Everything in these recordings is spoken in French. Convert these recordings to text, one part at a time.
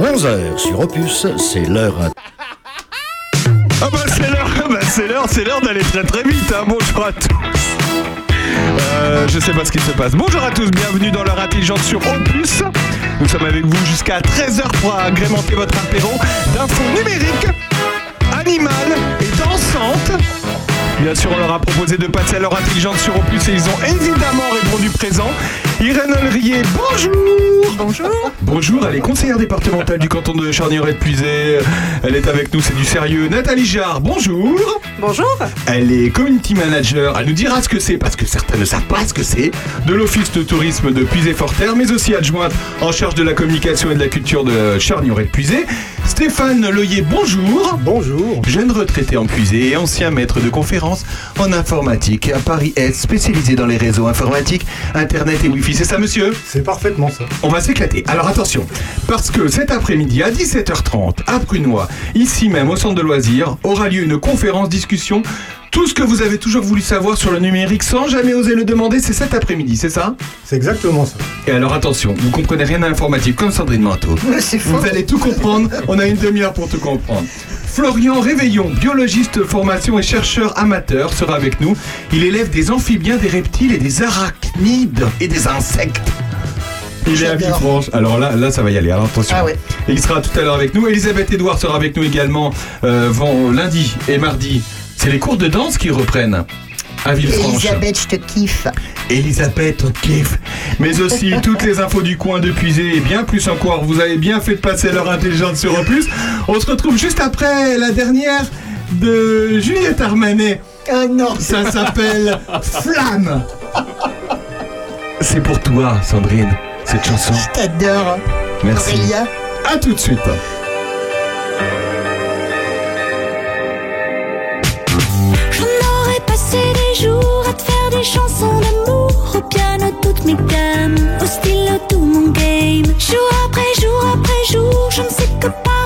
11h sur Opus, c'est l'heure à... Ah bah c'est l'heure, bah c'est l'heure, c'est l'heure d'aller très très vite. Hein. Bonjour à tous. Euh, je sais pas ce qui se passe. Bonjour à tous, bienvenue dans l'heure intelligente sur Opus. Nous sommes avec vous jusqu'à 13h pour agrémenter votre apéro d'infos numériques, animales et dansantes. Bien sûr, on leur a proposé de passer à l'heure intelligente sur Opus et ils ont évidemment répondu présent. Irène Olrier, bonjour Bonjour Bonjour, elle est conseillère départementale du canton de Charnieret de Puisay. Elle est avec nous, c'est du sérieux. Nathalie Jarre, bonjour Bonjour Elle est community manager. Elle nous dira ce que c'est, parce que certains ne savent pas ce que c'est, de l'office de tourisme de Puisay-Forterre, mais aussi adjointe en charge de la communication et de la culture de Charnieret de Puisay. Stéphane Loyer, bonjour Bonjour. Jeune retraité en Puisay et ancien maître de conférence en informatique à Paris-Est, spécialisé dans les réseaux informatiques, Internet et Wi-Fi. C'est ça, monsieur C'est parfaitement ça. on va s'éclater. Alors attention, parce que cet après-midi à 17h30 à Prunois, ici même au centre de loisirs, aura lieu une conférence discussion. Tout ce que vous avez toujours voulu savoir sur le numérique sans jamais oser le demander, c'est cet après-midi, c'est ça C'est exactement ça. Et alors attention, vous comprenez rien à l'informatique comme Sandrine Manteau. C'est faux Vous allez tout comprendre, on a une demi-heure pour tout comprendre. Florian Réveillon, biologiste formation et chercheur amateur, sera avec nous. Il élève des amphibiens, des reptiles et des arachnides et des insectes. Il est à. Villefranche. Alors là, là, ça va y aller. Alors attention. Ah ouais. Et il sera tout à l'heure avec nous. Elisabeth Edouard sera avec nous également euh, lundi et mardi. C'est les cours de danse qui reprennent à Villefranche. Elisabeth, je te kiffe. Elisabeth, on te kiffe. Mais aussi toutes les infos du coin de Puisé et bien plus encore. Vous avez bien fait de passer l'heure intelligente sur Opus. On se retrouve juste après la dernière de Juliette Armanet. Oh non Ça s'appelle Flamme. C'est pour toi, Sandrine, cette chanson. Je t'adore Merci. Aurélia À tout de suite. Chansons d'amour Au piano toutes mes gammes, au stylo tout mon game. Jour après jour après jour, je ne sais que parler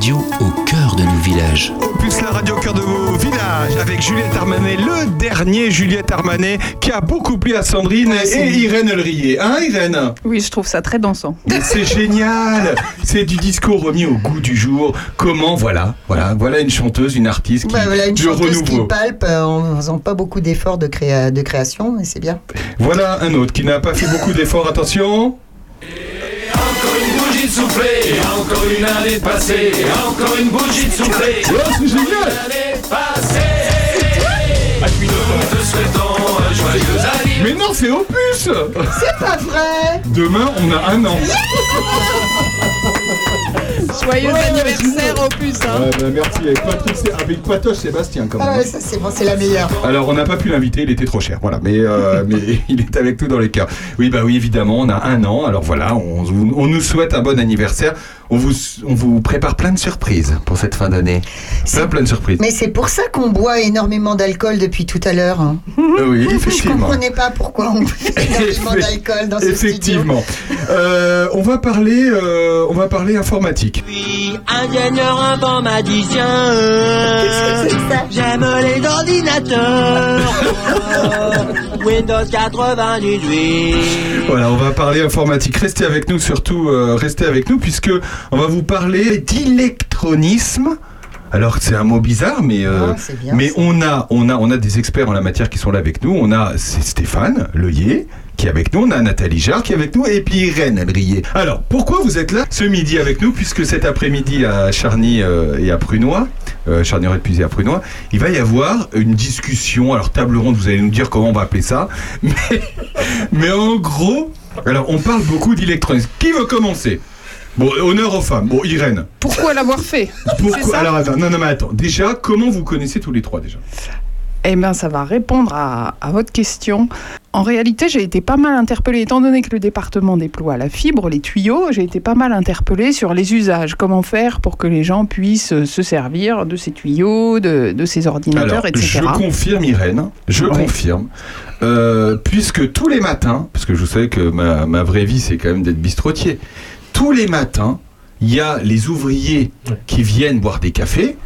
radio au cœur de nos villages. Plus la radio au cœur de vos villages avec Juliette Armanet, le dernier Juliette Armanet qui a beaucoup plu à Sandrine et Irène Elrier. Hein, Irène Oui, je trouve ça très dansant. Mais c'est génial C'est du discours remis au goût du jour. Comment, voilà, voilà, voilà une chanteuse, une artiste qui Bah, voilà une chanteuse qui renouveau. palpe euh, en faisant pas beaucoup d'efforts de, créa- de création, mais c'est bien. Voilà un autre qui n'a pas fait beaucoup d'efforts. Attention. Encore une bougie de soufflé, encore une année passée, encore une bougie de soufflé, Oh, c'est génial année passée. Nous te souhaitons un joyeux anniversaire. Mais non, c'est Opus C'est pas vrai Demain, on a un an. Joyeux anniversaire Opus hein. Ouais, bah, merci. Avec, Patoche Sébastien, quand même. Ah ouais, ça c'est bon, c'est la meilleure. Alors, on n'a pas pu l'inviter, il était trop cher, voilà. Mais, euh, mais il est avec nous dans les cœurs. Oui, bah oui, évidemment, on a un an. Alors voilà, on nous souhaite un bon anniversaire. On vous, on vous prépare plein de surprises pour cette fin d'année. Plein, plein de surprises. Mais c'est pour ça qu'on boit énormément d'alcool depuis tout à l'heure. hein. Euh, oui, Je effectivement. comprenais pas pourquoi on buvait énormément d'alcool dans ce studio. Effectivement. Euh, on va parler, euh, on va parler informatique. suis ingénieur informaticien. Qu'est-ce que c'est ça? J'aime les ordinateurs. Oh, Windows 98. Voilà, on va parler informatique. Restez avec nous, surtout euh, restez avec nous, puisque on va vous parler d'électronisme. Alors c'est un mot bizarre, mais euh, Ah, bien, mais on a on a on a des experts en la matière qui sont là avec nous. On a c'est Stéphane Leuillet qui est avec nous, on a Nathalie Jarre qui est avec nous et puis Irène Adrier. Alors pourquoi vous êtes là ce midi avec nous puisque cet après-midi à Charny euh, et à Prunois, euh, Charny et à Prunois, il va y avoir une discussion. Alors table ronde, vous allez nous dire comment on va appeler ça, mais mais en gros, alors on parle beaucoup d'électronique. Qui veut commencer? Bon, honneur aux femmes. Bon, Irène. Pourquoi l'avoir fait? Pourquoi Alors attends, non, non, mais attends. Déjà, comment vous connaissez tous les trois déjà? Eh bien, ça va répondre à, à votre question. En réalité, j'ai été pas mal interpellée, étant donné que le département déploie la fibre, les tuyaux, j'ai été pas mal interpellée sur les usages. Comment faire pour que les gens puissent se servir de ces tuyaux, de, de ces ordinateurs, Alors, etc. je confirme, Irène, je Ouais. confirme. Euh, puisque tous les matins, parce que je sais que ma, ma vraie vie, c'est quand même d'être bistrotier, tous les matins, il y a les ouvriers qui viennent boire des cafés,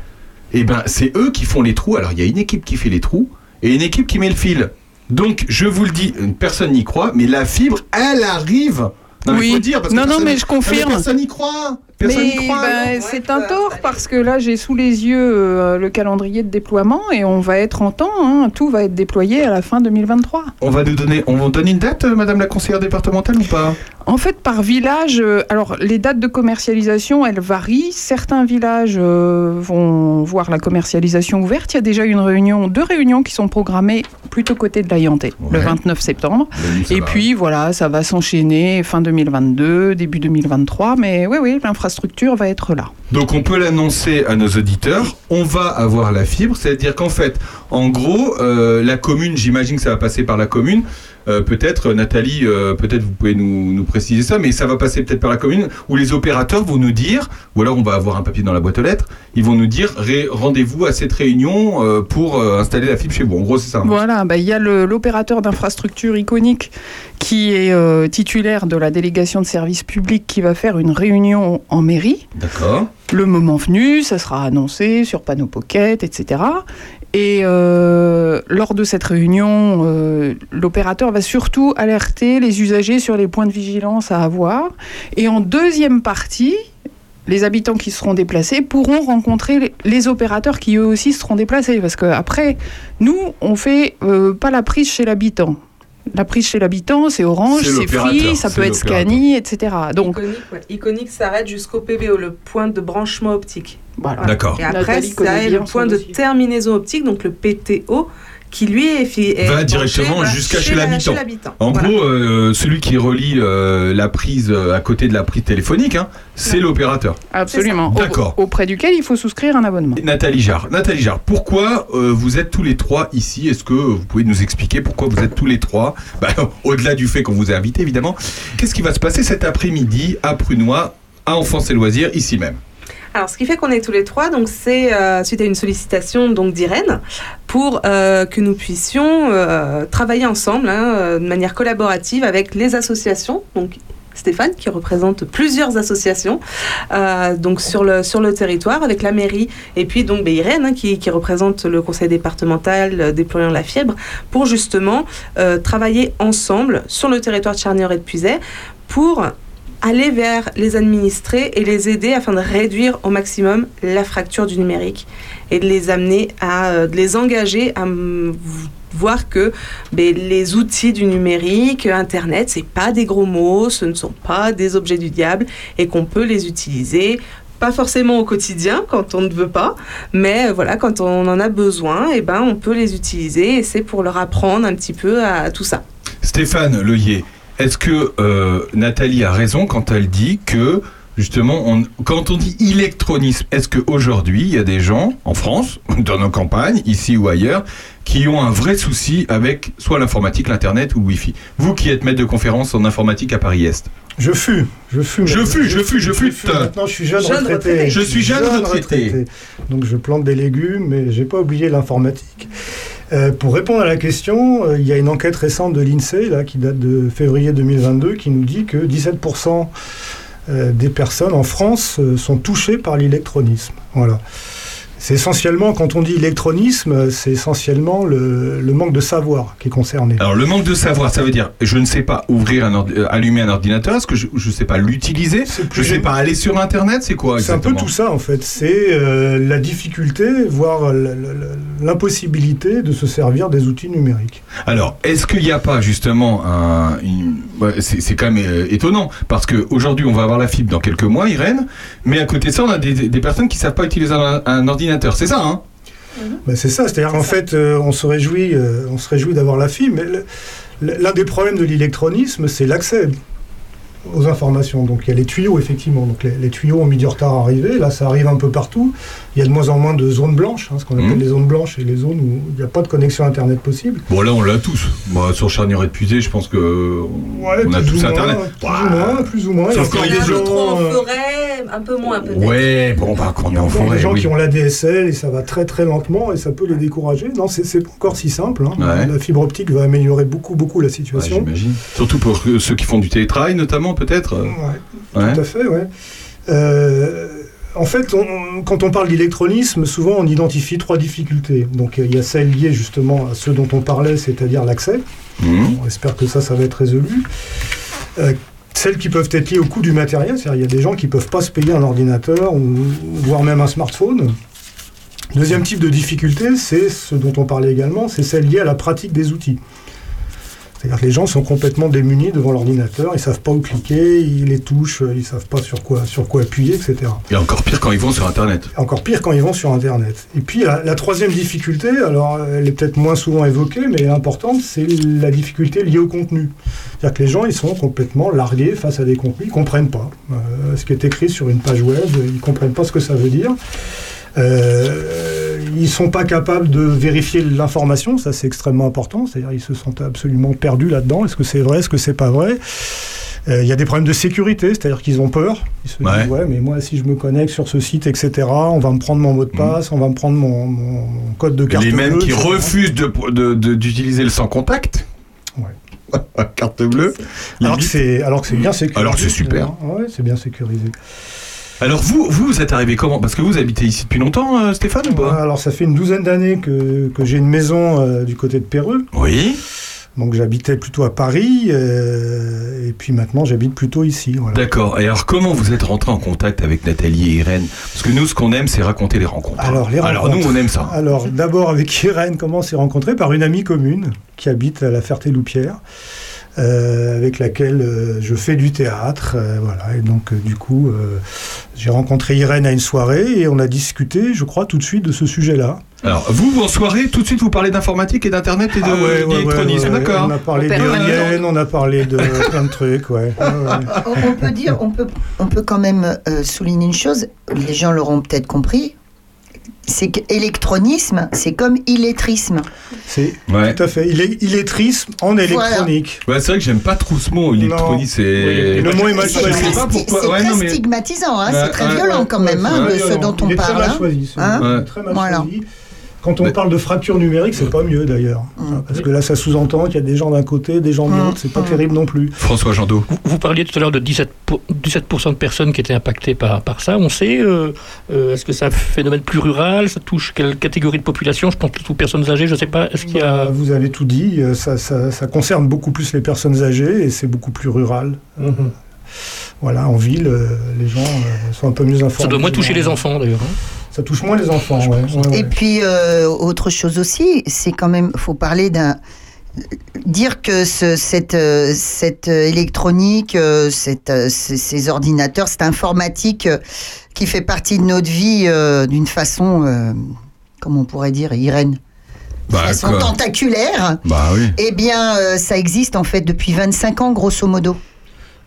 et ben c'est eux qui font les trous. Alors, il y a une équipe qui fait les trous et une équipe qui met le fil. Donc, je vous le dis, personne n'y croit, mais la fibre, elle arrive. Non, mais Oui. dire, parce que Non, non, personne- mais je confirme. personne n'y croit. Personne n'y Mais croit. ben, c'est un tort parce que là j'ai sous les yeux euh, le calendrier de déploiement et on va être en temps, hein. tout va être déployé à la fin 2023. On va nous donner, on va donner une date, euh, Madame la conseillère départementale ou pas? En fait, par village, euh, alors les dates de commercialisation, elles varient. Certains villages euh, vont voir la commercialisation ouverte. Il y a déjà une réunion, deux réunions qui sont programmées plutôt côté de l'Ayanté, le Ouais. 29 septembre. Et va. puis voilà, ça va s'enchaîner fin 2022, début 2023. Mais oui, oui, l'infrastructure va être là. Donc on peut l'annoncer à nos auditeurs, on va avoir la fibre, c'est-à-dire qu'en fait, en gros, euh, la commune, j'imagine que ça va passer par la commune, euh, peut-être, euh, Nathalie, peut-être vous pouvez nous, nous préciser ça, mais ça va passer peut-être par la commune, où les opérateurs vont nous dire, ou alors on va avoir un papier dans la boîte aux lettres, ils vont nous dire, rendez-vous à cette réunion pour installer la fibre chez vous. En gros, c'est ça. hein. Voilà, bah, il y a l'opérateur d'infrastructure iconique qui est euh, titulaire de la délégation de services publics qui va faire une réunion en mairie. D'accord. Le moment venu, ça sera annoncé sur panneau pocket, etc. Et euh, lors de cette réunion, euh, l'opérateur va surtout alerter les usagers sur les points de vigilance à avoir. Et en deuxième partie, les habitants qui seront déplacés pourront rencontrer les- opérateurs qui eux aussi seront déplacés. Parce qu'après, nous, on fait euh, pas la prise chez l'habitant. La prise chez l'habitant, c'est Orange, C'est Free, ça peut être. Scani, etc. Donc, Iconique, ouais. Iconique s'arrête jusqu'au PBO, le point de branchement optique. Voilà. D'accord. Et après, ça est le point de terminaison optique, donc le PTO, qui lui est, est Va directement voilà, jusqu'à chez l'habitant. En Voilà. gros, euh, celui qui relie euh, la prise euh, à côté de la prise téléphonique, hein, c'est l'opérateur. Absolument. D'accord. Auprès duquel il faut souscrire un abonnement. Nathalie Jarre, Nathalie Jarre, pourquoi euh, vous êtes tous les trois ici? Est-ce que vous pouvez nous expliquer pourquoi vous êtes tous les trois? Bah, Au-delà du fait qu'on vous a invité, évidemment. Qu'est-ce qui va se passer cet après-midi à Prunois, à Enfance et Loisirs, ici même? Alors, ce qui fait qu'on est tous les trois, donc c'est euh, suite à une sollicitation donc d'Irène pour euh, que nous puissions euh, travailler ensemble hein, de manière collaborative avec les associations. Donc Stéphane qui représente plusieurs associations donc sur le sur le territoire avec la mairie et puis donc ben, Irène hein, qui, qui représente le conseil départemental déployant la fibre pour justement travailler ensemble sur le territoire de Charnière et de Puiset pour aller vers les administrés et les aider afin de réduire au maximum la fracture du numérique et de les amener à euh, de les engager à voir que ben, les outils du numérique, Internet, c'est pas des gros mots, ce ne sont pas des objets du diable et qu'on peut les utiliser pas forcément au quotidien quand on ne veut pas, mais euh, voilà quand on en a besoin, et ben on peut les utiliser et c'est pour leur apprendre un petit peu à tout ça. Stéphane Leuillet, est-ce que euh, Nathalie a raison quand elle dit que justement, quand on dit électronisme, est-ce qu'aujourd'hui, il y a des gens en France, dans nos campagnes, ici ou ailleurs, qui ont un vrai souci avec soit l'informatique, l'internet ou Wi-Fi? Vous qui êtes maître de conférence en informatique à Paris-Est. Je fus, je fus. Je maintenant. fus, je fus, je fus. Maintenant, je suis jeune, Jeune retraité. retraité. Je suis jeune retraité. Donc, je plante des légumes, mais j'ai pas oublié l'informatique. Euh, pour répondre à la question, euh, il y a une enquête récente de l'INSEE, là, qui date de février 2022, qui nous dit que 17% euh, des personnes en France euh, sont touchées par l'électronisme. Voilà. C'est essentiellement, quand on dit électronisme, c'est essentiellement le, le manque de savoir qui est concerné. Alors le manque de savoir, ça veut dire je ne sais pas ouvrir un ordi- euh, allumer un ordinateur, est-ce que je ne sais pas l'utiliser, je ne sais pas aller sur internet, c'est quoi C'est un peu tout ça en fait. C'est euh, la difficulté, voire l'impossibilité de se servir des outils numériques. Alors, est-ce qu'il n'y a pas justement un... c'est c'est quand même euh, étonnant, parce qu'aujourd'hui on va avoir la fibre dans quelques mois, Irène, mais à côté de ça on a des, des personnes qui ne savent pas utiliser un, un ordinateur, c'est ça hein Ben, c'est ça, c'est-à-dire qu'en fait, euh, on se réjouit, euh, on se réjouit d'avoir la fibre, mais l'un des problèmes de l'électronisme, c'est l'accès. aux informations. Donc il y a les tuyaux, effectivement. Donc les, les tuyaux ont mis du retard à arriver. Là, ça arrive un peu partout. Il y a de moins en moins de zones blanches, hein, ce qu'on appelle Mhm. les zones blanches et les zones où il n'y a pas de connexion Internet possible. Bon, là, on l'a tous. Moi, sur charnière épuisée, je pense que on a plus tous ou moins, Internet. Plus ou moins, plus ou moins. Sauf Il y a quand des est gens, Trop en euh, forêt, un peu moins peut-être. Ouais, bon, bah, quand on est en Il y a forêt. des gens oui. qui ont la DSL et ça va très très lentement et ça peut les décourager. Non, c'est pas encore si simple. hein. Ouais. La fibre optique va améliorer beaucoup beaucoup la Ouais, situation. j'imagine. Surtout pour ceux qui font du télétravail, notamment, peut-être. Ouais, Ouais. Tout à fait, ouais. Euh, en fait, on- quand on parle d'électronisme, souvent on identifie trois difficultés. Donc il y a celle liée justement à ce dont on parlait, c'est-à-dire l'accès. Mhm. On espère que ça, ça va être résolu. Euh, celles qui peuvent être liées au coût du matériel, c'est-à-dire il y a des gens qui ne peuvent pas se payer un ordinateur ou voire même un smartphone. Deuxième type de difficulté, c'est ce dont on parlait également, c'est celle liée à la pratique des outils. C'est-à-dire que les gens sont complètement démunis devant l'ordinateur, ils savent pas où cliquer, ils les touchent, ils savent pas sur quoi, sur quoi appuyer, etc. Et encore pire quand ils vont sur Internet. Encore pire quand ils vont sur Internet. Et puis la, la troisième difficulté, alors elle est peut-être moins souvent évoquée, mais importante, c'est la difficulté liée au contenu. C'est-à-dire que les gens, ils sont complètement largués face à des contenus, ils comprennent pas. Euh, ce qui est écrit sur une page web, ils comprennent pas ce que ça veut dire. Euh, ils sont pas capables de vérifier l'information, ça c'est extrêmement important. C'est-à-dire ils se sentent absolument perdus là-dedans. Est-ce que c'est vrai, est-ce que c'est pas vrai? Euh, Il y a des problèmes de sécurité, c'est-à-dire qu'ils ont peur. Ils se Ouais. disent ouais, mais moi si je me connecte sur ce site, etc., on va me prendre mon mot de passe, on va me prendre mon, code de carte Les mêmes bleue, qui refusent de- de- de- d'utiliser le sans contact. Ouais. Carte bleue. Alors que Limite. c'est alors que c'est bien sécurisé. Alors que c'est super. Ouais, c'est bien sécurisé. Alors vous, vous, vous êtes arrivé comment? Parce que vous habitez ici depuis longtemps, euh, Stéphane, ou pas? Alors ça fait une douzaine d'années que, que j'ai une maison euh, du côté de Péreux. Oui. Donc j'habitais plutôt à Paris euh, et puis maintenant j'habite plutôt ici. Voilà. D'accord. Et alors comment vous êtes rentré en contact avec Nathalie et Irène? Parce que nous, ce qu'on aime, c'est raconter les rencontres. Alors, les Alors rencontres. nous, on aime ça. Alors d'abord avec Irène, comment on s'est rencontré Par une amie commune qui habite à la Ferté-Loupière. Euh, avec laquelle euh, je fais du théâtre, euh, voilà. Et donc, euh, du coup, euh, j'ai rencontré Irène à une soirée et on a discuté, je crois, tout de suite de ce sujet-là. Alors vous, en soirée, tout de suite, vous parlez d'informatique et d'internet et de- Ah ouais, ouais, ouais, d'électronisme, ouais, ouais. d'accord On a parlé d'éoliennes, on a parlé de plein de trucs, ouais. Ouais, ouais. On, on peut dire, on peut, on peut quand même euh, souligner une chose, les gens l'auront peut-être compris, c'est qu'électronisme, c'est comme illettrisme. C'est Ouais. tout à fait. Il est illettrisme en électronique. Ouais, c'est vrai que j'aime pas trop ce mot, électronique, c'est... Oui, le mot est mal C'est choisi. très, sais pas pourquoi. c'est Ouais, très non, mais- stigmatisant, hein, c'est très ouais, violent quand même hein, de ce dont on Il est très parle. mal choisi. c'est Hein très mal Voilà. choisi. Quand on Mais- parle de fracture numérique, c'est pas mieux d'ailleurs. Mm. Parce que là, ça sous-entend qu'il y a des gens d'un côté, des gens de Mm. l'autre. C'est pas Mm. terrible non plus. François Jandot. Vous, vous parliez tout à l'heure de 17%, pour- 17% de personnes qui étaient impactées par, par ça. On sait, euh, euh, est-ce que c'est un phénomène plus rural? Ça touche quelle catégorie de population? Je pense plutôt aux personnes âgées, je ne sais pas. Est-ce qu'il y Bah, a... vous avez tout dit. euh, Ça, ça- ça concerne beaucoup plus les personnes âgées et c'est beaucoup plus rural. Mhm. Voilà, en ville, euh, les gens euh, sont un peu mieux informés. Ça doit moins toucher les enfants d'ailleurs. hein. Ça touche moins les enfants, ouais. ouais, ouais. Et puis, euh, autre chose aussi, c'est quand même, faut parler d'un. Dire que ce- cette, euh, cette euh, électronique, euh, cette, euh, ces, ces ordinateurs, cette informatique euh, qui fait partie de notre vie euh, d'une façon, euh, comment on pourrait dire, Irène, Bah, façon quoi? tentaculaire, Bah oui. eh bien, euh, ça existe en fait depuis 25 ans, grosso modo.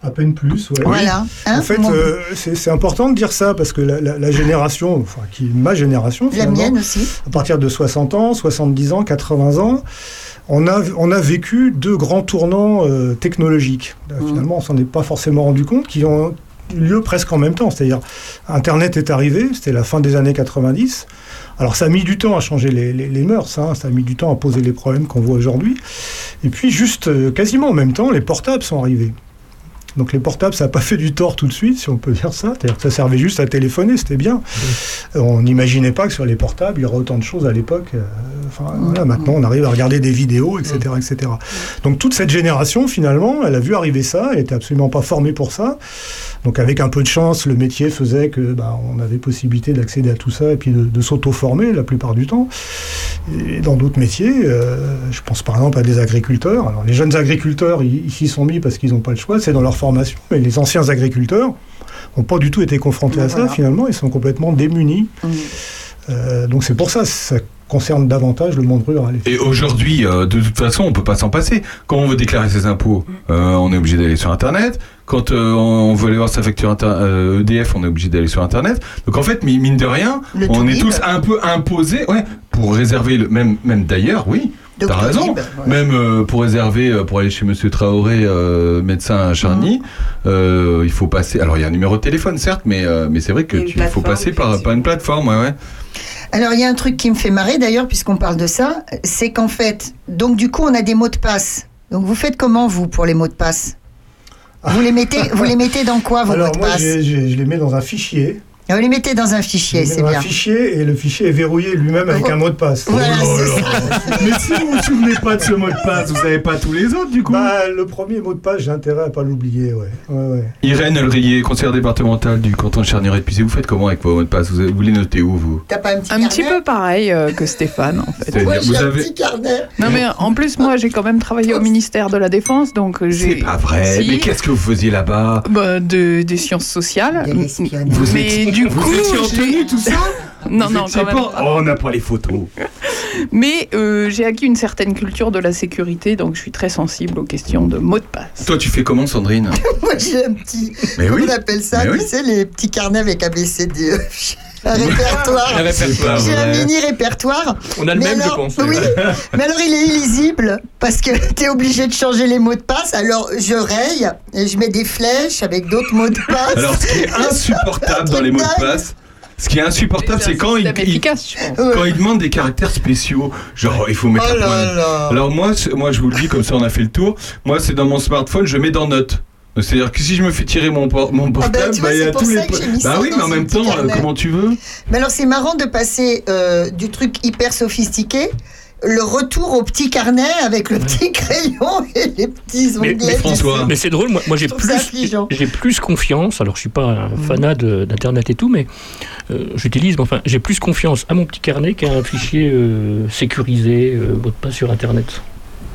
À peine plus, ouais. Voilà. Hein, en fait, mon- euh, c'est important de dire ça parce que la, la- la génération, enfin, qui est ma génération, la finalement, mienne aussi. à partir de 60 ans, 70 ans, 80 ans, on a, on a vécu deux grands tournants euh, technologiques. Euh, Mhm. Finalement, on s'en est pas forcément rendu compte, qui ont eu lieu presque en même temps. C'est-à-dire, Internet est arrivé, c'était la fin des années 90. Alors, ça a mis du temps à changer les, les- les mœurs, hein, ça a mis du temps à poser les problèmes qu'on voit aujourd'hui. Et puis, juste quasiment en même temps, les portables sont arrivés. Donc les portables, ça n'a pas fait du tort tout de suite, si on peut dire ça. C'est-à-dire que ça servait juste à téléphoner, c'était bien. On n'imaginait pas que sur les portables, il y aurait autant de choses à l'époque. Euh, voilà, maintenant, on arrive à regarder des vidéos, etc., etc. Donc toute cette génération, finalement, elle a vu arriver ça, elle n'était absolument pas formée pour ça. Donc avec un peu de chance, le métier faisait que bah, on avait possibilité d'accéder à tout ça et puis de, de s'auto-former la plupart du temps. Et dans d'autres métiers, euh, je pense par exemple à des agriculteurs. Alors les jeunes agriculteurs, ils ils s'y sont mis parce qu'ils n'ont pas le choix, c'est dans leur formation. Mais les anciens agriculteurs n'ont pas du tout été confrontés à ça finalement, ils sont complètement démunis. Mm. Euh, donc c'est pour ça, ça concerne davantage le monde rural. Et aujourd'hui, euh, de toute façon, on peut pas s'en passer. Quand on veut déclarer ses impôts, euh, on est obligé d'aller sur Internet. quand euh, on veut aller voir sa facture euh, EDF, on est obligé d'aller sur Internet. Donc en fait, mi- mine de rien, Le on est tous un peu imposés, ouais, pour réserver le même, même d'ailleurs, oui. T'as raison. Ouais. Même euh, pour réserver, euh, pour aller chez Monsieur Traoré, euh, médecin à Charny, euh, il faut passer. Alors il y a un numéro de téléphone, certes, mais euh, mais c'est vrai que tu faut passer par, par une plateforme, ouais, ouais. Alors, il y a un truc qui me fait marrer d'ailleurs, puisqu'on parle de ça, c'est qu'en fait, donc du coup, on a des mots de passe. Donc, vous faites comment, vous, pour les mots de passe? Vous les, mettez, vous les mettez dans quoi, vos Alors mots de moi, passe? j'ai- j'ai- je les mets dans un fichier. Vous les mettez dans un fichier, c'est dans bien. un fichier et le fichier est verrouillé lui-même avec un mot de passe. Voilà, Oh c'est là là. Mais si vous vous souvenez pas de ce mot de passe, vous savez pas tous les autres du coup Bah, le premier mot de passe, j'ai intérêt à pas l'oublier, ouais. ouais, ouais. Irène Elrier, conseillère départementale du canton de Charnieret de Vous faites comment avec vos mots de passe? Vous, vous les notez où vous? T'as pas un petit Un carnet petit peu pareil euh, que Stéphane, en fait. Moi, vous j'ai un avez- petit carnet. Non, mais en plus, moi, j'ai quand même travaillé au ministère de la Défense, donc euh, j'ai. C'est pas vrai. Si. Mais qu'est-ce que vous faisiez là-bas? Bah, de, des sciences sociales. De l'espionnage. Du vous coup, étiez en tenue, tout ça Non, non, quand même. pas- Oh, on n'a pas les photos. Mais euh, j'ai acquis une certaine culture de la sécurité, donc je suis très sensible aux questions de mots de passe. Toi, tu fais comment, Sandrine Moi, j'ai un petit. Mais comment oui. on appelle ça Mais Tu oui. sais, les petits carnets avec ABCD. un répertoire. Un répertoire. J'ai un mini répertoire. On a le Mais même, je alors- pense. Oui, mais alors il est illisible parce que tu es obligé de changer les mots de passe. Alors je raye et je mets des flèches avec d'autres mots de passe. Alors, ce qui est insupportable dans les mots de passe, ce qui est insupportable, c'est quand il, quand demande des caractères spéciaux. Genre, il faut mettre Oh un point. là là. Alors moi, moi, je vous le dis comme ça, on a fait le tour. Moi, c'est dans mon smartphone, je mets dans notes. C'est-à-dire que si je me fais tirer mon, por- mon bah, portable, tu vois, bah, il y a pour tous ça les. que j'ai mis Bah ça oui, dans mais en même temps, euh, carnet. comment tu veux Mais alors c'est marrant de passer euh, du truc hyper sophistiqué. Le retour au petit carnet avec le petit crayon et les petits onglets. mais François. Mais c'est drôle, moi, moi j'ai plus, j'ai plus confiance. Alors je suis pas un fanat de- d'internet et tout, mais euh, j'utilise. Enfin, j'ai plus confiance à mon petit carnet qu'à un fichier euh, sécurisé, euh, mot de passe sur internet.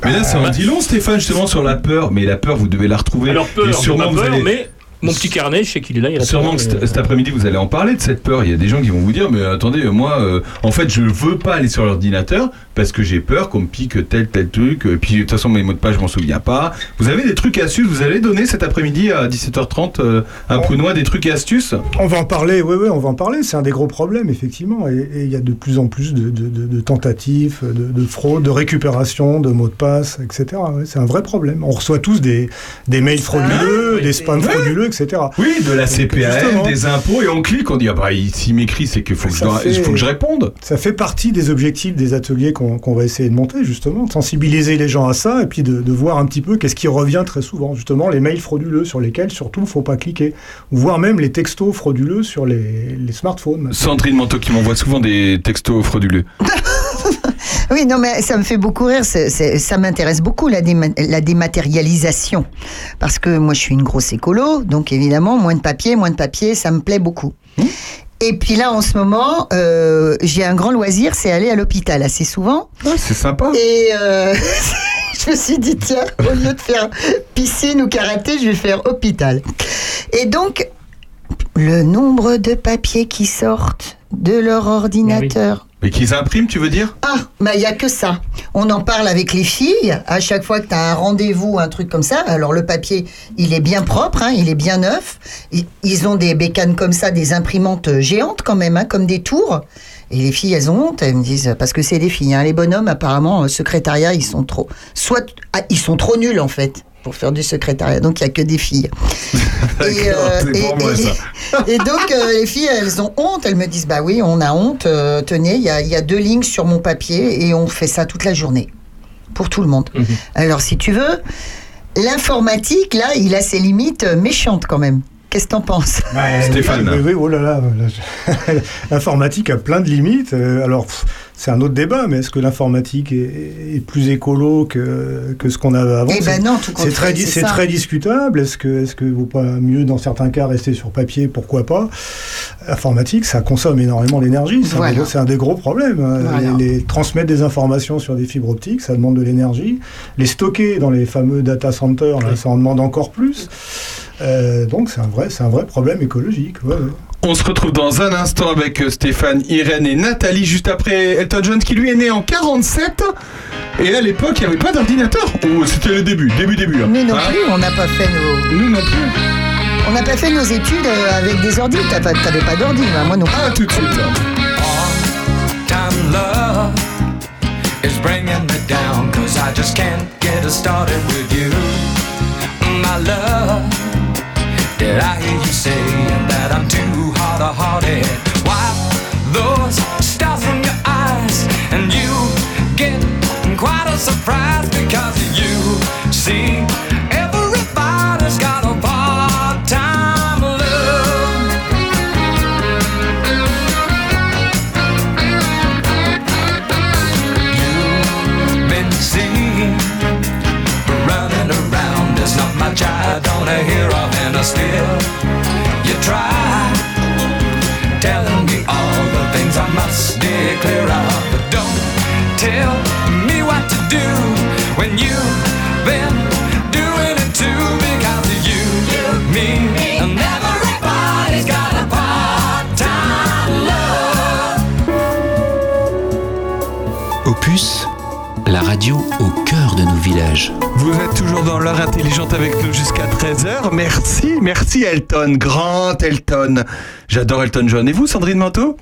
Mais là, ça en dit long, Stéphane, justement, sur la peur. Mais la peur, vous devez la retrouver. Alors peur, Et j'ai sûrement, pas vous peur, allez- mais mon petit carnet, je sais qu'il est là. Il Sûrement que cet, cet après-midi, vous allez en parler de cette peur. Il y a des gens qui vont vous dire, mais attendez, moi, euh, en fait, je veux pas aller sur l'ordinateur parce que j'ai peur qu'on me pique tel, tel truc. Et puis, de toute façon, mes mots de passe, je m'en souviens pas. Vous avez des trucs et astuces? Vous allez donner cet après-midi à 17h30 euh, un Prunois des trucs et astuces? On va en parler, oui, oui, on va en parler. C'est un des gros problèmes, effectivement. Et il y a de plus en plus de, de- de- de tentatives, de, de fraude, de récupération, de mots de passe, etc. Ouais, c'est un vrai problème. On reçoit tous des, des mails frauduleux, des spams frauduleux, etc. Oui, de la CPAM, des impôts, et on clique, on dit, ah bah, il- s'il m'écrit, c'est qu'il faut, que je fait- faut que je réponde. Ça fait partie des objectifs des ateliers qu'on va essayer de monter, justement, de sensibiliser les gens à ça et puis de, de voir un petit peu qu'est-ce qui revient très souvent. Justement, les mails frauduleux sur lesquels, surtout, il ne faut pas cliquer. Voire même les textos frauduleux sur les, les smartphones. Sandrine Manteau qui m'envoie souvent des textos frauduleux. Oui, non, mais ça me fait beaucoup rire. ça m'intéresse beaucoup, la, déma- la dématérialisation. Parce que moi, je suis une grosse écolo. Donc, évidemment, moins de papier, moins de papier, ça me plaît beaucoup. Et puis là, en ce moment, euh, j'ai un grand loisir, c'est aller à l'hôpital assez souvent. c'est sympa. Et euh, je me suis dit, tiens, au lieu de faire piscine ou karaté, je vais faire hôpital. Et donc, le nombre de papiers qui sortent de leur ordinateur. Mais qu'ils impriment, tu veux dire? Ah, bah il y a que ça. On en parle avec les filles. À chaque fois que tu as un rendez-vous, un truc comme ça, alors le papier, il est bien propre, hein, il est bien neuf. Ils- ont des bécanes comme ça, des imprimantes géantes quand même, hein, comme des tours. Et les filles, elles ont honte, elles me disent, parce que c'est des filles. hein. Les bonhommes, apparemment, secrétariat, ils sont trop. Soit. ah, ils sont trop nuls, en fait, pour faire du secrétariat. Donc, il n'y a que des filles. Et, euh, et- pour moi, et- ça. et donc, euh, les filles, elles ont honte. Elles me disent Bah oui, on a honte. Euh, tenez, il y a, il y a deux lignes sur mon papier et on fait ça toute la journée. Pour tout le monde. Alors, si tu veux, l'informatique, là, il a ses limites méchantes quand même. Qu'est-ce que t'en penses? Stéphane. Oui, oui, oh là là. L'informatique a plein de limites. Alors, pff, c'est un autre débat, mais est-ce que l'informatique est, est plus écolo que, que ce qu'on avait avant Eh ben C'est- non, tout C'est très, c'est très discutable. Est-ce que, est-ce que vaut pas mieux, dans certains cas, rester sur papier Pourquoi pas? L'informatique, ça consomme énormément d'énergie. C'est un Voilà. des- c'est un, des gros problèmes. Voilà. Les, les- transmettre des informations sur des fibres optiques, ça demande de l'énergie. Les stocker dans les fameux data centers, là, ça en demande encore plus. Euh, donc c'est un vrai, c'est un vrai problème écologique. ouais, ouais. On se retrouve dans un instant avec euh, Stéphane, Irène et Nathalie, juste après Elton John, qui lui est né en 47. Et à l'époque, il n'y avait pas d'ordinateur. Ou c'était le début, début, début. hein. Nous non Hein plus, on n'a pas fait nos. Nous non plus. On n'a pas fait nos études euh, avec des ordi. T'as pas- T'avais pas d'ordi, bah, moi non plus. Ah, tout de suite. time love is bringing me down Cause I just can't get started with you My love I hear you saying that I'm too hard-hearted Wipe those stars from your eyes And you get quite a surprise Because you see Everybody's got a part-time love been seen running around. Not much I don't hear of, still you try telling me all the things I must clear of. But don't tell me what to do when you've been doing it too. Because you, me, and everybody's got a part-time love. Opus, la radio de nos villages. Vous êtes toujours dans l'heure intelligente avec nous jusqu'à 13h. Merci, merci Elton, grand Elton. J'adore Elton John. Et vous, Sandrine Manteau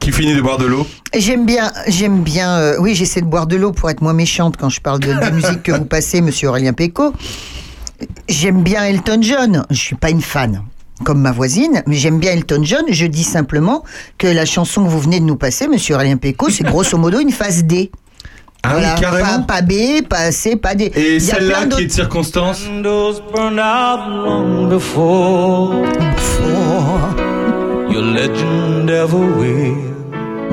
Qui finit de boire de l'eau? J'aime bien, j'aime bien. euh, oui, j'essaie de boire de l'eau pour être moins méchante quand je parle de, de musique que vous passez, Monsieur Aurélien Péco. J'aime bien Elton John. Je suis pas une fan. Comme ma voisine, mais j'aime bien Elton John. Je dis simplement que la chanson que vous venez de nous passer, Monsieur Aurélien Péco, c'est grosso modo une phase D. Ah oui, carrément. Pas, pas B, pas C, pas D. Et celle-là qui est de circonstance your legend ever will.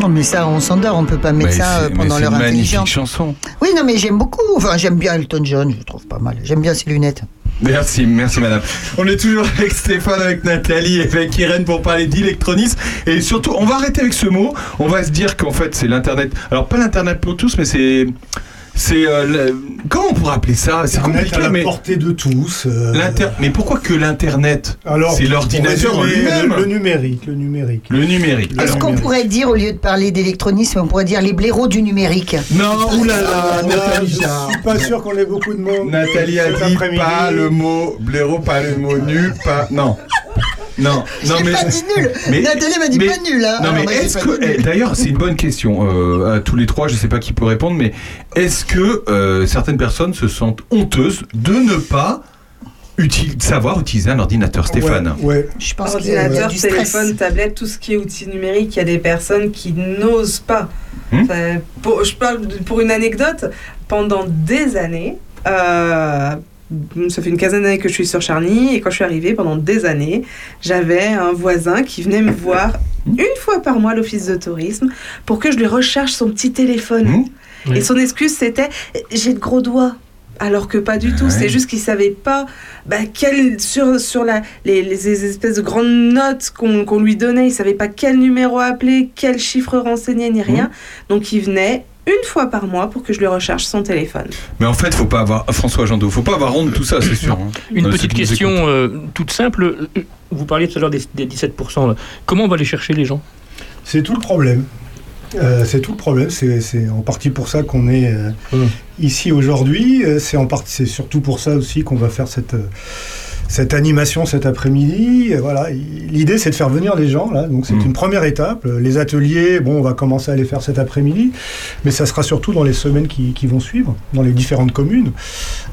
Non, mais ça, on s'endort, on peut pas mettre Mais ça c'est- euh, pendant c'est l'heure une magnifique intelligente. chanson. Oui, non, mais j'aime beaucoup. Enfin, j'aime bien Elton John, je trouve pas mal. J'aime bien ses lunettes. Merci, merci madame. On est toujours avec Stéphane, avec Nathalie et avec Irène pour parler d'électronisme. Et surtout, on va arrêter avec ce mot. On va se dire qu'en fait, c'est l'Internet. Alors, pas l'Internet pour tous, mais c'est. C'est. euh, Comment on pourrait appeler ça? C'est compliqué, à la mais. portée de tous. euh, l'inter- Mais pourquoi que l'Internet? Alors, C'est l'ordinateur lui-même. Le, le numérique, le numérique. Le numérique. Est-ce qu'on pourrait dire, au lieu de parler d'électronisme, on pourrait dire les blaireaux du numérique? Non, oulala, Nathalie. je suis pas sûr qu'on ait beaucoup de mots. Nathalie a dit pas le mot blaireau, pas le mot nul, pas. Non. Non, mais. pas dit nul mais- Nathalie m'a dit mais- pas nul, hein Non, Alors, mais est-ce que. D'ailleurs, c'est une bonne question euh, à tous les trois, je sais pas qui peut répondre, mais est-ce que euh, certaines personnes se sentent honteuses de ne pas savoir utiliser un ordinateur, Stéphane? Ouais, ouais. Je pense qu'il y a Ordinateur, téléphone, tablette, tout ce qui est outils numériques, il y a des personnes qui n'osent pas. Hmm? Enfin, pour, je parle de- pour une anecdote. Pendant des années, euh, ça fait une quinzaine d'années que je suis sur Charny, et quand je suis arrivée, pendant des années, j'avais un voisin qui venait me voir une fois par mois à l'office de tourisme pour que je lui recharge son petit téléphone. Hmm. Et son excuse, c'était j'ai de gros doigts. Alors que pas du tout, Ouais. c'est juste qu'il savait pas bah, quel, sur, sur la, les, les espèces de grandes notes qu'on qu'on lui donnait, il savait pas quel numéro appeler, quel chiffre renseigner, ni rien. Donc il venait une fois par mois pour que je lui recharge son téléphone. Mais en fait, faut pas avoir. François Jandot, faut pas avoir honte de tout ça, c'est sûr. hein. Une Euh, petite question euh, toute simple. Euh, Vous parliez tout à l'heure des, des 17%. là. Comment on va aller chercher les gens? C'est tout le problème. Euh, c'est tout le problème. C'est c'est en partie pour ça qu'on est euh, Hum. ici aujourd'hui. Euh, C'est en partie, c'est surtout pour ça aussi qu'on va faire cette euh, cette animation cet après-midi. Voilà. Il- L'idée, c'est de faire venir les gens là. Donc c'est Mm. une première étape. Les ateliers, bon, on va commencer à les faire cet après-midi, mais ça sera surtout dans les semaines qui, qui vont suivre, dans les différentes communes.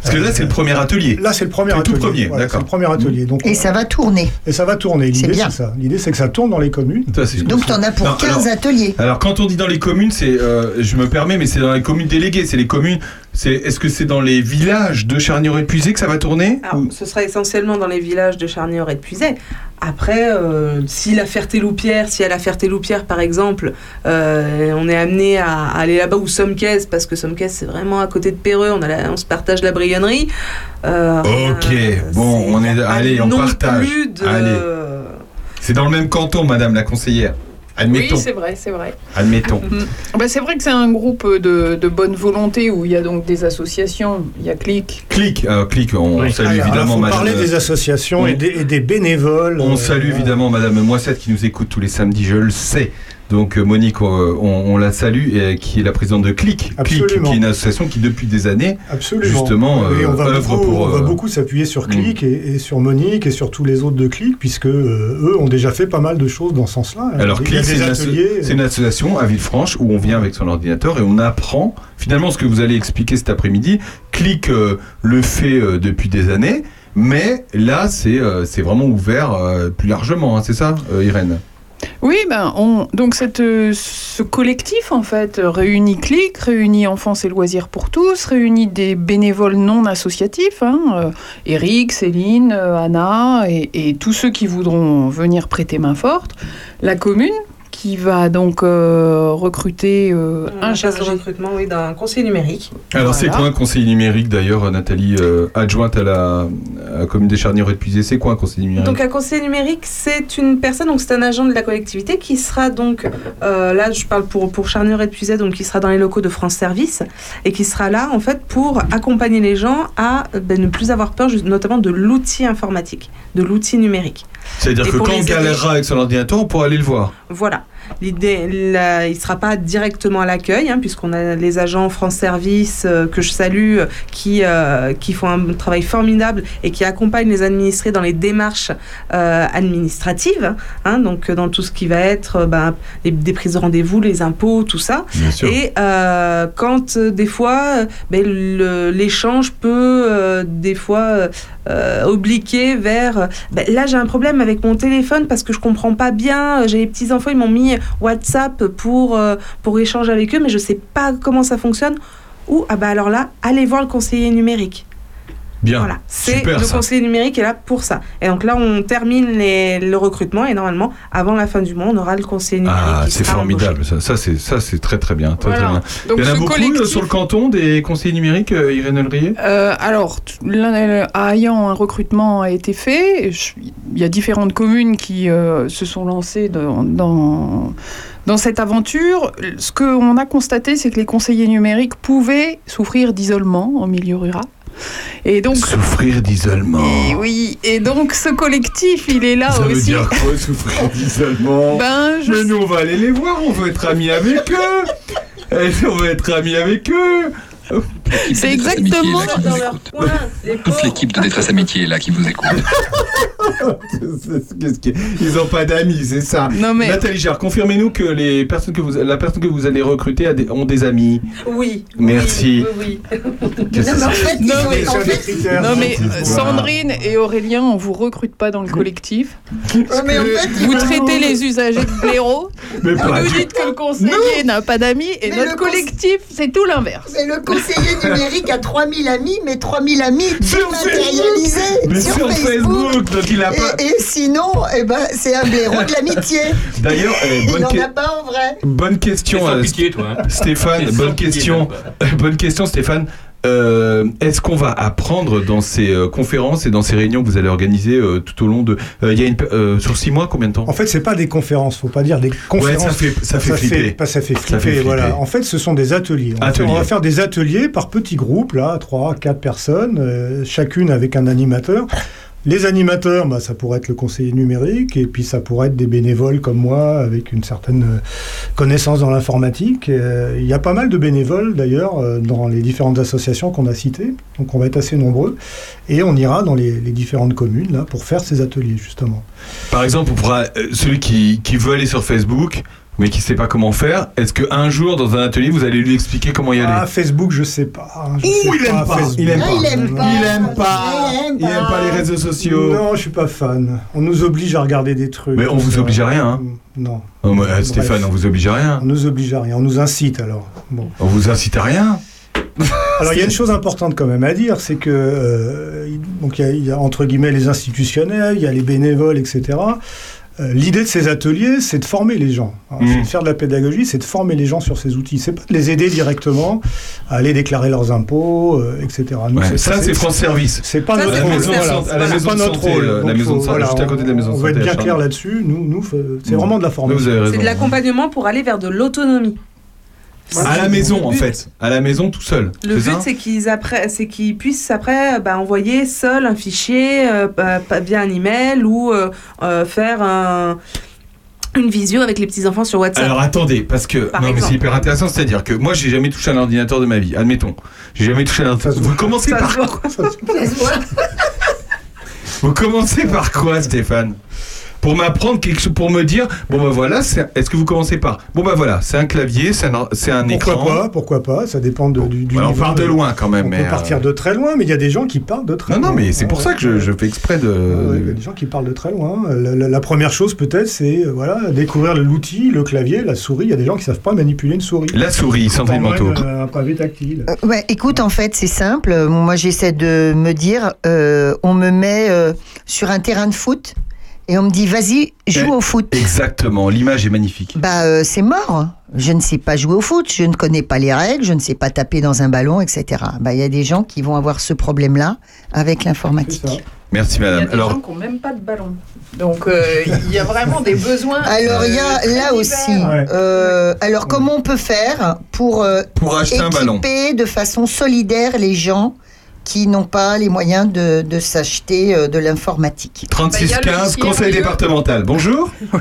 Parce que là, c'est le premier atelier. Là, c'est le premier le tout atelier. premier, Voilà, d'accord. C'est le premier atelier. Donc, Et on- ça va tourner. et ça va tourner. L'idée, c'est ça. L'idée, c'est que ça tourne dans les communes. Ça, c'est- Donc t'en as pour Non, 15 alors- ateliers. Alors quand on dit dans les communes, c'est, euh, je me permets, mais c'est dans les communes déléguées, c'est les communes. C'est, est-ce que c'est dans les villages de Charnier-Épuisé que ça va tourner Alors, Ou- ce sera essentiellement dans les villages de Charnier et de Puiset. Après, euh, si la Ferté-Loupière, si à la Ferté-Loupière par exemple, euh, on est amené à, à aller là-bas ou Somquès, parce que Somquès c'est vraiment à côté de Péreux, on, a la- on se partage la brigonnerie. euh, Ok, bon, on est, allez, on partage. Allez. C'est dans le même canton, Madame la conseillère. Admettons. Oui, c'est vrai, c'est vrai. Admettons. Bah, c'est vrai que c'est un groupe de, de bonne volonté où il y a donc des associations, il y a Click. Clic, euh, clic, on Oui. salue Alors, évidemment faut madame. parler des associations on- et, des, et des bénévoles. On euh, salue voilà. évidemment Madame Moissette qui nous écoute tous les samedis, je le sais. Donc euh, Monique, euh, on, on la salue, et, qui est la présidente de Clic. Clic, Absolument. qui est une association qui depuis des années, Absolument. justement, Et euh, on va œuvre beaucoup, pour, on va euh, beaucoup s'appuyer sur mm. Click et, et sur Monique et sur tous les autres de Click, puisque euh, eux ont déjà fait pas mal de choses dans ce sens-là. Alors Il y a Clic, c'est des une, asso- ateliers. c'est une association à Villefranche où on vient avec son ordinateur et on apprend finalement ce que vous allez expliquer cet après-midi. Clic euh, le fait euh, depuis des années, mais là c'est euh, vraiment ouvert euh, plus largement, hein, c'est ça, euh, Irène? Oui, ben, on, donc euh, ce collectif, en fait, réunit Click, réunit Enfance et Loisirs pour tous, réunit des bénévoles non associatifs, hein, euh, Eric, Céline, euh, Anna, et tous ceux qui voudront venir prêter main forte. La commune, qui va donc euh, recruter euh, Un chasse de chargé. recrutement oui, d'un conseiller numérique. Alors c'est quoi un conseiller numérique d'ailleurs, Nathalie, euh, adjointe à la, à la commune des Charnières et Puisé, c'est quoi un conseiller numérique? Donc un conseiller numérique, c'est une personne, donc c'est un agent de la collectivité qui sera donc, euh, là je parle pour, pour Charnier et donc qui sera dans les locaux de France Service et qui sera là en fait pour accompagner les gens à ben, ne plus avoir peur notamment de l'outil informatique, de l'outil numérique. C'est-à-dire que quand on galérera avec son ordinateur, on pourra aller le voir. Voilà. L'idée, là, il ne sera pas directement à l'accueil, hein, puisqu'on a les agents France Service euh, que je salue, euh, qui, euh, qui font un travail formidable et qui accompagnent les administrés dans les démarches euh, administratives, hein, donc dans tout ce qui va être euh, ben, les, des prises de rendez-vous, les impôts, tout ça. Et quand des fois, ben, le- l'échange peut des fois obliquer vers ben, là j'ai un problème avec mon téléphone parce que je comprends pas bien, j'ai les petits enfants, ils m'ont mis WhatsApp pour, euh, pour échanger avec eux, mais je sais pas comment ça fonctionne. Ou ah bah alors là, allez voir le conseiller numérique. Bien. Voilà, c'est le ça. conseiller numérique est là pour ça. Et donc là, on termine les- le recrutement et normalement, avant la fin du mois, on aura le conseiller numérique. Ah, c'est formidable. Ça, ça c'est ça, c'est très très bien. Très, Voilà. très bien. Donc Il y en a beaucoup collectif- euh, sur le canton des conseillers numériques, euh, Irène Elrier Euh, alors, à Hayan, un recrutement a été fait. Je- Il y a différentes communes qui euh, se sont lancées dans, dans, dans cette aventure. Ce qu'on a constaté, c'est que les conseillers numériques pouvaient souffrir d'isolement en milieu rural. Et donc, Souffrir d'isolement. et oui, et donc ce collectif, il est là Ça veut aussi. dire quoi, souffrir d'isolement Ben, je Mais nous, on va aller les voir, on veut être amis avec eux. Eh, on veut être amis avec eux. C'est exactement dans leur coin. Les Toute l'équipe de détresse amitié est là qui vous écoute. Ils ont pas d'amis, c'est ça. Non mais Nathalie Gérard, confirmez-nous que les personnes que vous, la personne que vous allez recruter a des- ont des amis. Oui. Merci. Oui, Non, mais en c'est fait, ils Non, ont- mais- en Sur des fait, critères. Non mais euh, Voilà. Sandrine et Aurélien, on vous recrute pas dans le collectif. Mais en fait, ils Vous traitez les usagers de blaireaux. Mais Vous nous dites que le conseiller n'a pas d'amis et Mais notre collectif, c'est tout l'inverse. Mais le conseiller numérique a 3000 amis, mais 3000 amis Sur dématérialisés Mais sur, Facebook, donc il a pas. Et, et sinon, eh ben, c'est un blaireau de l'amitié. D'ailleurs, eh, Il bonne, n'en que- a pas en vrai. bonne question, euh, pitié, toi. hein. Stéphane. Bonne pitié, question. Bonne question, Stéphane. Euh, Est-ce qu'on va apprendre dans ces euh, conférences et dans ces réunions que vous allez organiser euh, tout au long de. euh, Il y a une, euh, sur six mois, combien de temps? En fait, c'est pas des conférences, faut pas dire des conférences. ça fait- ça fait flipper. pas- ça fait Ça flipper, fait flipper. voilà. En fait, ce sont des ateliers. On, va faire, Ateliers. on va faire des ateliers par petits groupes, là, 3, 4 personnes, chacune avec un animateur. Les animateurs, bah, ça pourrait être le conseiller numérique, et puis ça pourrait être des bénévoles comme moi, avec une certaine euh, connaissance dans l'informatique. Euh, Il y a pas mal de bénévoles, d'ailleurs, euh, dans les différentes associations qu'on a citées, donc on va être assez nombreux, et on ira dans les, différentes communes, là, pour faire ces ateliers, justement. Par exemple, celui qui veut aller sur Facebook, mais qui sait pas comment faire, est-ce qu'un jour, dans un atelier, vous allez lui expliquer comment y aller? Ah, Facebook, je sais pas. je Ouh, sais il aime pas, Facebook. il aime Ah, pas. il aime pas. Il aime pas. Il aime Il aime pas les réseaux sociaux. Non, je suis pas fan. On nous oblige à regarder des trucs. Mais on vous oblige à rien, hein. Non. Oh, mais, euh. Stéphane, on vous oblige à rien. On nous oblige à rien. On nous incite alors. Bon. On vous incite à rien. Alors il y a une chose importante quand même à dire, c'est que euh, donc il y, a, il y a, entre guillemets les institutionnels, il y a les bénévoles, etc. Euh, L'idée de ces ateliers, c'est de former les gens. hein. C'est de faire de la pédagogie, c'est de former les gens sur ces outils. C'est pas de les aider directement à aller déclarer leurs impôts, euh, etc. Nous, Ouais, ça, c'est France Service. C'est pas Ça, notre rôle. Voilà. À la pas de notre santé, rôle. euh, la maison de santé, juste à côté de la maison de On va être santé, bien à clair là-dessus. Nous, nous, c'est Mhm. vraiment de la formation. C'est de l'accompagnement pour aller vers de l'autonomie. À la maison, en fait. À la maison, tout seul. Le but, c'est qu'ils après, c'est qu'ils puissent après bah, envoyer seul un fichier euh, bah, via un email ou euh, euh, faire un- une visio avec les petits enfants sur WhatsApp. Alors attendez, parce que Par non mais c'est hyper intéressant, c'est-à-dire que moi j'ai jamais touché un ordinateur de ma vie, admettons. J'ai jamais touché un ordinateur. Vous commencez par quoi. Vous commencez par quoi, Stéphane? Pour m'apprendre quelque chose, pour me dire, bon bah voilà, est-ce que vous commencez par, bon bah voilà, c'est un clavier, c'est un, c'est un Pourquoi écran. pas Pourquoi pas Ça dépend de- du, du Voilà, on part de loin quand même. On mais, peut euh, partir de très loin, mais il y a des gens qui partent de très Non, loin. non, mais c'est pour Ouais, ça que je, fais exprès de. Ouais, Il y a des gens qui parlent de très loin. La, la- la première chose peut-être, c'est euh, voilà, découvrir l'outil, le clavier, la souris. Il y a des gens qui savent pas manipuler une souris. La souris, Sandrine Manteau. Un, un pavé tactile. Euh, ouais, écoute, en fait, c'est simple. Euh, Moi, j'essaie de me dire, euh, on me met euh, sur un terrain de foot et on me dit, vas-y, joue Eh, au foot. Exactement, l'image est magnifique. Bah, euh, c'est mort. Je ne sais pas jouer au foot, je ne connais pas les règles, je ne sais pas taper dans un ballon, etc. Bah, il y a des gens qui vont avoir ce problème-là avec l'informatique. Merci Il y a madame. des Alors, gens qui n'ont même pas de ballon. Donc euh, il y a vraiment des besoins. Alors, il y a euh, là aussi. euh, alors, comment on peut faire pour, euh, pour acheter un ballon. équiper de façon solidaire les gens qui n'ont pas les moyens de, de s'acheter euh, de l'informatique 3615, Bah, conseil départemental. Bonjour.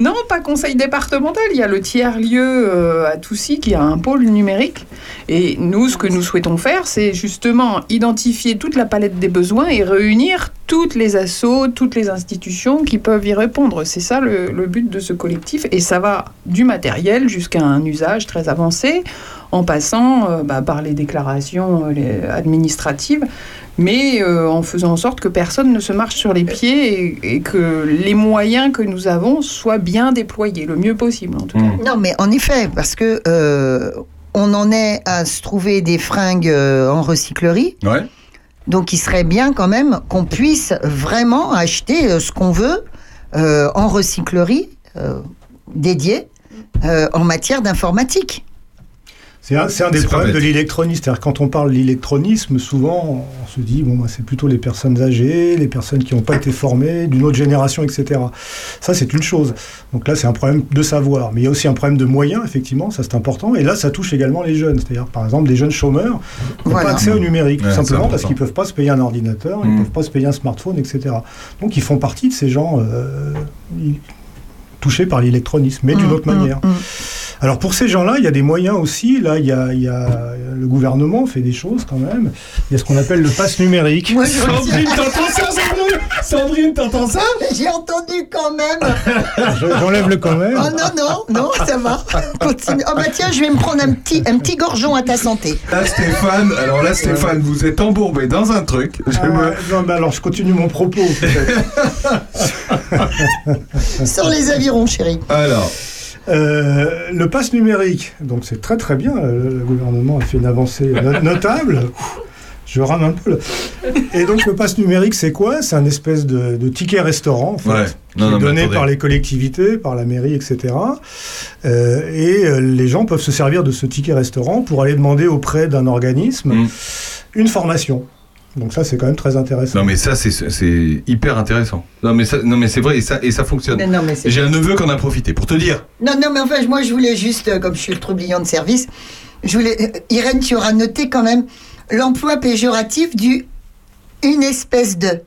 Non, pas conseil départemental. Il y a le tiers-lieu euh, à Toussy qui a un pôle numérique. Et nous, ce que nous souhaitons faire, c'est justement identifier toute la palette des besoins et réunir toutes les assos, toutes les institutions qui peuvent y répondre. C'est ça le, le but de ce collectif. Et ça va du matériel jusqu'à un usage très avancé, en passant euh, bah, par les déclarations euh, les administratives mais euh, en faisant en sorte que personne ne se marche sur les pieds et, et que les moyens que nous avons soient bien déployés, le mieux possible en tout cas. Non, mais en effet, parce que euh, on en est à se trouver des fringues euh, en recyclerie. Ouais. Donc, il serait bien quand même qu'on puisse vraiment acheter euh, ce qu'on veut euh, en recyclerie euh, dédiée euh, en matière d'informatique. C'est un, c'est un des problèmes de l'électronisme. C'est-à-dire quand on parle de l'électronisme, souvent on se dit bon, bah, c'est plutôt les personnes âgées, les personnes qui n'ont pas été formées, d'une autre génération, etc. Ça, c'est une chose. Donc là, c'est un problème de savoir. Mais il y a aussi un problème de moyens, effectivement, ça c'est important. Et là, ça touche également les jeunes. C'est-à-dire, par exemple, des jeunes chômeurs qui n'ont Voilà. pas accès au numérique, tout Ouais, simplement parce qu'ils ne peuvent pas se payer un ordinateur, ils ne Mm. peuvent pas se payer un smartphone, etc. Donc ils font partie de ces gens euh, ils- touchés par l'électronisme, mais d'une Mm, autre mm, manière. Alors pour ces gens-là, il y a des moyens aussi. Là, il y a, il y a- le gouvernement fait des choses quand même. Il y a ce qu'on appelle le pass numérique. Sandrine t'entends ça? J'ai entendu quand même. Je- J'enlève le quand même. Oh non, non, non, ça va. Continue. Oh bah tiens, je vais me prendre un petit, un petit gorgeon à ta santé. Là, Stéphane, alors là, Stéphane, vous êtes embourbé dans un truc. Je Ah me- non, mais alors je continue mon propos. peut-être. Sur les avirons, chérie. Alors, Euh, le pass numérique, donc c'est très très bien. Le, le gouvernement a fait une avancée no- notable. Je rame un peu. là. Et donc le pass numérique, c'est quoi? C'est un espèce de, de ticket restaurant, en fait, Ouais. qui Non, est donné par les collectivités, par la mairie, etc. Euh, et euh, les gens peuvent se servir de ce ticket restaurant pour aller demander auprès d'un organisme Mm. une formation. Donc ça, c'est quand même très intéressant. non mais ça, c'est- hyper intéressant. Non mais, ça- non, mais c'est vrai et ça, et ça fonctionne. J'ai un neveu qui en a profité. Pour te dire, Non, non, mais enfin, moi, je voulais juste, euh, comme je suis le troublion de service, je voulais. euh, Irène, tu auras noté quand même l'emploi péjoratif du une espèce de.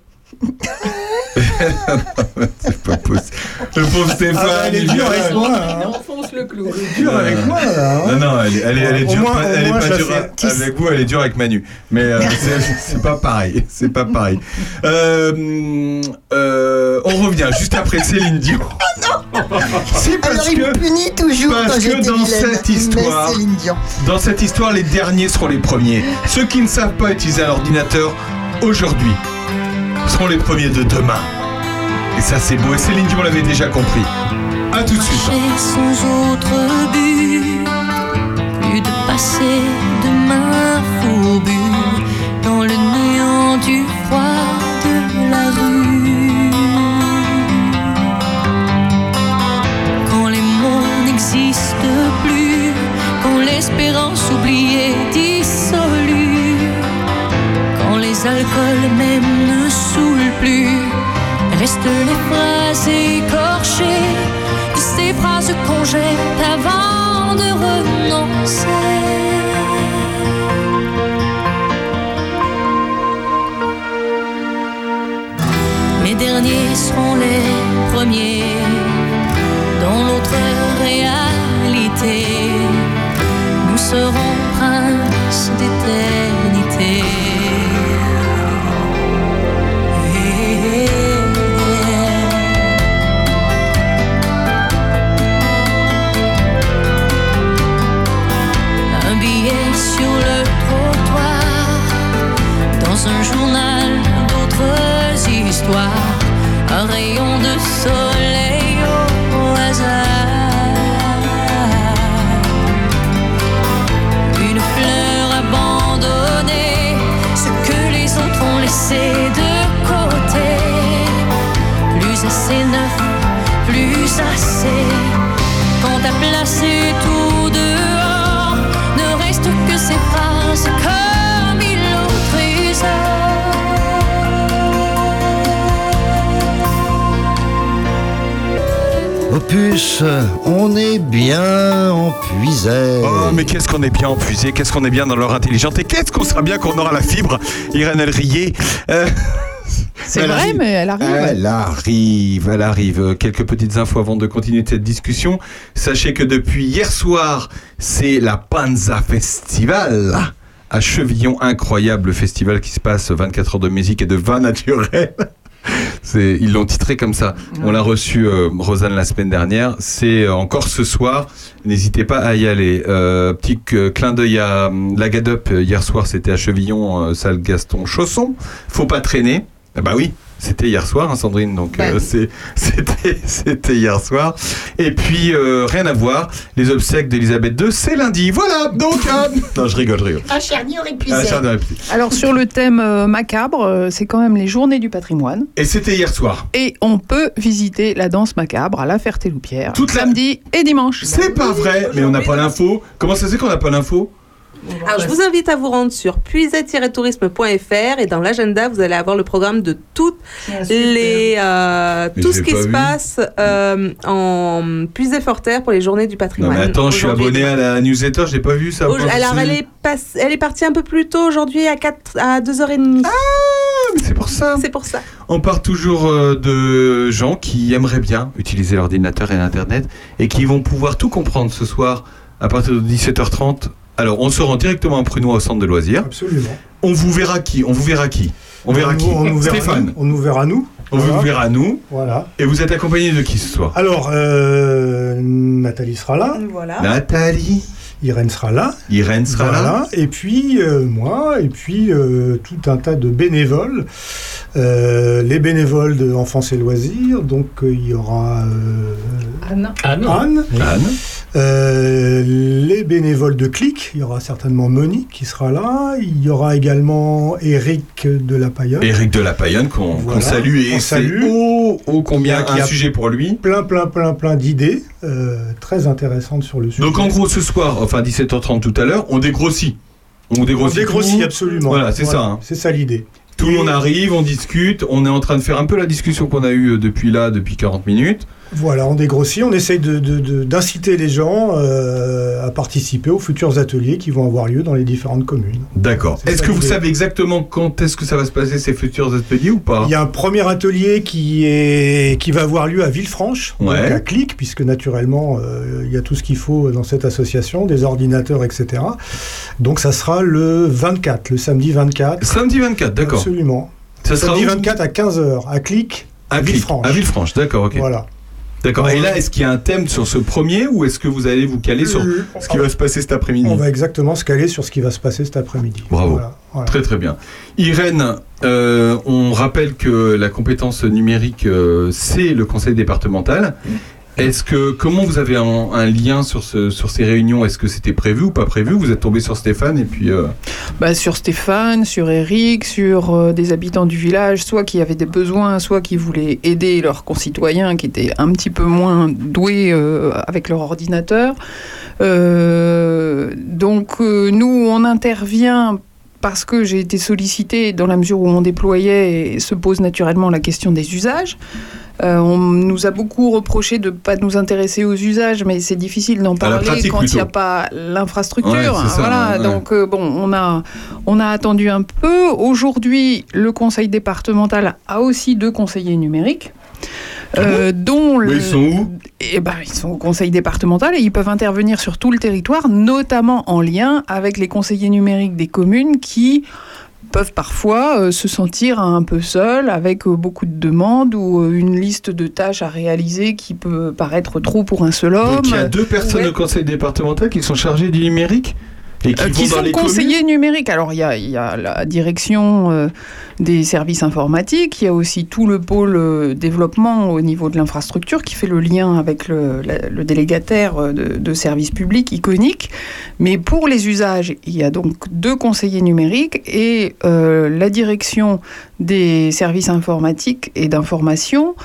C'est pas possible. Le pauvre Stéphane, Ah, elle est il dure avec moi. hein. enfonce le clou. Dur avec moi, là. hein. Non, non, elle, est- elle est, elle est dure, moins- pas- au elle est pas dure avec vous, elle est dure avec Manu. Mais euh, c'est- pas pareil, c'est pas pareil. Euh, euh, on revient juste après Céline Dion. Si, parce Alors, il me que, punit toujours parce quand que dans vilaine. cette Mais histoire, Céline Dion. dans cette histoire, les derniers seront les premiers. Ceux qui ne savent pas utiliser un ordinateur aujourd'hui sont les premiers de demain. Et ça, c'est beau. Et Céline Dion l'avait déjà compris. À tout de suite. sans autre but, plus de passer demain fourbu dans le néant du froid de la rue. Quand les mots n'existent plus, quand l'espérance oubliée dissolue, quand les alcools même Restent les phrases écorchées, ces phrases qu'on jette avant de renoncer. Les derniers seront les premiers dans l'autre réalité. Nous serons Assez neuf, plus assez. Quand t'as placé tout dehors, ne reste que ces phrases comme il au trésor. Opus, on est bien en puisée. Oh, mais qu'est-ce qu'on est bien enfusé, qu'est-ce qu'on est bien dans l'heure intelligente et qu'est-ce qu'on sera bien qu'on aura la fibre, Irène Elrier. Euh, C'est elle vrai, arrive. mais elle arrive. Elle arrive, elle arrive. Quelques petites infos avant de continuer cette discussion. Sachez que depuis hier soir, c'est la Panza Festival à Chevillon. Incroyable festival qui se passe 24 heures de musique et de vin naturel. Ils l'ont titré comme ça. On l'a reçu, euh, Rosanne, la semaine dernière. C'est euh, encore ce soir. N'hésitez pas à y aller. Euh, petit euh, clin d'œil à la Gadup. Hier soir, c'était à Chevillon, salle Gaston Chausson. Faut pas traîner. Ah bah oui, c'était hier soir, hein, Sandrine. Donc euh, c'est- c'était, c'était hier soir. Et puis euh, rien à voir. Les obsèques d'Elisabeth II, c'est lundi. Voilà. Donc euh, non, je rigole, je rigole. Ah, aurait pu Ah, Charny aurait pu. Alors sur le thème euh, macabre, euh, c'est quand même les journées du patrimoine. Et c'était hier soir. Et on peut visiter la danse macabre à la Ferté-Loupière Toute la- samedi et dimanche. C'est pas vrai, mais on n'a pas l'info. Comment ça se fait qu'on n'a pas l'info? Alors, je vous invite à vous rendre sur puiset-tourisme.fr et dans l'agenda, vous allez avoir le programme de toutes les, euh, tout ce qui se vu. passe euh, en Puiset-Forterre pour les journées du Non patrimoine. mais attends, je suis abonné à la newsletter, j'ai pas vu ça. Au- alors, elle est, elle est partie un peu plus tôt aujourd'hui à, 4, à 2h30. Ah, mais c'est pour ça. C'est pour ça. On part toujours euh, de gens qui aimeraient bien utiliser l'ordinateur et l'internet et qui vont pouvoir tout comprendre ce soir à partir de 17h30. Alors, on se rend directement à Prunois au centre de loisirs. Absolument. On vous verra qui On vous verra qui On verra qui on nous verra Stéphane. nous, on nous verra nous. On Voilà. vous verra nous. Voilà. Et vous êtes accompagné de qui ce soir? Alors, euh, Nathalie sera là. Voilà. Nathalie. Irène sera là. Irène sera Voilà. là. Et puis euh, moi, et puis euh, tout un tas de bénévoles. Euh, les bénévoles de Enfance et Loisirs. Donc euh, il y aura euh, Anne. Anne. Anne. Anne. Euh, les bénévoles de Clic, il y aura certainement Monique qui sera là. Il y aura également Eric de la Paillonne. Éric de la Paillonne qu'on Voilà. salue et On c'est salue. ô, ô combien Qui a- qui un a- sujet pour lui. Plein, plein, plein, plein d'idées euh, très intéressantes sur le sujet. Donc en gros ce soir, enfin 17h30 tout à l'heure, on dégrossit. On on dégrossit. dégrossit tout. absolument. Voilà, c'est ça. hein. C'est ça l'idée. Tout le monde arrive, on discute, on est en train de faire un peu la discussion qu'on a eue euh, depuis là, depuis 40 minutes. Voilà, on dégrossit, on essaye de- de- de- d'inciter les gens euh, à participer aux futurs ateliers qui vont avoir lieu dans les différentes communes. D'accord. Est-ce que vous savez exactement quand est-ce que ça va se passer ces futurs ateliers ou pas? Il y a un premier atelier qui, est, qui va avoir lieu à Villefranche, Ouais. donc à Clic, puisque naturellement, euh, il y a tout ce qu'il faut dans cette association, des ordinateurs, etc. Donc ça sera le 24, le samedi 24. Samedi 24, d'accord. Absolument. Ça sera samedi où? 24 à 15h, à Clic, À Clic, Villefranche. À Villefranche, d'accord, ok. Voilà. D'accord. Et là, est-ce qu'il y a un thème sur ce premier ou est-ce que vous allez vous caler sur ce qui va se passer cet après-midi On va exactement se caler sur ce qui va se passer cet après-midi. Bravo. Voilà, voilà. Très très bien. Irène, euh, on rappelle que la compétence numérique, euh, c'est le conseil départemental. Est-ce que comment vous avez un, lien sur, ce, sur ces réunions? Est-ce que c'était prévu ou pas prévu? Vous êtes tombé sur Stéphane et puis euh, Bah, sur Stéphane, sur Eric, sur euh, des habitants du village, soit qui avaient des besoins, soit qui voulaient aider leurs concitoyens qui étaient un petit peu moins doués euh, avec leur ordinateur. Donc nous, on intervient parce que j'ai été sollicitée dans la mesure où on déployait et se pose naturellement la question des usages. Euh, on nous a beaucoup reproché de ne pas nous intéresser aux usages, mais c'est difficile d'en parler pratique, quand il n'y a pas l'infrastructure. Ouais, voilà, ouais. donc euh, bon, on a, on a attendu un peu. Aujourd'hui, le conseil départemental a aussi deux conseillers numériques. euh, dont Mais le- ils sont où? Eh ben, ils sont au conseil départemental et ils peuvent intervenir sur tout le territoire, notamment en lien avec les conseillers numériques des communes qui peuvent parfois euh, se sentir un peu seuls avec euh, beaucoup de demandes ou euh, une liste de tâches à réaliser qui peut paraître trop pour un seul homme. Donc il y a deux personnes Ouais. au conseil départemental qui sont chargées du numérique? Et qui Euh, sont les conseillers numériques. Alors, il y a, il y a la direction euh, des services informatiques, il y a aussi tout le pôle euh, développement au niveau de l'infrastructure qui fait le lien avec le, la- le délégataire euh, de, de services publics iconique. Mais pour les usages, il y a donc deux conseillers numériques et euh, la direction des services informatiques et d'information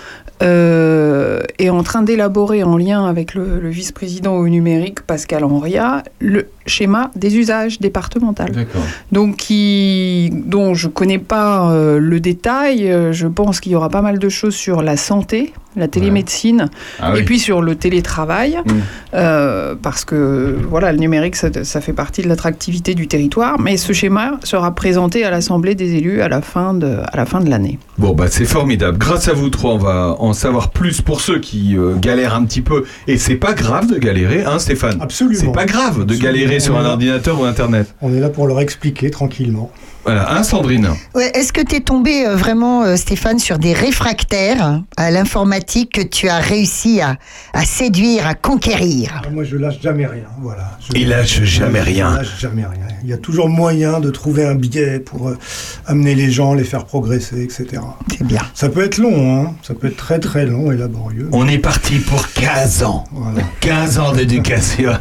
est en train d'élaborer en lien avec le, le vice-président au numérique Pascal Henria le schéma des usages départemental. D'accord. Donc qui, dont je connais pas euh, le détail, euh, je pense qu'il y aura pas mal de choses sur la santé, la télémédecine, Ah et oui. puis sur le télétravail, Mm. euh, parce que voilà, le numérique, ça, ça fait partie de l'attractivité du territoire, mais ce schéma sera présenté à l'Assemblée des élus à la fin de, à la fin de l'année. Bon, bah c'est formidable. Grâce à vous trois, on va en savoir plus pour ceux qui euh, galèrent un petit peu. Et c'est pas grave de galérer, hein, Stéphane? Absolument. C'est pas grave de Absolument. galérer sur un ordinateur ou Internet. On est là pour leur expliquer tranquillement. Voilà, hein, Sandrine Ouais, Est-ce que tu es tombé euh, vraiment, euh, Stéphane, sur des réfractaires à l'informatique que tu as réussi à, à séduire, à conquérir? Ah, Moi, je lâche jamais rien. Voilà. Je- Il lâche jamais rien. Je lâche jamais rien. Il y a toujours moyen de trouver un biais pour euh, amener les gens, les faire progresser, etc. C'est bien. Ça peut être long, hein. Ça peut être très très long et laborieux. On est parti pour 15 ans. Voilà. 15 ans d'éducation.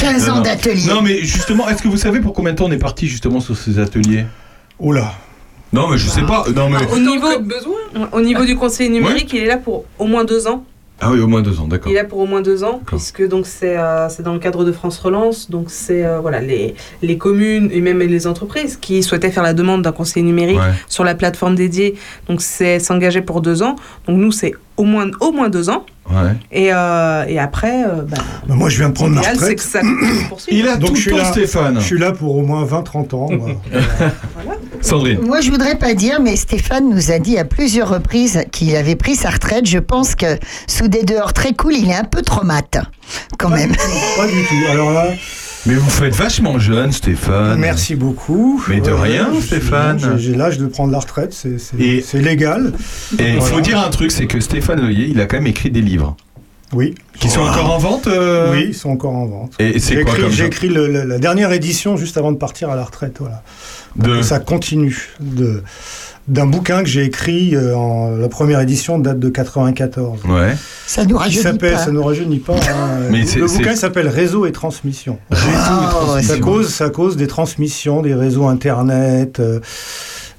15 Non, ans d'atelier. Non, mais justement, est-ce que vous savez pour combien de temps on est parti justement sur ces ateliers? Oh là. Non, mais je sais pas. Non, mais... Au niveau, au niveau du conseil numérique, il est là pour au moins deux ans. Ah oui, au moins deux ans, d'accord. Il est là pour au moins deux ans, puisque donc c'est euh, c'est dans le cadre de France Relance, donc c'est euh, voilà les, les communes et même les entreprises qui souhaitaient faire la demande d'un conseiller numérique Ouais. sur la plateforme dédiée, donc c'est s'engager pour deux ans. Donc nous c'est au moins au moins deux ans. Ouais. Et, euh, et après, euh, bah, Bah, moi, je viens de prendre ma retraite. que ça. Il a Donc, tout je le suis temps, là- Stéphane. Je suis là pour au moins 20-30 ans. moi. Sandrine. Moi, je voudrais pas dire, mais Stéphane nous a dit à plusieurs reprises qu'il avait pris sa retraite. Je pense que sous des dehors très cool, il est un peu traumate, quand même. Pas du tout. Alors là, Mais vous faites vachement jeune, Stéphane. merci beaucoup. Mais de rien, Stéphane. J'ai l'âge de prendre la retraite, c'est légal. Et il faut dire un truc, c'est que Stéphane Loyer, il a quand même écrit des livres. Oui. Qui sont encore en vente euh Oui, ils sont encore en vente. Et c'est J'ai quoi j'ai écrit le- le- la dernière édition juste avant de partir à la retraite. Voilà. De- ça continue. De- D'un bouquin que j'ai écrit euh, en la première édition date de 94. Ouais. Ça nous rajeunit s'appelle, pas. ça ne rajeunit pas. hein. Mais le bouquin s'appelle Réseau et transmission. Oh, ça c'est cause, ça cause des transmissions, des réseaux internet, euh,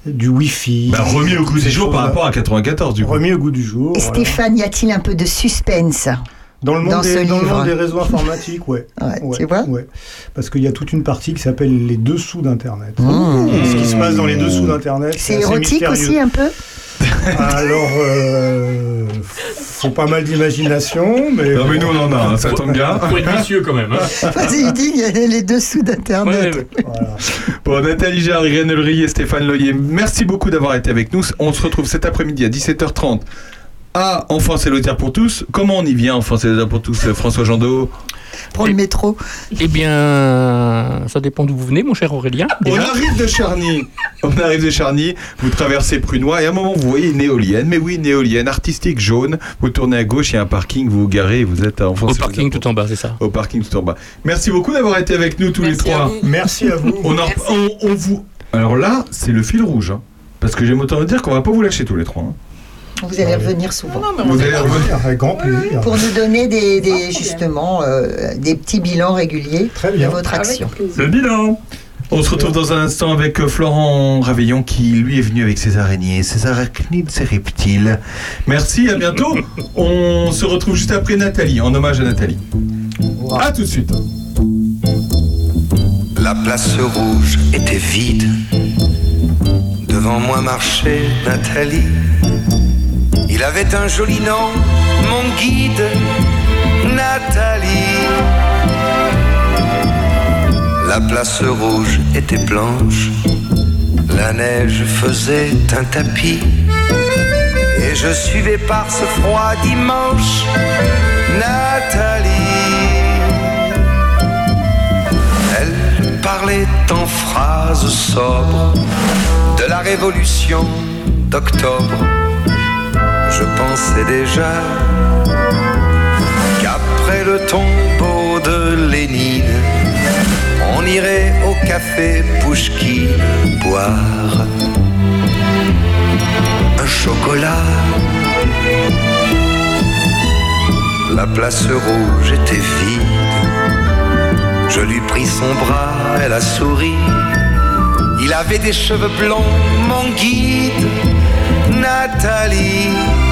du Wi-Fi. Bah, remis au goût du jour par rapport à 94, du coup. Remis au goût du jour. Et voilà. Stéphane, y a-t-il un peu de suspense? Dans le monde, dans des, ce dans le livre. monde des réseaux informatiques, ouais. Ouais, Ouais, Tu vois ouais. Parce qu'il y a toute une partie qui s'appelle les dessous d'Internet. Mmh. Ce qui se passe dans les dessous d'Internet, C'est érotique mystérieux. aussi un peu Alors, euh, faut pas mal d'imagination, mais... Non, mais nous, on en a, hein, ça tombe bien. Faut être vicieux quand même. hein. Vas-y, dis, il y a les dessous d'Internet. Ouais, ouais. Voilà. Bon, Nathalie Jarre, Irène Elry et Stéphane Loyer, merci beaucoup d'avoir été avec nous. On se retrouve cet après-midi à 17h30 à Enfance et Lothaire pour tous. Comment on y vient, Enfance et Lothaire pour tous, euh, François Jandot Pour le métro. Eh bien, ça dépend d'où vous venez, mon cher Aurélien. On déjà. arrive de Charny. On arrive de Charny, vous traversez Prunois et à un moment vous voyez une éolienne. Mais oui, une éolienne artistique jaune. Vous tournez à gauche, il y a un parking, vous vous garez et vous êtes à Enfance Au parking tout en bas, c'est ça. Au parking tout en bas. Merci beaucoup d'avoir été avec nous tous les Merci trois. vous. Merci à vous. On, en- on, on vous. Alors là, c'est le fil rouge. hein. Parce que j'aime autant dire qu'on va pas vous lâcher tous les trois. hein. Vous allez revenir souvent. Vous allez revenir. Avec grand plaisir. Pour nous donner des, des- justement euh, des petits bilans réguliers Très de votre action. Le bilan. On se retrouve dans un instant avec euh, Florent Ravillon qui lui est venu avec ses araignées, ses arachnides, ses reptiles. Merci, à bientôt. On se retrouve juste après Nathalie, en hommage à Nathalie. A tout de suite. La place rouge était vide. Devant moi marchait Nathalie. Il avait un joli nom, mon guide, Nathalie. La place rouge était blanche, la neige faisait un tapis. Et je suivais par ce froid dimanche Nathalie. Elle parlait en phrases sobres de la révolution d'octobre. Pensais déjà qu'après le tombeau de Lénine, on irait au café Pouchki boire un chocolat. La place rouge était vide. Je lui pris son bras, elle a souri. Il avait des cheveux blonds, mon guide, Nathalie.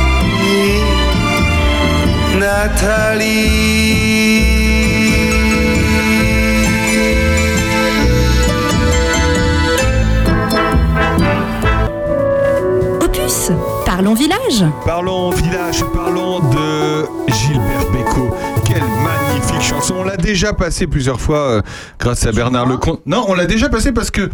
Opus, parlons village. Parlons village, parlons de Gilbert Bécaud. Quelle magnifique chanson. On l'a déjà passée plusieurs fois euh, grâce à Bernard Lecomte. Non, on l'a déjà passée parce que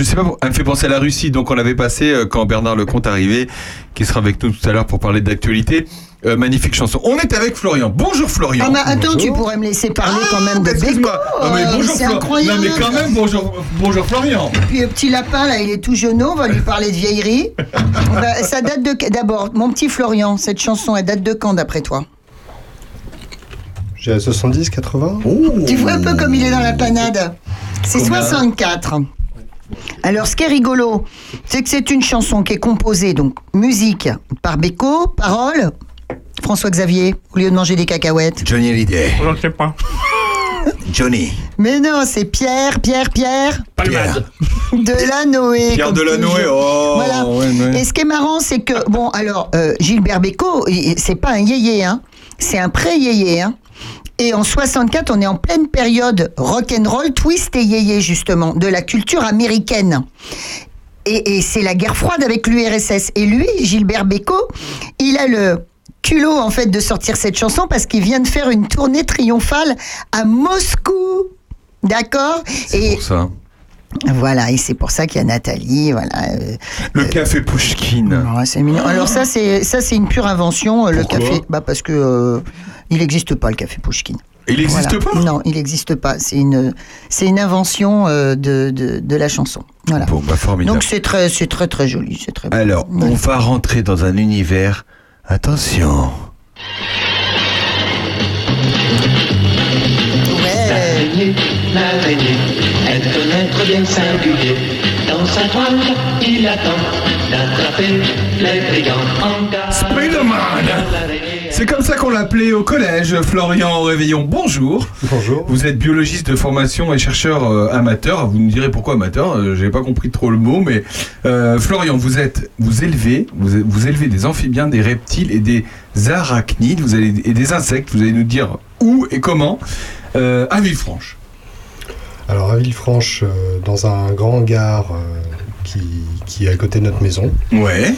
je sais pas, elle me fait penser à la Russie. Donc on l'avait passée euh, quand Bernard Lecomte arrivait, qui sera avec nous tout à l'heure pour parler d'actualité. Euh, magnifique chanson. On est avec Florian. Bonjour Florian. Ah, attends, tu pourrais me laisser parler quand même de Beko. Excuse-moi. Ah, mais bonjour, c'est incroyable. Non mais quand même bonjour, bonjour Florian. Puis le petit lapin, là, il est tout jeuneau, on va lui parler de vieillerie. Bah, ça date de. D'abord, mon petit Florian, cette chanson, elle date de quand d'après toi? J'ai 70, 80. Tu vois un peu comme il est dans la panade. C'est 64. Alors, ce qui est rigolo, c'est que c'est une chanson qui est composée, donc musique par Beko, paroles François Xavier, au lieu de manger des cacahuètes. Johnny Hallyday. Je ne sais pas. Johnny. Mais non, c'est Pierre, Pierre, Pierre. Palmade. Delanoë. Pierre toujours. oh, Voilà. ouais, ouais. Et ce qui est marrant, c'est que, bon, alors, euh, Gilbert Bécaud, c'est pas un yéyé, hein. C'est un pré-yéyé, hein. Et en 64, on est en pleine période rock'n'roll, twist et yéyé, justement, de la culture américaine. Et, et c'est la guerre froide avec l'URSS. Et lui, Gilbert Bécaud, il a le culot, en fait, de sortir cette chanson parce qu'il vient de faire une tournée triomphale à Moscou. D'accord? Et Pour ça. voilà, et c'est pour ça qu'il y a Nathalie, voilà. euh, Le café Pushkin. Ouais, c'est mignon. Alors ça, c'est ça, c'est une pure invention. euh, Le café, bah parce que euh, il n'existe pas le café Pouchkine. Il n'existe pas? Non, il n'existe pas. C'est une, c'est une invention euh, de, de, de la chanson. Voilà. Bon, bah formidable. Donc c'est très, c'est très très joli, c'est très. beau. Alors, on va rentrer dans un univers. Attention. L'araignée, l'araignée, est un être bien singulier. Dans sa toile, il attend d'attraper les brigands en garde. Spider-Man C'est comme ça qu'on l'appelait au collège, Florian au réveillon. Bonjour. Bonjour. Vous êtes biologiste de formation et chercheur euh, amateur. Vous me direz pourquoi amateur. euh, J'ai pas compris trop le mot, mais euh, Florian, vous êtes, vous élevez, vous, vous élevez des amphibiens, des reptiles et des arachnides. Vous allez et des insectes. Vous allez nous dire où et comment euh, à Villefranche. Alors à Villefranche, dans un grand hangar qui, qui est à côté de notre maison. Ouais.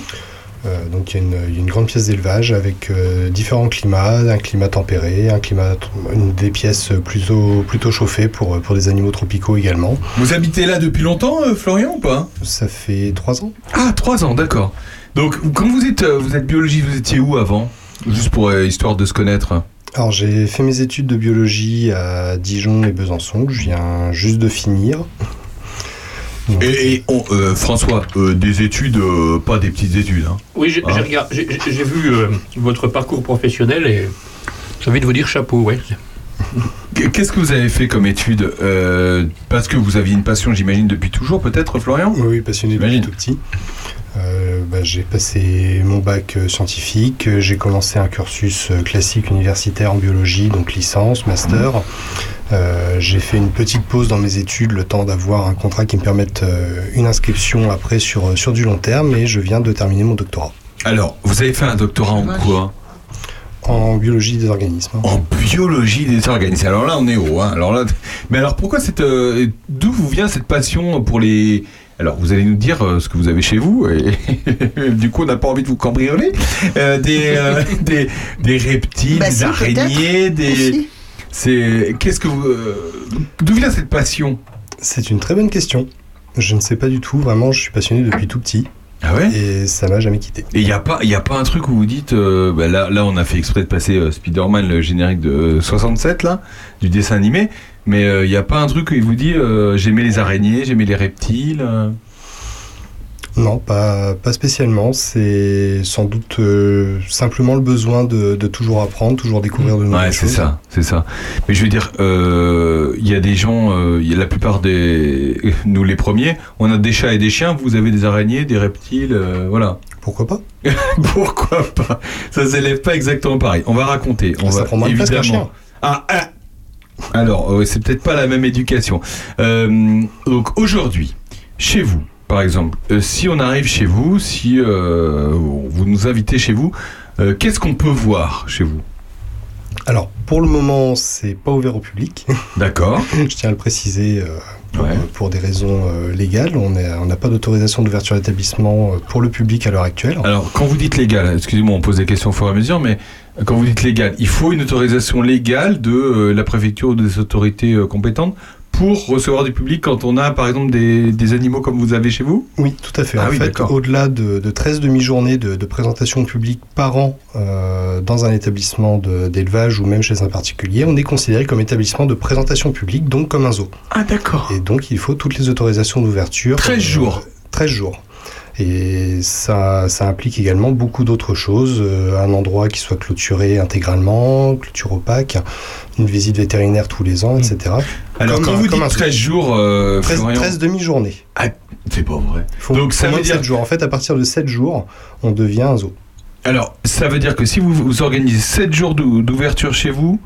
Euh, donc il y, a une- grande pièce d'élevage avec euh, différents climats, un climat tempéré, un climat, une, des pièces plutôt, plutôt chauffées pour, pour des animaux tropicaux également. Vous habitez là depuis longtemps, euh, Florian, ou pas? Ça fait trois ans. Ah, trois ans, d'accord. Donc, quand vous êtes, euh, vous êtes biologiste, vous étiez où avant? Juste pour euh, histoire de se connaître. Alors j'ai fait mes études de biologie à Dijon et Besançon, que je viens juste de finir. Et, et on- euh, François, euh, des études, euh, pas des petites études. Hein. Oui, j'ai Hein vu euh, votre parcours professionnel et j'ai envie de vous dire chapeau, ouais. Qu'est-ce que vous avez fait comme études Euh, Parce que vous aviez une passion, j'imagine, depuis toujours, peut-être, Florian? Oui, passionné depuis tout petit. Euh, bah, j'ai passé mon bac scientifique, j'ai commencé un cursus classique universitaire en biologie, donc licence, master. Euh, j'ai fait une petite pause dans mes études, le temps d'avoir un contrat qui me permette euh, une inscription après sur, sur du long terme, et je viens de terminer mon doctorat. Alors, vous avez fait un doctorat en quoi? En biologie des organismes. En biologie des organismes. Alors là, on est haut. Hein. Alors là, mais alors pourquoi cette, euh, d'où vous vient cette passion pour les Alors, vous allez nous dire euh, ce que vous avez chez vous, et du coup, on n'a pas envie de vous cambrioler. Euh, des, euh, des, des reptiles, Bah des si, araignées, des. aussi. C'est. Qu'est-ce que vous. euh, D'où vient cette passion? C'est une très bonne question. Je ne sais pas du tout. Vraiment, je suis passionné depuis tout petit. Ah ouais? Et ça m'a jamais quitté. Et il n'y a, pas- y a pas un truc où vous dites, euh, bah là, là on a fait exprès de passer euh, Spider-Man, le générique de euh, 67, là, du dessin animé, mais il n'y a pas un truc où il vous dit, euh, j'aimais les araignées, j'aimais les reptiles euh. Non, pas, pas spécialement. C'est sans doute euh, simplement le besoin de, de toujours apprendre, toujours découvrir de nouvelles Ouais, c'est choses. ça, c'est ça. Mais je veux dire, euh, il y a des gens, euh, il y a la plupart des, nous les premiers, on a des chats et des chiens. Vous avez des araignées, des reptiles, euh, voilà. Pourquoi pas? Pourquoi pas? Ça s'élève pas exactement pareil. On va raconter. On Ça va prend moins de chien. Ah, ah. Alors, euh, c'est peut-être pas la même éducation. Euh, donc aujourd'hui, chez vous, par exemple, euh, si on arrive chez vous, si euh, vous nous invitez chez vous, euh, qu'est-ce qu'on peut voir chez vous? Alors, pour le moment, c'est pas ouvert au public. D'accord. Je tiens à le préciser pour, pour des raisons légales. On n'a pas d'autorisation d'ouverture d'établissement pour le public à l'heure actuelle. Alors, quand vous dites légal, excusez-moi, on pose des questions au fur et à mesure, mais quand vous dites légal, il faut une autorisation légale de la préfecture ou des autorités compétentes pour recevoir du public quand on a, par exemple, des, des animaux comme vous avez chez vous? Oui, tout à fait. Ah en oui, fait, au-delà de, de 13 demi-journées de, de présentation public par an euh, dans un établissement d'élevage ou même chez un particulier, on est considéré comme établissement de présentation publique, donc comme un zoo. Ah d'accord. Et donc il faut toutes les autorisations d'ouverture. 13 euh, jours. 13 jours. Et ça, ça implique également beaucoup d'autres choses. euh, un endroit qui soit clôturé intégralement, clôture opaque, une visite vétérinaire tous les ans, etc. Hmm. Alors, Comme quand vous comme dites un zoo. 13 jours, euh, 13, Florian- 13 demi-journées. Ah, c'est pas vrai. Faut, Donc, ça veut dire- 7 jours. En fait, à partir de 7 jours, on devient un zoo. Alors, ça veut dire que si vous, vous organisez 7 jours d'ou- d'ouverture chez vous,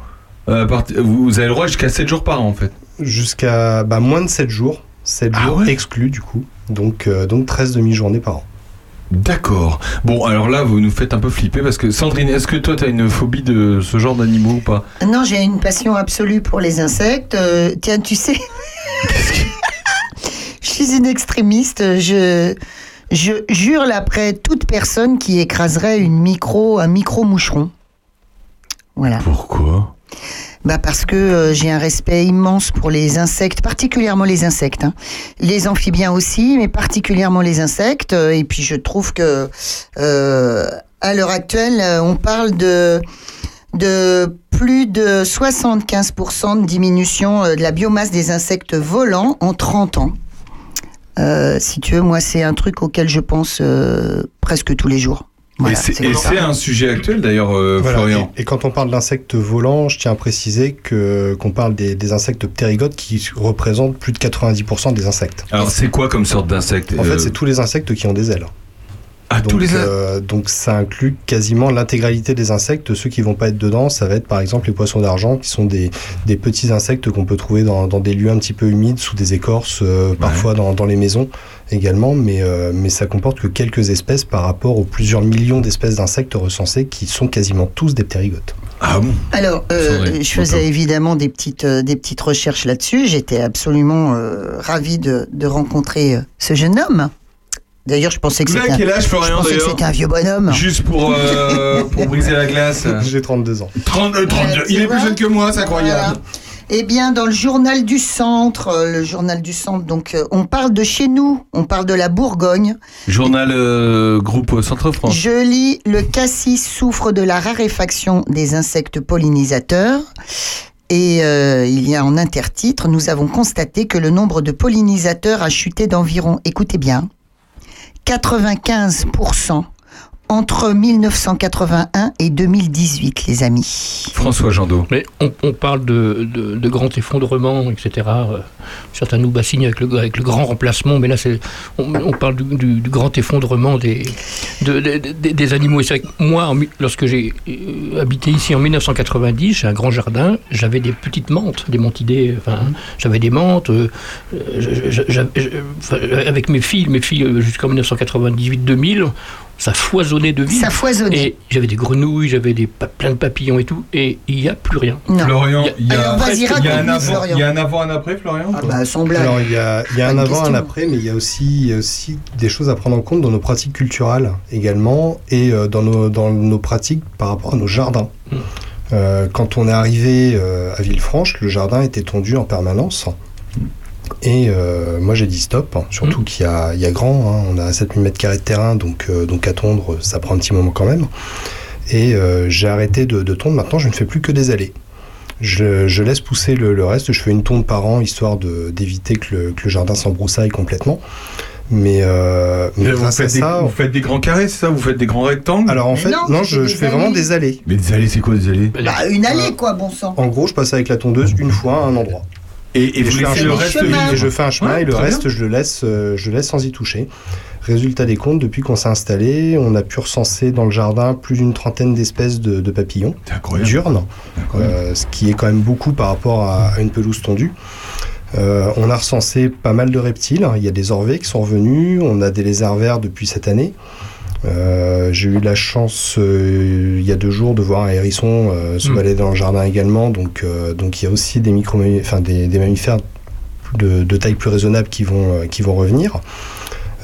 euh, vous avez le droit jusqu'à 7 jours par an, en fait. Jusqu'à bah, moins de 7 jours. 7 Ah jours exclus, du coup. Donc, euh, donc 13 demi-journées par an. D'accord. Bon, alors là, vous nous faites un peu flipper parce que Sandrine, est-ce que toi, tu as une phobie de ce genre d'animaux ou pas? Non, j'ai une passion absolue pour les insectes. Euh, tiens, tu sais, je suis une extrémiste. Je, je jure après toute personne qui écraserait une micro, un micro moucheron. Voilà. Pourquoi? Bah parce que euh, j'ai un respect immense pour les insectes, particulièrement les insectes. hein. Les amphibiens aussi, mais particulièrement les insectes. Euh, Et puis je trouve que euh, à l'heure actuelle, on parle de de plus de 75% de diminution de la biomasse des insectes volants en 30 ans. Si tu veux, moi, c'est un truc auquel je pense presque tous les jours. Voilà, Et c'est un sujet actuel d'ailleurs, euh, Voilà. Florian. Et, et quand on parle d'insectes volants, je tiens à préciser que qu'on parle des, des insectes ptérygotes qui représentent plus de 90% des insectes. Alors, c'est quoi comme sorte d'insecte En Euh, fait, c'est tous les insectes qui ont des ailes. Ah, donc, tous les euh, donc ça inclut quasiment l'intégralité des insectes. Ceux qui vont pas être dedans, ça va être par exemple les poissons d'argent, qui sont des, des petits insectes qu'on peut trouver dans, dans des lieux un petit peu humides, sous des écorces, euh, parfois dans, dans les maisons également. Mais, euh, mais ça comporte que quelques espèces par rapport aux plusieurs millions d'espèces d'insectes recensées, qui sont quasiment tous des ptérygotes. Ah bon? Alors, euh, je faisais évidemment des petites, euh, des petites recherches là-dessus. J'étais absolument euh, ravie de, de rencontrer euh, ce jeune homme. D'ailleurs, je pensais que c'était un, vieux bonhomme. Juste pour, euh, pour briser la glace. J'ai 32 ans. 30, euh, 32. Il est plus jeune que moi, c'est incroyable. Eh bien, dans le journal du centre, euh, le journal du centre, donc euh, on parle de chez nous, on parle de la Bourgogne. Journal euh, groupe Centre-France. Je lis le cassis souffre de la raréfaction des insectes pollinisateurs. Et euh, il y a en intertitre, nous avons constaté que le nombre de pollinisateurs a chuté d'environ, écoutez bien, 95% entre 1981 et 2018, les amis. François Jandot. Mais on, on parle de, de, de grands effondrements, etc. Euh, Certains nous bassinent avec le, avec le grand remplacement, mais là, c'est, on, on parle du, du- du grand effondrement des, de- de- de- des animaux. Et c'est vrai que moi, en lorsque j'ai euh, habité ici en 1990, j'ai un grand jardin, j'avais des petites menthes, des mentidés, enfin, j'avais des menthes. euh, avec mes filles, mes filles jusqu'en 1998-2000, ça foisonnait de vie. Ça foisonnait. Et j'avais des grenouilles, j'avais des plein de papillons et tout, et il n'y a plus rien. Non. Florian, il y a, Alors, vas-y, il y a un avant, Florian. il y a un avant, un après, Florian Ah bah, sans blague. Alors il y a, il y a Pas un avant, un question. après, mais il y a aussi, des choses à prendre en compte dans nos pratiques culturelles également et euh, dans, nos, dans nos pratiques par rapport à nos jardins. Euh, quand on est arrivé euh, à Villefranche, le jardin était tondu en permanence. Et euh, moi j'ai dit stop, hein, surtout qu'il y a, il y a grand, hein, on a 7000 mètres carrés de terrain, donc, euh, donc à tondre ça prend un petit moment quand même. Et euh, j'ai arrêté de, de tondre, maintenant je ne fais plus que des allées. Je, je laisse pousser le, le reste, je fais une tonde par an histoire de- d'éviter que le, que le jardin s'embroussaille complètement. Mais, euh, mais vous, faites des, ça, vous faites des grands carrés, c'est ça? Vous faites des grands rectangles? Alors en Mais fait, non, je, fais je des fais vraiment des allées. Mais des allées, c'est quoi des allées? Bah, une allée, quoi, bon sang. En gros, je passe avec la tondeuse une fois à un endroit. Et, et vous je fais un le chemin. reste Et je fais un chemin Ouais, et le reste, bien. je le laisse, euh, je laisse sans y toucher. Résultat des comptes, depuis qu'on s'est installé, on a pu recenser dans le jardin plus d'une trentaine d'espèces de, de papillons Incroyable. euh, ce qui est quand même beaucoup par rapport à, à une pelouse tondue. Euh, on a recensé pas mal de reptiles. Il y a des orvets qui sont revenus. On a des lézards verts depuis cette année. Euh, J'ai eu la chance euh, il y a deux jours de voir un hérisson euh, se Mm. balader dans le jardin également. Donc, donc il y a aussi des micro, enfin des, des mammifères de, de taille plus raisonnable qui vont, qui vont revenir.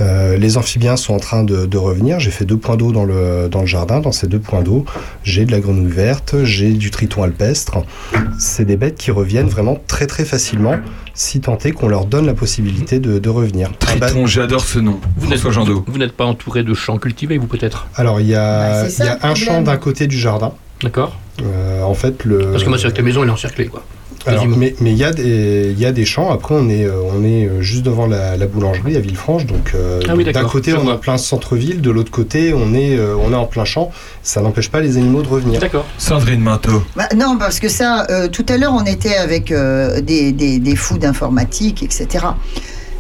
Euh, les amphibiens sont en train de, de revenir. J'ai fait deux points d'eau dans le, dans le jardin. Dans ces deux points d'eau, j'ai de la grenouille verte, j'ai du triton alpestre. C'est des bêtes qui reviennent vraiment très très facilement, si tant est qu'on leur donne la possibilité de, de revenir. Ah bah, Triton, j'adore ce nom. Vous n'êtes, vous n'êtes pas entouré de champs cultivés, vous peut-être? Alors il y a, Bah, ça y a un champ d'un côté du jardin. D'accord Euh, en fait, le. Parce que moi, c'est vrai que la maison, elle est encerclée, quoi. Alors, mais mais il y, a des- il y a des champs. Après, on est, euh, on est euh, juste devant la, la boulangerie à Villefranche. Donc, euh, Ah oui, d'un d'accord, côté, on est en plein centre-ville. De l'autre côté, on est, euh, on est en plein champ. Ça n'empêche pas les animaux de revenir. D'accord. Sandrine Minto. Bah, non, parce que ça, euh, tout à l'heure, on était avec euh, des, des, des fous d'informatique, etc.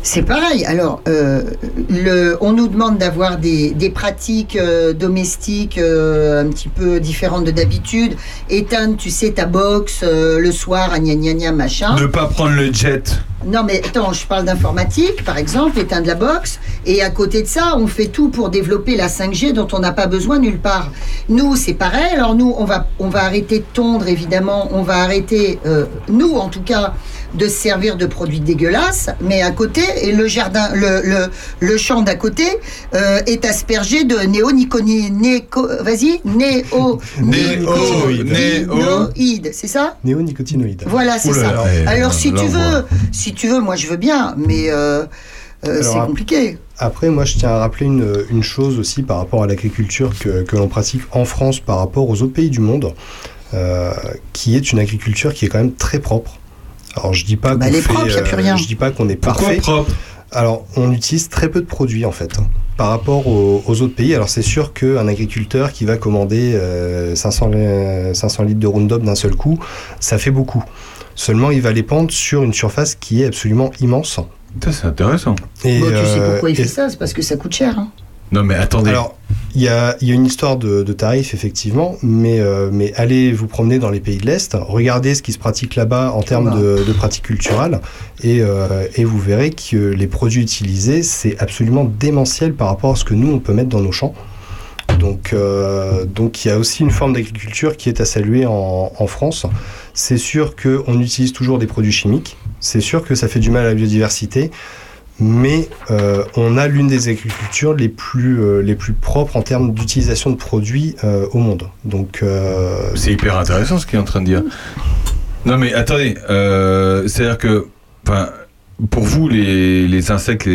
C'est pareil. Alors, euh, le, on nous demande d'avoir des, des pratiques euh, domestiques euh, un petit peu différentes de d'habitude. Éteindre, tu sais, ta box le soir, à gna gna gna, machin. Ne pas prendre le jet. Non, mais attends, je parle d'informatique, par exemple, éteindre la box. Et à côté de ça, on fait tout pour développer la 5G dont on n'a pas besoin nulle part. Nous, c'est pareil. Alors, nous, on va, on va arrêter de tondre, évidemment. On va arrêter, nous, en tout cas, de se servir de produits dégueulasses. Mais à côté, et le jardin, le, le, le champ d'à côté euh, est aspergé de néonicotinoïdes. Vas-y, néo, Néo- néonicotinoïdes, c'est ça Néonicotinoïdes. voilà, c'est ça. là, eh, Alors, si tu veux, voit. si tu veux, moi je veux bien, mais euh, euh, c'est compliqué. Après, moi, je tiens à rappeler une, une chose aussi par rapport à l'agriculture que, que l'on pratique en France par rapport aux autres pays du monde, euh, qui est une agriculture qui est quand même très propre. Alors, je dis pas Bah, qu'on est propre, plus rien. je dis pas qu'on est Pourquoi parfait. propre? Alors, on utilise très peu de produits en fait par rapport aux, aux autres pays. Alors, c'est sûr qu'un agriculteur qui va commander euh, 500, euh, 500 litres de Roundup d'un seul coup, ça fait beaucoup. Seulement, il va les pendre sur une surface qui est absolument immense. Ça, c'est intéressant. Et, Bon, tu sais euh, pourquoi il et- fait ça? C'est parce que ça coûte cher. hein. Non, mais attendez. Alors, il y a, il y a une histoire de, de tarifs, effectivement, mais, euh, mais allez vous promener dans les pays de l'Est, regardez ce qui se pratique là-bas en termes de, de pratiques culturelles, et, euh, et vous verrez que les produits utilisés, c'est absolument démentiel par rapport à ce que nous, on peut mettre dans nos champs. Donc, euh, donc il y a aussi une forme d'agriculture qui est à saluer en, en France. C'est sûr qu'on utilise toujours des produits chimiques, c'est sûr que ça fait du mal à la biodiversité, mais euh, on a l'une des agricultures les plus, euh, les plus propres en termes d'utilisation de produits euh, au monde. Donc, C'est hyper intéressant ce qu'il est en train de dire. Non, mais attendez, c'est-à-dire que, pour vous, les, les insectes,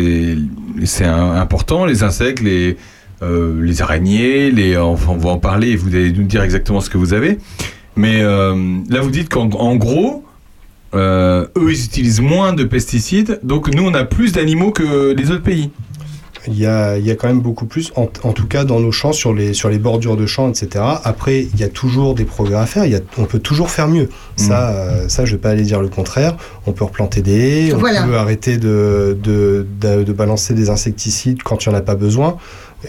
c'est important, les insectes, les, les araignées, on va en parler et vous allez nous dire exactement ce que vous avez. Mais là, vous dites qu'en en gros, euh, eux, ils utilisent moins de pesticides, donc nous, on a plus d'animaux que les autres pays. il y a, il y a quand même beaucoup plus, en, en tout cas dans nos champs, sur les, sur les bordures de champs, etc. Après, il y a toujours des progrès à faire, il y a, on peut toujours faire mieux. Ça, euh, ça, je ne vais pas aller dire le contraire. On peut replanter des haies, on Voilà. peut arrêter de, de, de, de balancer des insecticides quand il n'y en a pas besoin.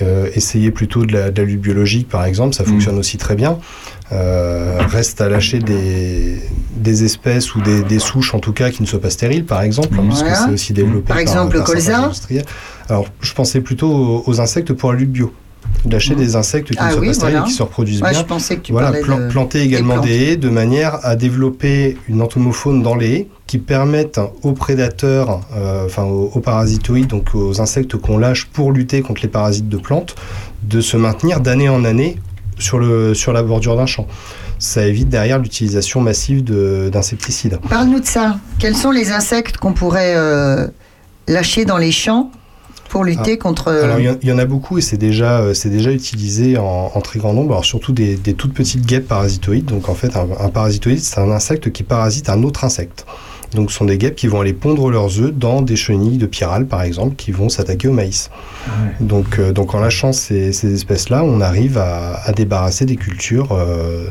Euh, essayer plutôt de la, de la lutte biologique, par exemple, ça fonctionne aussi très bien. Euh, reste à lâcher des, des espèces ou des, des souches, en tout cas, qui ne soient pas stériles, par exemple, hein, parce que Voilà. c'est aussi développé Par exemple, le colza. Alors, je pensais plutôt aux, aux insectes pour la lutte bio. Lâcher des insectes qui Ah ne soient oui, pas stériles voilà. et qui se reproduisent Ouais, bien. je pensais que tu voilà, plan- de- planter également des haies de manière à développer une entomofaune dans les haies qui permettent aux prédateurs, euh, enfin aux, aux parasitoïdes, donc aux insectes qu'on lâche pour lutter contre les parasites de plantes, de se maintenir d'année en année sur, le, sur la bordure d'un champ. Ça évite derrière l'utilisation massive de- d'insecticides. Parle-nous de ça. Quels sont les insectes qu'on pourrait euh, lâcher dans les champs pour lutter Ah. contre. Alors il y en- a beaucoup et c'est déjà, euh, c'est déjà utilisé en, en très grand nombre, alors surtout des, des toutes petites guêpes parasitoïdes. Donc en fait, un, un parasitoïde, c'est un insecte qui parasite un autre insecte. Donc ce sont des guêpes qui vont aller pondre leurs œufs dans des chenilles de pyrale, par exemple, qui vont s'attaquer au maïs. Donc, euh, donc en lâchant ces, ces espèces-là, on arrive à, à débarrasser des cultures, euh,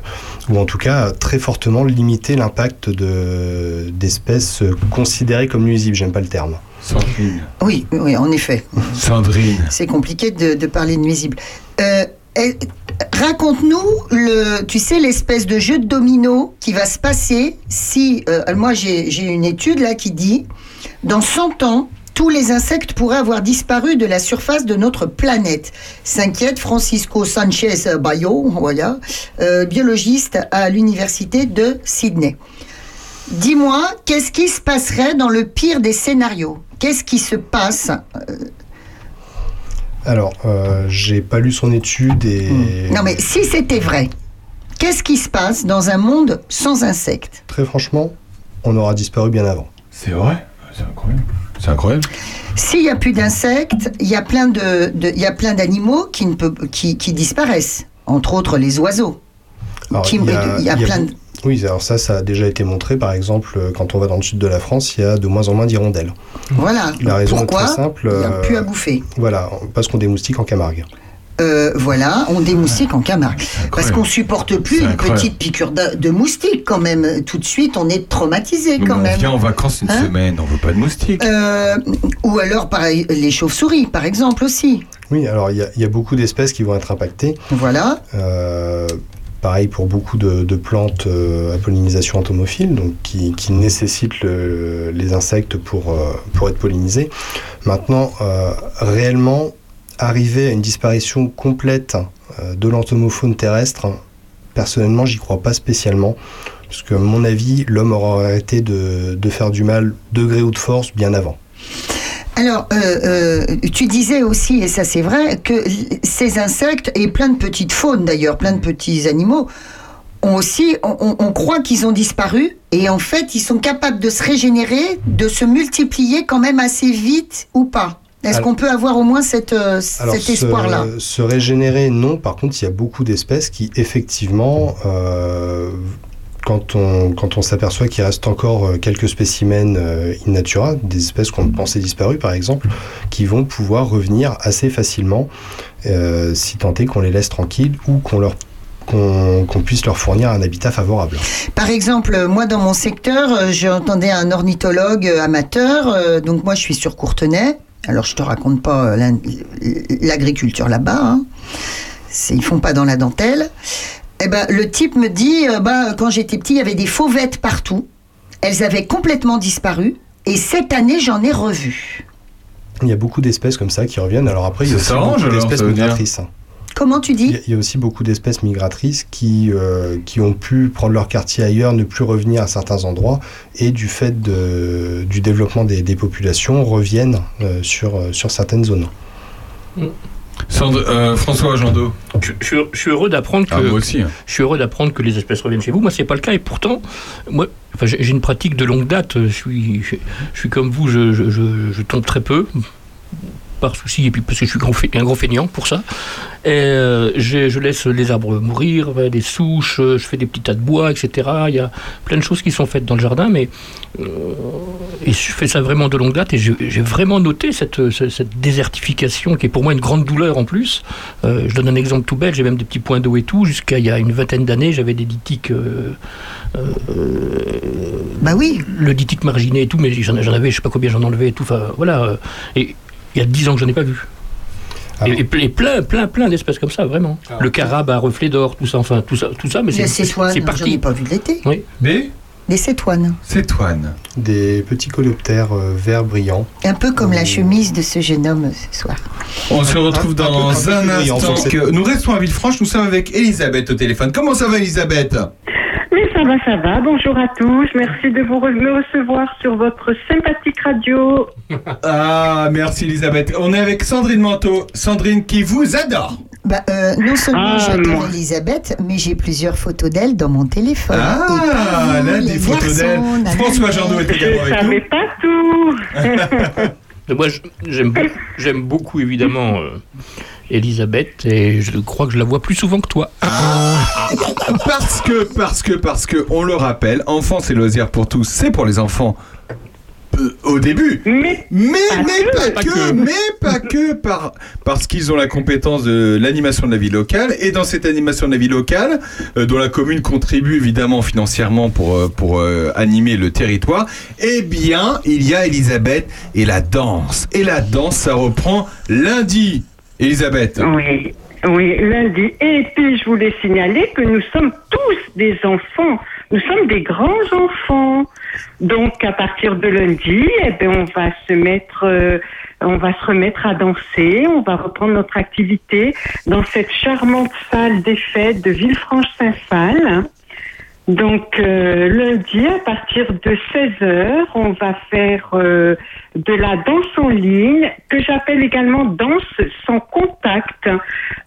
ou en tout cas à très fortement limiter l'impact de- d'espèces considérées comme nuisibles, j'aime pas le terme. Sandrine. Oui, oui, en effet. Sandrine. C'est compliqué de, de parler de nuisibles. Euh, Raconte-nous, le, tu sais, l'espèce de jeu de domino qui va se passer si. euh, moi, j'ai j'ai une étude là qui dit dans 100 ans, tous les insectes pourraient avoir disparu de la surface de notre planète. S'inquiète Francisco Sanchez Bayo, voilà, euh, biologiste à l'université de Sydney. Dis-moi, qu'est-ce qui se passerait dans le pire des scénarios? Qu'est-ce qui se passe? Euh, Alors, euh, j'ai pas lu son étude et. Non, mais si c'était vrai, qu'est-ce qui se passe dans un monde sans insectes Très franchement, on aura disparu bien avant. C'est vrai C'est incroyable. C'est incroyable. S'il n'y a plus d'insectes, il y a plein de, de- il y a plein d'animaux qui, ne peut- qui, qui disparaissent, entre autres les oiseaux. Alors, Qui- il y a il y a plein de- Oui, alors ça, ça a déjà été montré. Par exemple, euh, quand on va dans le sud de la France, il y a de moins en moins d'hirondelles. Voilà. La raison Pourquoi est très simple. Il n'y a euh, plus à bouffer. Voilà, parce qu'on démoustique en Camargue. Euh, voilà, on démoustique en Camargue. Parce qu'on supporte plus une incroyable. petite piqûre de, de moustique quand même. Tout de suite, on est traumatisé Mais quand on même. vient en vacances une Hein semaine, on veut pas de moustiques. Euh, ou alors, pareil, les chauves-souris, par exemple, aussi. Oui, alors il y, a- il y a beaucoup d'espèces qui vont être impactées. Voilà. Euh, pareil pour beaucoup de, de plantes euh, à pollinisation entomophile, donc qui, nécessitent le- les insectes pour, euh, pour être pollinisés. Maintenant, euh, réellement, arriver à une disparition complète de l'entomofaune terrestre, personnellement, j'y crois pas spécialement. Parce que, à mon avis, l'homme aura arrêté de, de faire du mal, degré ou de force, bien avant. Alors, euh, euh, tu disais aussi, et ça c'est vrai, que ces insectes, et plein de petites faunes d'ailleurs, plein de petits animaux, ont aussi, on, croit qu'ils ont disparu, et en fait, ils sont capables de se régénérer, de se multiplier quand même assez vite ou pas Est-ce qu'on peut avoir au moins cette, euh, Alors, cet se- espoir-là? Se régénérer, non. Par contre, il y a beaucoup d'espèces qui, effectivement, quand on, s'aperçoit qu'il reste encore euh, quelques spécimens euh, in natura, des espèces qu'on pensait disparues, par exemple, qui vont pouvoir revenir assez facilement, euh, si tant est qu'on les laisse tranquilles ou qu'on puisse leur fournir un habitat favorable. Par exemple, moi dans mon secteur, j'entendais un ornithologue amateur, donc moi je suis sur Courtenay. Alors je te raconte pas l'agriculture là-bas, hein. Ils font pas dans la dentelle. Eh ben, le type me dit, euh, bah, quand j'étais petit, il y avait des fauvettes partout. Elles avaient complètement disparu. Et cette année, j'en ai revu. Il y a beaucoup d'espèces comme ça qui reviennent. Alors après, il y a aussi beaucoup d'espèces dire migratrices. hein. Comment tu dis il y a aussi beaucoup d'espèces migratrices qui, euh, qui ont pu prendre leur quartier ailleurs, ne plus revenir à certains endroits, et du fait de- du développement des, des populations, reviennent euh, sur, euh, sur certaines zones. Sandre- euh, François Jandot. Je, je suis- je suis heureux d'apprendre que Ah, moi aussi, hein. je suis heureux d'apprendre que les espèces reviennent chez vous. Moi, c'est pas le cas et pourtant, moi, enfin, j'ai une pratique de longue date. Je suis, je, je suis comme vous, je tombe très peu par souci et puis parce que je suis un gros feignant pour ça. Et, euh, je, je laisse les arbres mourir, euh, des souches, euh, je fais des petits tas de bois, etc. Il y a plein de choses qui sont faites dans le jardin, mais euh, et je fais ça vraiment de longue date et j'ai vraiment noté cette, cette, cette désertification qui est pour moi une grande douleur en plus. Euh, je donne un exemple tout bête, j'ai même des petits points d'eau et tout. Jusqu'à il y a une vingtaine d'années, j'avais des litiques. euh, bah oui. Le litique marginé et tout, mais j'en avais, je sais pas combien j'en enlevais et tout. Enfin, voilà. Et il y a dix ans que j'en ai pas vu. Et, et ple- et plein, plein, plein d'espèces comme ça, vraiment. le carabe à reflet d'or, tout ça, enfin, tout ça, tout ça, mais c'est c'est parti. j'en ai pas vu de l'été. Oui. Mais Des cétoines. Cétoines. Des petits coléoptères euh, verts brillants. Un peu comme la chemise de ce jeune homme ce soir. On se retrouve un dans un instant. que- Nous restons à Villefranche, nous sommes avec Elisabeth au téléphone. Comment ça va Elisabeth? Ça va, ça va. Bonjour à tous. Merci de vous re- me recevoir sur votre sympathique radio. Ah, merci Elisabeth. On est avec Sandrine Manteau. Sandrine qui vous adore. Bah, euh, non seulement Ah, j'adore. Elisabeth, mais j'ai plusieurs photos d'elle dans mon téléphone. Et Ah, pas vous, là, les des photos d'elle. François Jardot est également Je avec nous. savais pas tout. Moi, je- j'aime beaucoup, j'aime beaucoup évidemment euh, Elisabeth et je crois que je la vois plus souvent que toi. Parce que, parce que, parce que, on le rappelle, enfance et loisirs pour tous, c'est pour les enfants. euh, Au début, Mais, mais, Pas mais que. pas, Pas que, que. mais pas que par, parce qu'ils ont la compétence de l'animation de la vie locale et dans cette animation de la vie locale, euh, dont la commune contribue évidemment financièrement pour euh, pour euh, animer le territoire, eh bien il y a Elisabeth et la danse et la danse ça reprend lundi. Elisabeth. oui, oui, lundi. Et puis, je voulais signaler que nous sommes tous des enfants. Nous sommes des grands enfants. Donc, à partir de lundi, eh ben, on va se mettre, euh, on va se remettre à danser. On va reprendre notre activité dans cette charmante salle des fêtes de Villefranche-Saint-Phal. Donc euh, lundi, à partir de 16h, on va faire euh, de la danse en ligne, que j'appelle également danse sans contact,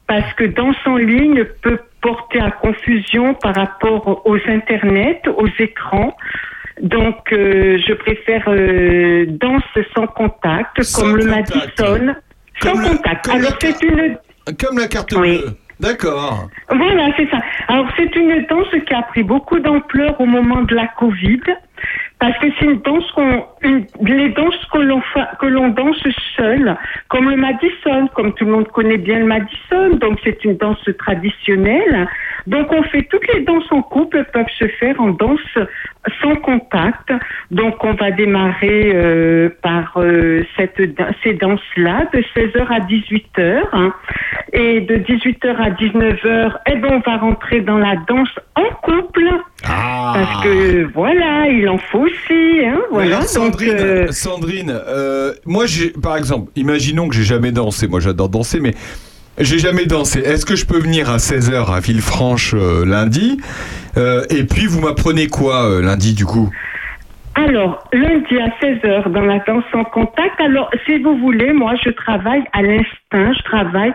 parce que danse en ligne peut porter à confusion par rapport aux internets, aux écrans. Donc euh, je préfère danse sans contact, Sans comme le. Madison. Sans le- contact. Alors c'est une Comme la carte Oui. D'accord. voilà, c'est ça. Alors, c'est une danse qui a pris beaucoup d'ampleur au moment de la Covid, parce que c'est une danse qu'on, une- les danses que l'on fa- que l'on danse seul, comme le Madison, comme tout le monde connaît bien le Madison, donc c'est une danse traditionnelle. Donc, on fait toutes les danses en couple peuvent se faire en danse sans contact. Donc, on va démarrer euh, par euh, cette, ces danses-là de 16h à 18h. hein. Et de 18h à 19h, eh ben, on va rentrer dans la danse en couple. Ah. Parce que voilà, il en faut aussi. Hein, Mais voilà. Sandrine, euh, Sandrine euh, moi, j'ai, par exemple, imaginons que j'ai jamais dansé. Moi, j'adore danser, mais j'ai jamais dansé. Est-ce que je peux venir à 16h à Villefranche euh, lundi Et puis, vous m'apprenez quoi lundi, du coup? Alors, lundi à 16h dans la danse en contact. Alors, si vous voulez, moi, je travaille à l'instinct, je travaille,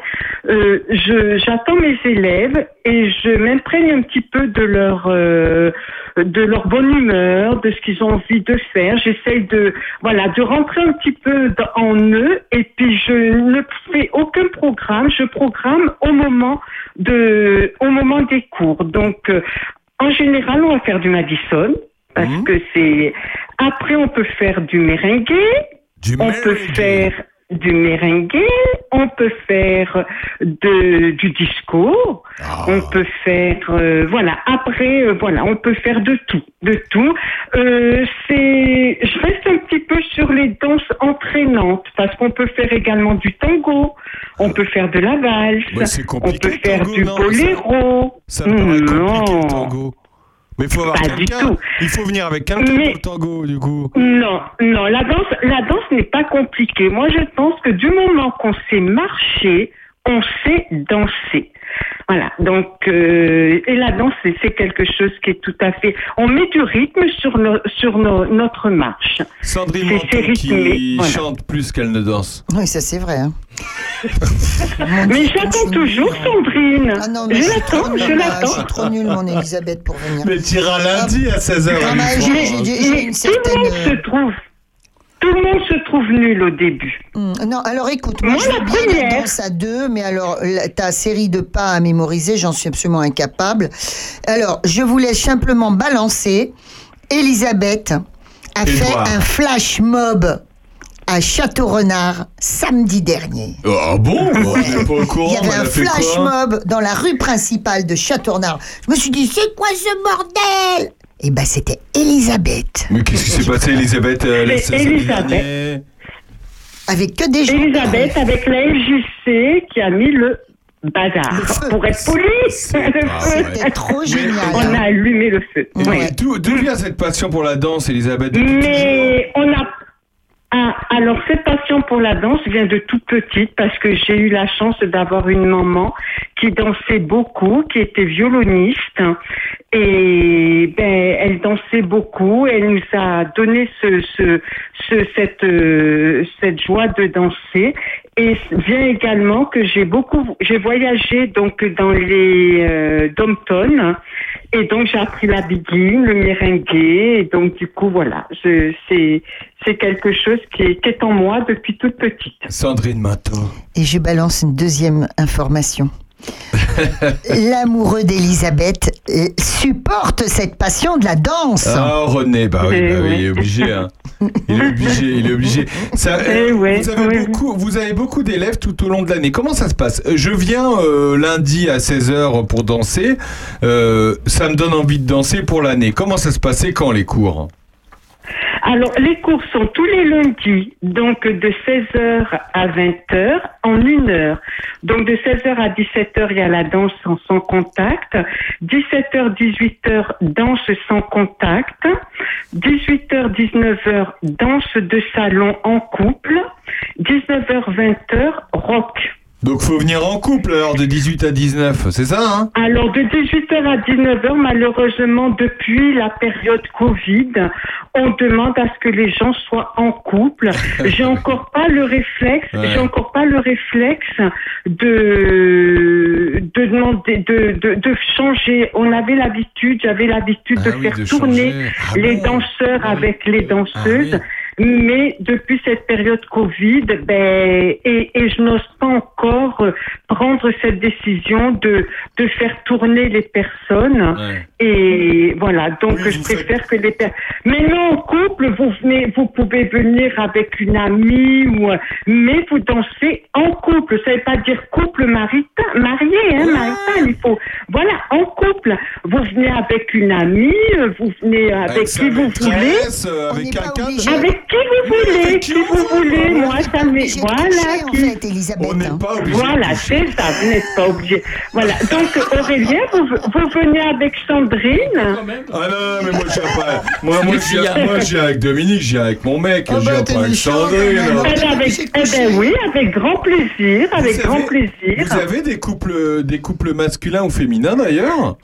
euh, je, j'attends mes élèves et je m'imprègne un petit peu de leur, euh, de leur bonne humeur, de ce qu'ils ont envie de faire. J'essaye de, voilà, de rentrer un petit peu en eux et puis je ne fais aucun programme. Je programme au moment de, au moment des cours. Donc, euh, en général, on va faire du Madison parce Mhm. que c'est. Après, on peut faire du merengue. Du on peut faire du merengue. On peut faire de, du disco. Ah. On peut faire. euh, voilà. Après, euh, voilà, on peut faire de tout. De tout. Euh, c'est. Je reste un petit peu sur les danses entraînantes parce qu'on peut faire également du tango. On peut faire de la valse. Ouais, c'est on peut faire tango, du non, boléro. Ça me paraît compliqué, le tango. Mais il faut avoir Pas du quelqu'un. tout. Il faut venir avec quelqu'un Mais- pour le tango, du coup. Non, non, la danse, la danse n'est pas compliquée. Moi, je pense que du moment qu'on sait marcher, on sait danser. Voilà. Donc, euh, et la danse, c'est quelque chose qui est tout à fait. On met du rythme sur nos, sur nos, notre marche. Sandrine Manteau qui voilà. chante plus qu'elle ne danse. Oui, ça c'est vrai. hein. Mais j'attends toujours Sandrine. Ah non, mais je l'attends, je l'attends. suis trop nulle, mon Elisabeth, pour venir. Mais tu iras lundi à 16h. Ah, j'ai- tout le monde se trouve, tout le monde se trouve nul au début. Hum, Non, alors écoute, moi, Moi, je la bien première. danse à deux, mais alors la- ta série de pas à mémoriser, j'en suis absolument incapable. Alors, je vous laisse simplement balancer. Elisabeth a fait un flash mob à Château-Renard samedi dernier. Ah bon On n'est pas au courant. Il y avait un flash mob dans la rue principale de Château-Renard. Je me suis dit, c'est quoi ce bordel? Eh ben, c'était Elisabeth. Mais qu'est-ce qui s'est passé, Elisabeth euh, la Elisabeth. Avec que des gens. Elisabeth avec la FJC qui a mis le bazar. Pour être poli, feu. C'était trop génial. On a allumé le feu. Mais Ouais. D'où d'où vient cette passion pour la danse, Elisabeth depuis Mais on a. Ah, alors, cette passion pour la danse vient de toute petite parce que j'ai eu la chance d'avoir une maman qui dansait beaucoup, qui était violoniste. Et ben, elle dansait beaucoup. Elle nous a donné ce, ce, ce- cette, euh, cette joie de danser. Et vient également que j'ai beaucoup, j'ai voyagé donc dans les euh, dom-toms. et donc j'ai appris la biguine, le merengue, et donc du coup voilà, je- c'est c'est quelque chose qui est, qui est en moi depuis toute petite. Sandrine Mato. Et je balance une deuxième information. L'amoureux d'Elisabeth euh, supporte cette passion de la danse. Ah, René, bah oui, Eh bah oui, il est obligé. hein. Il est obligé, il est obligé. Ça, euh, vous, avez beaucoup, vous avez beaucoup d'élèves tout au long de l'année. Comment ça se passe? Euh, Je viens euh, lundi à 16h pour danser. Euh, ça me donne envie de danser pour l'année. Comment ça se passait quand les cours? Alors, les cours sont tous les lundis, donc de 16h à 20h en une heure. Donc, de 16h à 17h, il y a la danse sans contact. 17h, 18h, danse sans contact. 18h, 19h, danse de salon en couple. 19h, 20h, rock. Donc faut venir en couple alors de 18 à 19, c'est ça hein? Alors, de 18h à 19h, malheureusement, depuis la période Covid, on demande à ce que les gens soient en couple. J'ai encore pas le réflexe, Ouais. j'ai encore pas le réflexe de, de demander, de, de, de changer. On avait l'habitude, j'avais l'habitude de Ah oui, faire de tourner. Ah les bon? danseurs avec les danseuses. Mais depuis cette période Covid, ben, et, et je n'ose pas encore prendre cette décision de, de faire tourner les personnes. Et voilà, donc je préfère que les personnes. Mais non, en couple, vous venez, vous pouvez venir avec une amie ou, mais vous dansez en couple. Ça ne veut pas dire couple marita, marié, hein, marital. Il faut, voilà, en couple. Vous venez avec une amie, vous venez avec, qui vous voulez. euh, avec quelqu'un de... Avec qui vous voulez, qui vous voulez, moi ça m'est. Voilà, qui. Elisabeth. On n'est pas obligé. Voilà, c'est ça, vous n'êtes pas obligé. Voilà, donc Aurélien, vous, vous venez avec Sandrine. Ah non, mais moi je pas. Moi, moi, je viens avec Dominique, viens avec mon mec, je viens pas avec Sandrine. hein. Eh ben, avec, eh ben oui, avec grand plaisir, avec Vous grand avez- plaisir. Vous avez des couples, des couples masculins ou féminins d'ailleurs?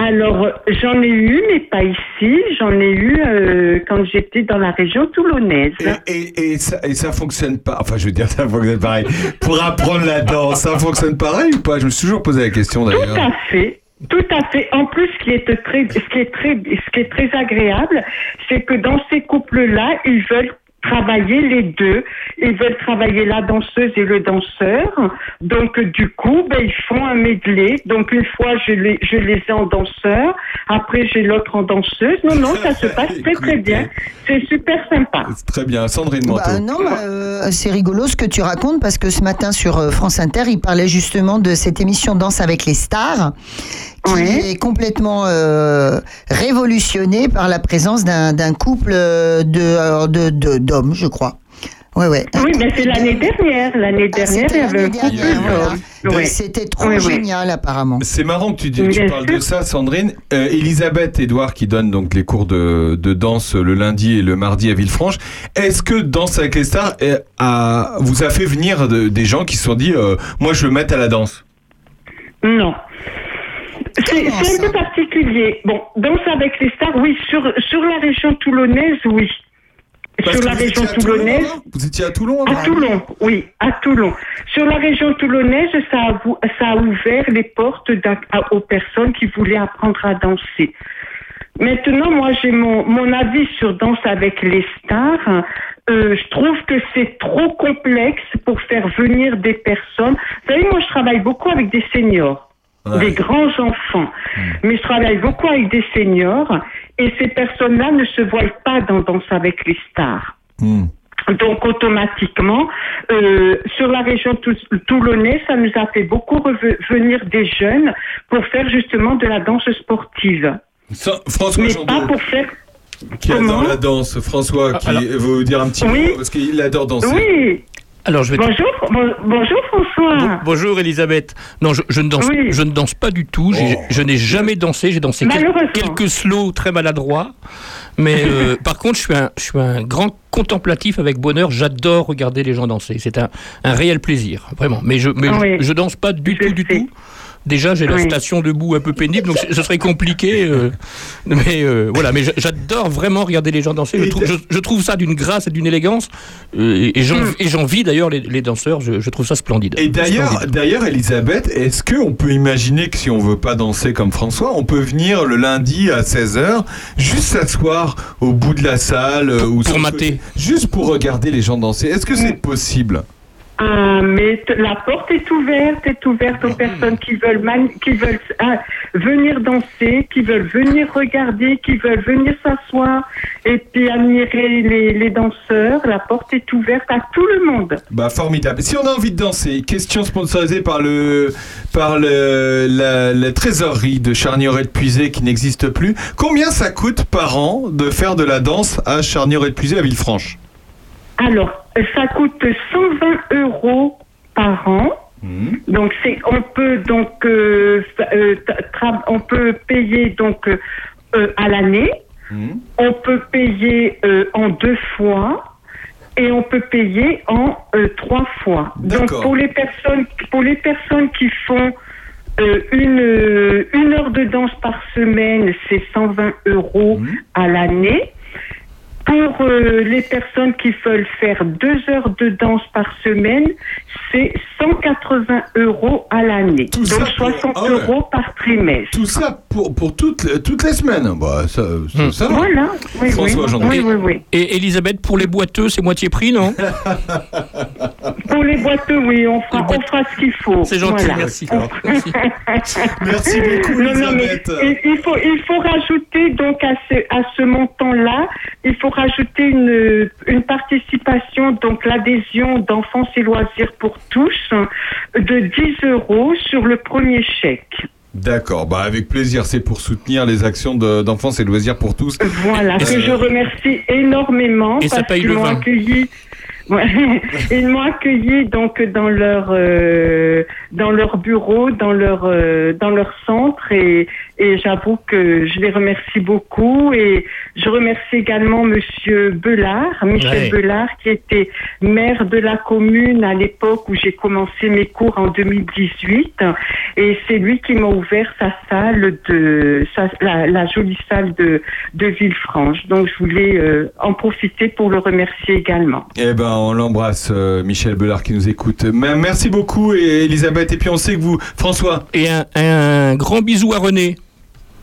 Alors, j'en ai eu, mais pas ici. J'en ai eu euh, quand j'étais dans la région toulonnaise. Et, et, et, ça, et ça fonctionne pas. Enfin, je veux dire, ça fonctionne pareil. Pour apprendre la danse, ça fonctionne pareil ou pas? Je me suis toujours posé la question Tout d'ailleurs. à fait. Tout à fait. En plus, ce qui est très, ce qui est très, ce qui est très agréable, c'est que dans ces couples-là, ils veulent travailler les deux. Ils veulent travailler la danseuse et le danseur. Donc, du coup, ben, ils font un medley. Donc, une fois, je les, je les ai en danseur. Après, j'ai l'autre en danseuse. Non, non, ça se passe très, très bien. C'est super sympa. Très bien, Sandrine Manteau. Bah, non, bah, euh, c'est rigolo ce que tu racontes parce que ce matin sur euh, France Inter, il parlait justement de cette émission Danse avec les stars qui est complètement euh, révolutionnée par la présence d'un couple euh, de alors, de- de- d'hommes, je crois. Ouais, ouais. Oui, mais c'est l'année dernière. L'année Ah, dernière, il y avait un couple d'hommes. Ouais. C'était trop Oui, oui. génial apparemment. C'est marrant que tu, dis- tu Bien parles sûr. de ça, Sandrine. Euh, Elisabeth Edouard qui donne donc les cours de, de danse le lundi et le mardi à Villefranche. Est-ce que Danse avec les stars a- vous a fait venir de- des gens qui se sont dit euh, moi je veux mettre à la danse? Non. C'est un peu particulier. Bon, danse avec les stars, oui. Sur, sur la région toulonnaise, oui. Parce sur la vous région étiez à Toulon, toulonnaise. non Vous étiez à Toulon À avant Toulon, oui, à Toulon. Sur la région toulonnaise, ça a, vou- ça a ouvert les portes à- aux personnes qui voulaient apprendre à danser. Maintenant, moi, j'ai mon, mon avis sur Danse avec les stars. Euh, je trouve que c'est trop complexe pour faire venir des personnes. Vous savez, moi, je travaille beaucoup avec des seniors, Ouais. des grands enfants. Mais je travaille beaucoup avec des seniors et ces personnes-là ne se voient pas dans Danse avec les stars. Donc automatiquement, euh, sur la région tou- toulonnaise, ça nous a fait beaucoup revenir des jeunes pour faire justement de la danse sportive. Ça, François Mais pas pour faire... qui adore la danse. François, qui Alors- veut vous dire un petit Oui. mot parce qu'il adore danser. Oui Alors, je vais Bonjour, bon- bonjour François. Bonjour Elisabeth. Non, je, je ne danse, Oui. je ne danse pas du tout. Oh. Je n'ai jamais dansé. J'ai dansé quel- quelques slows très maladroits. Mais euh, par contre, je suis, un, je suis un grand contemplatif avec bonheur. J'adore regarder les gens danser. C'est un, un réel plaisir, vraiment. Mais je, mais je- Oui. je, danse pas du tout, du tout. Déjà, j'ai la station debout un peu pénible, donc ce serait compliqué. euh, mais euh, voilà, mais j'a- j'adore vraiment regarder les gens danser. Je trouve, je, je trouve ça d'une grâce et d'une élégance. euh, et- et j'en- Mm. et j'envie d'ailleurs les, les danseurs. Je, je trouve ça splendide. Et d'ailleurs, Elisabeth, est-ce qu'on peut imaginer que si on veut pas danser comme François, on peut venir le lundi à 16h, juste s'asseoir au bout de la salle euh, ou Pour mater. juste pour regarder les gens danser? Est-ce que c'est possible? Ah, mais la porte est ouverte, est ouverte aux personnes qui veulent, qui veulent ah, venir danser, qui veulent venir regarder, qui veulent venir s'asseoir et puis admirer les, les danseurs. La porte est ouverte à tout le monde. Bah formidable. Si on a envie de danser, question sponsorisée par le par le, la, la trésorerie de Charnier et de Puisé qui n'existe plus. Combien ça coûte par an de faire de la danse à Charnier et de Puisé à Villefranche? Alors, ça coûte 120 euros par an. Donc c'est, on peut donc euh, euh, tra- on peut payer donc euh, euh, à l'année. On peut payer euh, en deux fois et on peut payer en euh, trois fois. Donc pour les personnes pour les personnes qui font euh, une, une heure de danse par semaine, c'est 120 euros à l'année. Pour euh, les personnes qui veulent faire deux heures de danse par semaine, c'est 180 euros à l'année. Donc 60 ah ouais. euros par trimestre. Tout ça pour, pour toutes, toutes les semaines. Bah, ça, ça, ça va. Voilà, oui, François oui. Oui, oui, oui. Et Elisabeth, pour les boiteux, c'est moitié prix, non Pour les boiteux, oui, on fera, on fera ce qu'il faut. C'est gentil, Voilà. merci. Merci beaucoup, Non, non, mais Elisabeth. il, il faut, il faut rajouter donc à ce, à ce montant-là, il faut rajouter une, une participation, donc l'adhésion d'enfance et loisirs pour tous, de 10 euros sur le premier chèque. D'accord, bah avec plaisir, c'est pour soutenir les actions de- d'enfance et loisirs pour tous. Voilà, que je remercie énormément Et parce qu'ils m'ont accueilli. Ouais, ils m'ont accueilli donc dans leur euh, dans leur bureau, dans leur euh, dans leur centre et et j'avoue que je les remercie beaucoup et je remercie également Monsieur Belard, Michel Ouais. Belard qui était maire de la commune à l'époque où j'ai commencé mes cours en 2018 et c'est lui qui m'a ouvert sa salle de sa- la, la jolie salle de de Villefranche. Donc je voulais euh, en profiter pour le remercier également. Eh ben, on l'embrasse, euh, Michel Belard qui nous écoute. Merci beaucoup, et Elisabeth. Et puis on sait que vous, François. Et un, un grand bisou à René.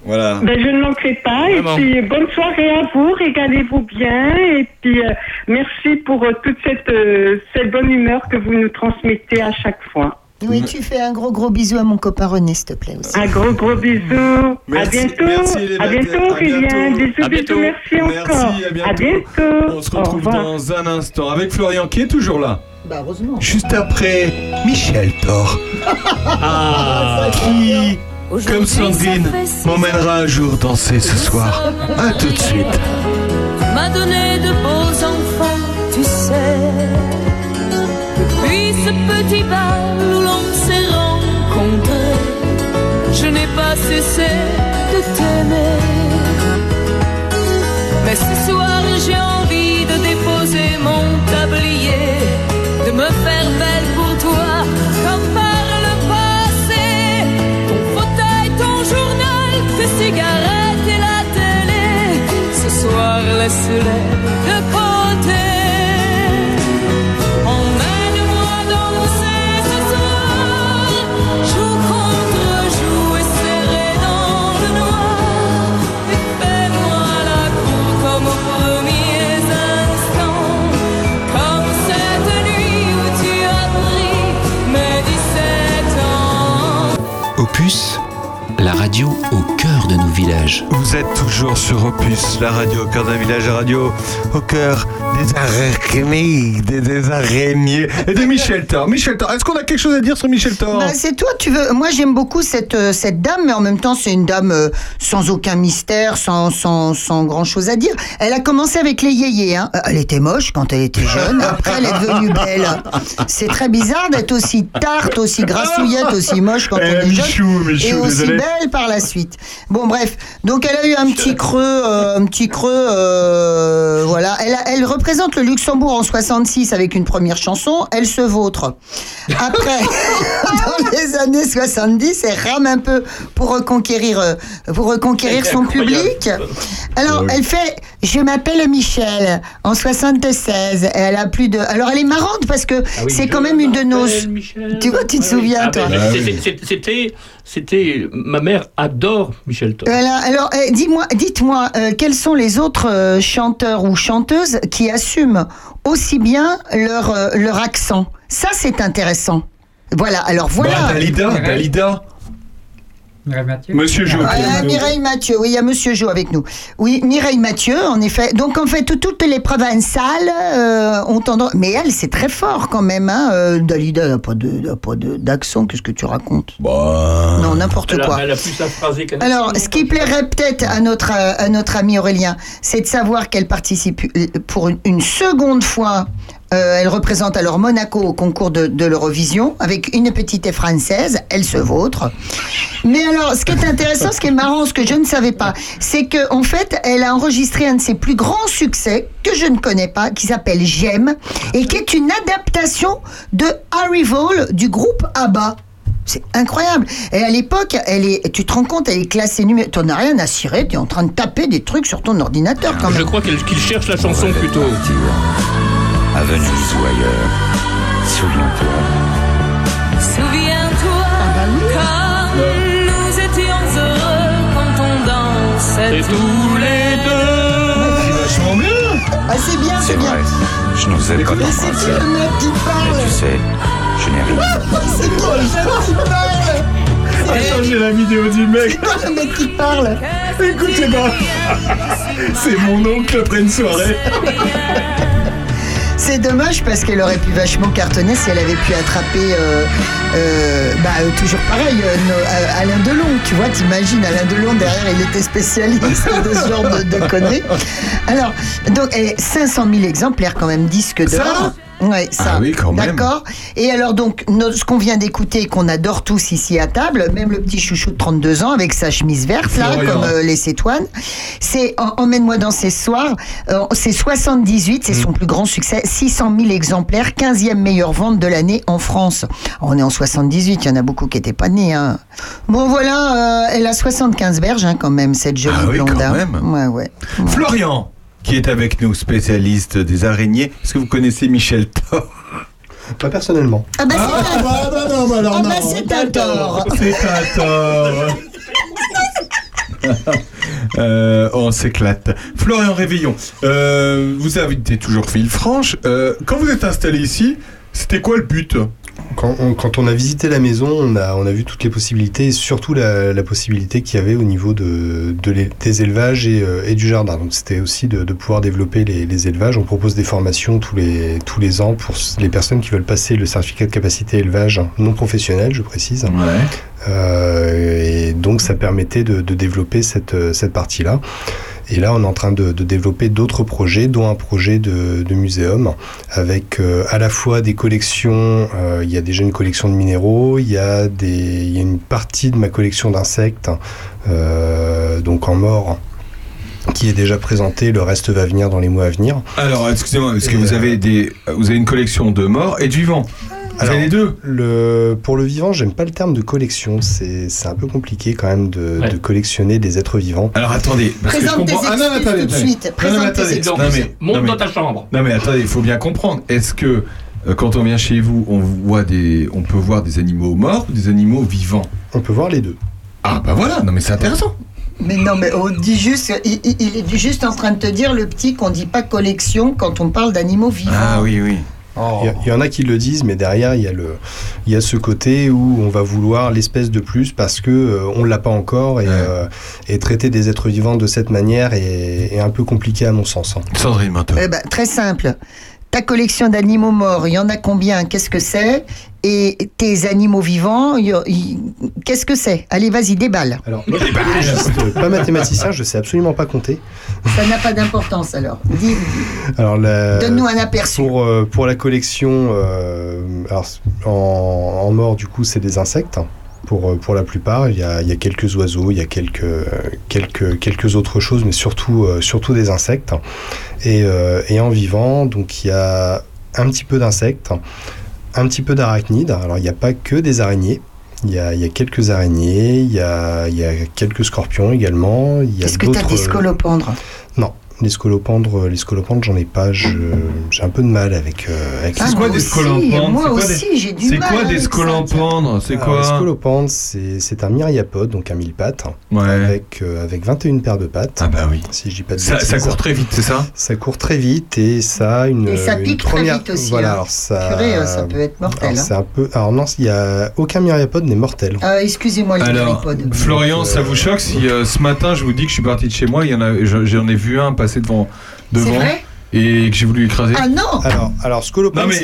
Voilà. Ben, je ne manquerai pas. Vraiment. Et puis, bonne soirée à vous. Régalez-vous bien. Et puis, euh, merci pour euh, toute cette, euh, cette bonne humeur que vous nous transmettez à chaque fois. Oui, tu fais un gros gros bisou à mon copain René, s'il te plaît aussi. Un gros gros bisou. à Merci, bientôt. merci, à bientôt, À Aurélien. Bisous, À bisous. bientôt. Merci, encore. Merci, à bientôt. À bientôt. On se retrouve dans un instant avec Florian qui est toujours là. Bah, heureusement. Juste après Michel Thor. Ah. Qui, comme Sandrine, m'emmènera un jour danser ce soir. À tout de suite. m'a donné de beaux enfants, tu sais. Depuis ce petit bal où l'on s'est rencontrés, je n'ai pas cessé de t'aimer. Mais ce soir, j'ai envie de déposer mon tablier, de me faire soir, laisse-les de côté. Emmène-moi danser ce soir, joue contre joue et serré dans le noir. Et fais-moi la cour comme aux premiers instants, comme cette nuit où tu as pris mes 17 ans. Opus, la radio au cœur de nos villages. Vous êtes toujours sur Opus, la radio au cœur d'un village, la radio au cœur des araignées, des, des araignées. Et de Michel Thor. Michel Thor, est-ce qu'on a quelque chose à dire sur Michel Thor Bah, c'est toi, tu veux. Moi, j'aime beaucoup cette, euh, cette dame, mais en même temps, c'est une dame euh, sans aucun mystère, sans, sans, sans grand chose à dire. Elle a commencé avec les yéyés. Hein. Euh, Elle était moche quand elle était jeune. Après, elle est devenue belle. C'est très bizarre d'être aussi tarte, aussi grassouillette, aussi moche quand Eh, on est Michou, jeune. Michou, et aussi désolé. belle par la suite. Bon, bref. Donc, elle a eu un petit creux, euh, un petit creux, euh, voilà. Elle, a- elle représente le Luxembourg en 66 avec une première chanson, Elle se vautre. Après, dans les années 70, elle rame un peu pour reconquérir, euh, pour reconquérir son public. Alors, Ah elle fait Je m'appelle Michel en 76. Et Elle a plus de. Alors, elle est marrante parce que Ah oui, c'est quand même une de nos. Michel. Tu vois, tu te souviens, Ah, toi ben, c'est- C'était, c'était, ma mère adore Michel Thor. Voilà, alors, eh, dis-moi, dites-moi, euh, quels sont les autres euh, chanteurs ou chanteuses qui assument aussi bien leur, euh, leur accent? Ça, c'est intéressant. Voilà, alors voilà. Bah, Dalida, Dalida. Monsieur Jo. Ah, Mireille Mathieu, oui, il y a Monsieur Jo avec nous. Oui, Mireille Mathieu, en effet. Donc, en fait, toutes les provinciales euh, ont tendance. Mais elle, c'est très fort quand même. Hein. euh, Dalida n'a pas de- n'a pas de- d'accent. Qu'est-ce que tu racontes? Bah. Non, n'importe quoi. Elle a plus phrasé qu'un Alors, ce qui plairait peut-être à notre, à notre ami Aurélien, c'est de savoir qu'elle participe euh, pour une, une seconde fois. Euh, elle représente alors Monaco au concours de, de l'Eurovision avec une petite française, elle se vautre. Mais alors, ce qui est intéressant, ce qui est marrant, ce que je ne savais pas, c'est que en fait, elle a enregistré un de ses plus grands succès que je ne connais pas, qui s'appelle J'aime, et qui est une adaptation de Harry Vole du groupe ABBA. C'est incroyable. Et à l'époque, elle est, tu te rends compte, elle est classée numéro. T'en as rien à cirer, t'es en train de taper des trucs sur ton ordinateur quand Je même. crois qu'elle- qu'il cherche la chanson plutôt. À Venise ou ailleurs, souviens-toi. Souviens-toi comme nous étions heureux quand on dansait tous les deux. vachement bien. Ah, c'est bien, C'est c'est bien. vrai, je n'osais pas c'est t'embrasser. qui le mec qui parle Mais tu sais, je n'ai rien. C'est qui le mec qui parle Attends, j'ai la vidéo du mec. C'est qui le mec qui parle Écoutez pas. C'est mon oncle après une soirée. C'est dommage parce qu'elle aurait pu vachement cartonner si elle avait pu attraper, euh, euh, bah, euh, toujours pareil, euh, Alain Delon. Tu vois, t'imagines, Alain Delon, derrière, il était spécialiste de ce genre de, de conneries. Alors, donc, eh, 500 000 exemplaires quand même, disque d'or. Ouais, ça. Ah oui, quand même. D'accord. Et alors, donc, ce qu'on vient d'écouter, qu'on adore tous ici à table, même le petit chouchou de 32 ans avec sa chemise verte, là, Florian. comme euh, les Cétoines, c'est En- Emmène-moi dans ces soirs. Euh, c'est 78, c'est son plus grand succès. 600 000 exemplaires, 15e meilleure vente de l'année en France. On est en 78, il y en a beaucoup qui n'étaient pas nés. hein. Bon, voilà, euh, elle a 75 berges hein, quand même, cette jolie Ah oui, blonde. quand hein. même. Ouais, ouais. Florian, qui est avec nous, spécialiste des araignées? Est-ce que vous connaissez Michel Thor? Pas personnellement. Ah bah, Ah, c'est un- bah, bah, non, bah, alors Ah bah, non. c'est un tort. C'est un tort. Euh, on s'éclate. Florian Réveillon, euh, vous habitez toujours Villefranche. Euh, quand vous êtes installé ici, c'était quoi le but? Quand on, a visité la maison, on a, vu toutes les possibilités, surtout la, possibilité qu'il y avait au niveau des élevages et, euh, et du jardin. Donc c'était aussi de, pouvoir développer les, élevages. On propose des formations tous les, tous les ans pour les personnes qui veulent passer le certificat de capacité élevage non professionnel, je précise. Euh, et donc ça permettait de, de développer cette, euh, cette partie-là. Et là, on est en train de, de développer d'autres projets, dont un projet de, de muséum, avec euh, à la fois des collections, euh, il y a déjà une collection de minéraux, il y a, des, il y a une partie de ma collection d'insectes, euh, donc en mort, qui est déjà présentée, le reste va venir dans les mois à venir. Alors, excusez-moi, parce que vous euh, avez, des, vous avez une collection de morts et de vivants. Vous avez les deux le, Pour le vivant, j'aime pas le terme de collection, c'est c'est un peu compliqué quand même de, de collectionner des êtres vivants. Alors attendez, parce que je Présente comprends. Ah non, excuses attendez, tout de suite. Non, non, attendez. excuses. Non, mais- Monte non, mais- dans ta chambre. Non mais attendez, il faut bien comprendre. Est-ce que euh, quand on vient chez vous, on voit des, on peut voir des animaux morts ou des animaux vivants? On peut voir les deux. Ah bah voilà, non mais c'est intéressant. Mais non, mais on dit juste, il, il- il est juste en train de te dire, le petit, qu'on dit pas collection quand on parle d'animaux vivants. Ah oui oui. Il y a- il y, en a qui le disent, mais derrière, il y a, le, il y a ce côté où on va vouloir l'espèce de plus parce que euh, on l'a pas encore et, euh, et traiter des êtres vivants de cette manière est, est un peu compliqué à mon sens. hein. Sandrine Manteau. Eh ben, très simple. Ta collection d'animaux morts, il y en a combien? Qu'est-ce que c'est? Et tes animaux vivants, y qu'est-ce que c'est? Allez, vas-y, déballe. Alors, moi, je biologiste, pas mathématicien, je sais absolument pas compter. Ça n'a pas d'importance alors. Dis- Alors, la- Donne-nous un aperçu. Pour, euh, pour la collection, euh, alors, en, en mort, du coup, c'est des insectes. Pour, euh, pour la plupart, il y a, il y a quelques oiseaux, il y a quelques, quelques, quelques autres choses, mais surtout, euh, surtout des insectes. Et, euh, et en vivant, donc il y a un petit peu d'insectes, un petit peu d'arachnides. Alors il n'y a pas que des araignées. Il y a, il y a quelques araignées, il y a, il y a quelques scorpions également. il y a Est-ce que tu as des scolopendres? Les scolopendres, les scolopendres, j'en ai pas. je- J'ai un peu de mal avec. euh, avec Ah, les C'est quoi moi des aussi, scolampandres moi C'est quoi aussi, des- j'ai du C'est mal quoi des avec ça, scolampandres C'est quoi Les scolopendres, c'est c'est un myriapode, donc un mille pattes, Ouais. avec, euh, avec 21 paires de pattes. Ah bah oui. Si je dis pas de Ça, ça bêtises. court très vite, c'est ça Ça court très vite et ça a une. Et ça une pique très première... vite aussi, Voilà, hein. alors ça. Purée, euh, ça peut être mortel, Alors, hein. c'est un peu. Alors non, il y a aucun myriapode n'est mortel. Ah, Excusez-moi, les Alors, myripodes. Florian, ça vous choque si euh, ce matin je vous dis que je suis parti de chez moi, il y en a, je- j'en ai vu un devant, devant et que j'ai voulu écraser Ah non Alors, alors c'est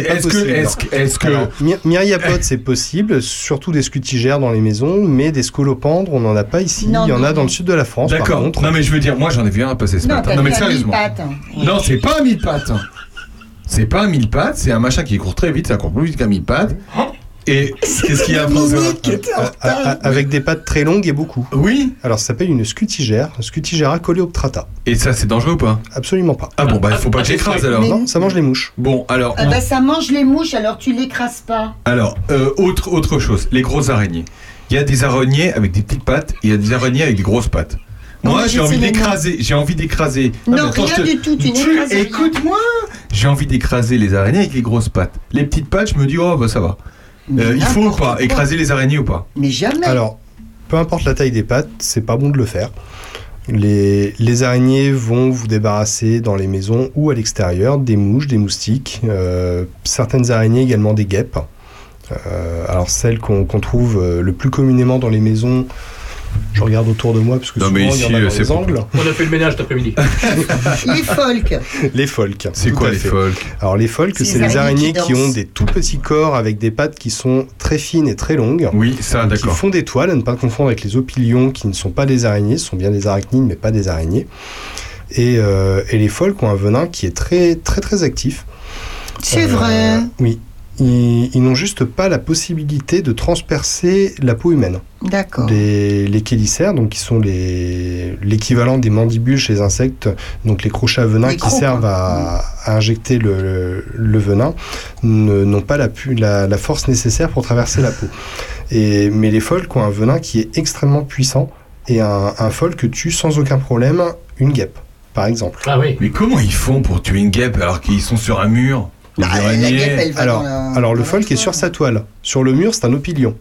pas est-ce que- possible. est-ce que- est-ce que- Alors, my- myriapode, c'est possible, surtout des scutigères dans les maisons, mais des scolopendres, on n'en a pas ici. Non, il y en a dans le sud de la France, D'accord. Non mais je veux dire, moi j'en ai vu un passer ce Non, matin. Non mais sérieusement. hein. Non, c'est pas un mille pattes. C'est pas un mille pattes, c'est un machin qui court très vite, ça court plus vite qu'un mille pattes. Et qu'est-ce qu'il y a avec des pattes très longues et beaucoup. Oui. Alors, ça s'appelle une scutigère, Scutigera coleoptrata. Et ça, c'est dangereux ou pas? Absolument pas. Ah bon, bah il faut pas que j'écrase alors. Non, ça mange les mouches. Bon, alors, Ah bah ça mange les mouches, alors tu l'écrases pas. alors euh, autre, autre chose, les grosses araignées. Il y a des araignées avec des petites pattes, et il y a des araignées avec des grosses pattes. Non, Moi, j'ai envie d'écraser, j'ai envie d'écraser. Non, rien te- du tout, tu n'écrases rien. Écoute-moi J'ai envie d'écraser les araignées avec les grosses pattes. Les petites pattes, je me dis, oh bah ça va. Euh, il faut ou pas écraser les araignées ou pas Mais jamais. Alors, peu importe la taille des pattes, c'est pas bon de le faire. Les, les araignées vont vous débarrasser dans les maisons ou à l'extérieur des mouches, des moustiques, euh, certaines araignées également des guêpes. Euh, alors celles qu'on trouve le plus communément dans les maisons, je regarde autour de moi parce que Non, souvent mais il y en ici, a dans c'est les pour- angles. On a fait le ménage cet après-midi. Les folks. Les folks. C'est quoi les folks Alors les folks, C'est les araignées araignées qui qui ont des tout petits corps avec des pattes qui sont très fines et très longues. Oui, ça, qui d'accord. font des toiles, à ne pas confondre avec les opilions qui ne sont pas des araignées, ce sont bien des arachnides mais pas des araignées. Et, euh, et les folks ont un venin qui est très très très actif. C'est Euh, vrai. Oui. Ils, ils n'ont juste pas la possibilité de transpercer la peau humaine. D'accord. Les, les chélicères, donc qui sont les- l'équivalent des mandibules chez les insectes, donc les crochets à venin Les qui crocs, servent à, à injecter le, le- le venin, ne- n'ont pas la, pu- la, la force nécessaire pour traverser la peau. Et, mais les folks ont un venin qui est extrêmement puissant et un, un folk tue sans aucun problème une guêpe, par exemple. Ah oui. Mais comment ils font pour tuer une guêpe alors qu'ils sont sur un mur? Les Bah, araignées guêpe, Alors, alors le folk est sur sa toile. Sur le mur, c'est un opilion.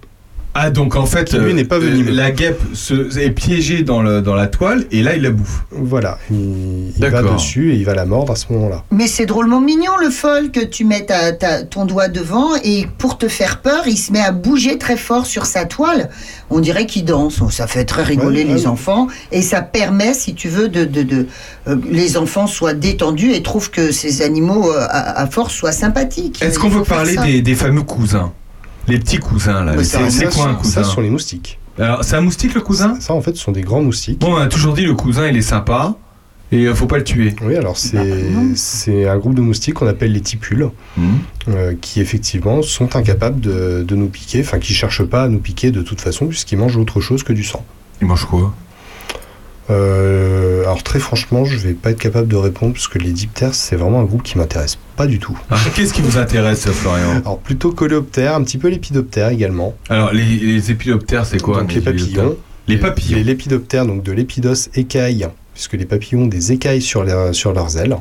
Ah donc en fait, lui, n'est pas venimeux. la guêpe se, est piégée dans, le, dans la toile et là il la bouffe. Voilà, il, il va dessus et il va la mordre à ce moment-là. Mais c'est drôlement mignon le folk. Tu mets ta- ta- ton doigt devant et pour te faire peur, il se met à bouger très fort sur sa toile. On dirait qu'il danse. Ça fait très rigoler Ouais, les ouais. enfants et ça permet, si tu veux, de, de, de- euh, les enfants soient détendus et trouvent que ces animaux euh, à, à force soient sympathiques. Est-ce qu'on veut parler des fameux cousins? Les petits cousins là. C'est ça, ça, quoi un ça, cousin ce sont les moustiques. Alors c'est un moustique le cousin? Ça, en fait, ce sont des grands moustiques. Bon, on a toujours dit le cousin il est sympa et euh, faut pas le tuer. Oui, alors c'est Bah, un groupe de moustiques qu'on appelle les tipules, Mhm. euh, qui effectivement sont incapables de, de nous piquer, enfin qui cherchent pas à nous piquer de toute façon, puisqu'ils mangent autre chose que du sang. Ils mangent quoi? Euh, alors très franchement, je vais pas être capable de répondre, parce que les diptères, c'est vraiment un groupe qui m'intéresse pas du tout. Ah, Qu'est-ce qui vous intéresse Florian? Alors plutôt coléoptères, un petit peu lépidoptères également. Alors les, les épiloptères c'est quoi donc les papillons. Les papillons. Les lépidoptères, donc de l'épidos écailles, puisque les papillons ont des écailles sur, les- sur leurs ailes.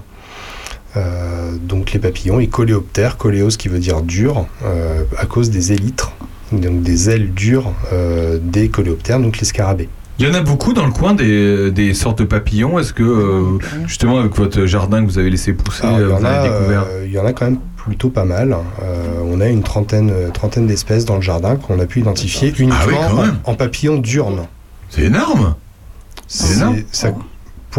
Euh, donc les papillons et coléoptères, coléos qui veut dire dur, euh, à cause des élytres, donc des ailes dures euh, des coléoptères, donc les scarabées. Il y en a beaucoup dans le coin des, des sortes de papillons. Est-ce que, euh, justement, avec votre jardin que vous avez laissé pousser, Alors, Ah, il, y vous en a, avez découvert euh, il y en a quand même plutôt pas mal. Euh, on a une trentaine, euh, trentaine d'espèces dans le jardin qu'on a pu identifier uniquement Ah oui, même. en, en papillons diurnes. C'est énorme C'est énorme. ça-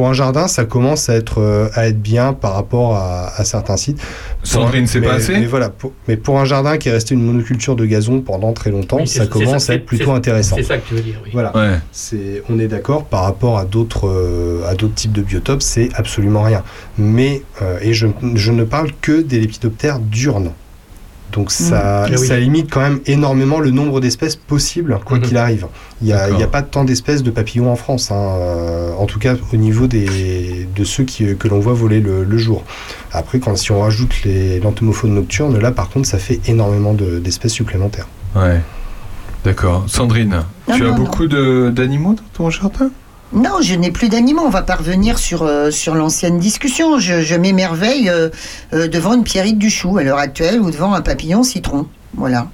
pour un jardin, ça commence à être, euh, à être bien par rapport à, à certains sites. Sandrine, c'est mais- pas assez mais voilà, pour, mais pour un jardin qui est resté une monoculture de gazon pendant très longtemps, Oui, ça commence ça, à être plutôt intéressant. c'est ça que tu veux dire, oui. Voilà. Ouais. On est d'accord par rapport à d'autres, euh, à d'autres types de biotopes, c'est absolument rien. Mais euh, et je, je ne parle que des lépidoptères diurnes. Donc ça, Ah oui. ça limite quand même énormément le nombre d'espèces possibles, quoi Mhm. qu'il arrive. Il n'y a, a pas tant d'espèces de papillons en France, hein, euh, en tout cas au niveau des, de ceux qui, que l'on voit voler le, le jour. Après, quand, si on rajoute les l'entomophones nocturnes, là par contre, ça fait énormément de- d'espèces supplémentaires. Ouais. D'accord. Sandrine, Non, tu as non, beaucoup d'animaux dans ton jardin? Non, je n'ai plus d'animaux. On va pas revenir sur, euh, sur l'ancienne discussion. Je, m'émerveille euh, euh, devant une pierrite du chou à l'heure actuelle ou devant un papillon citron. Voilà.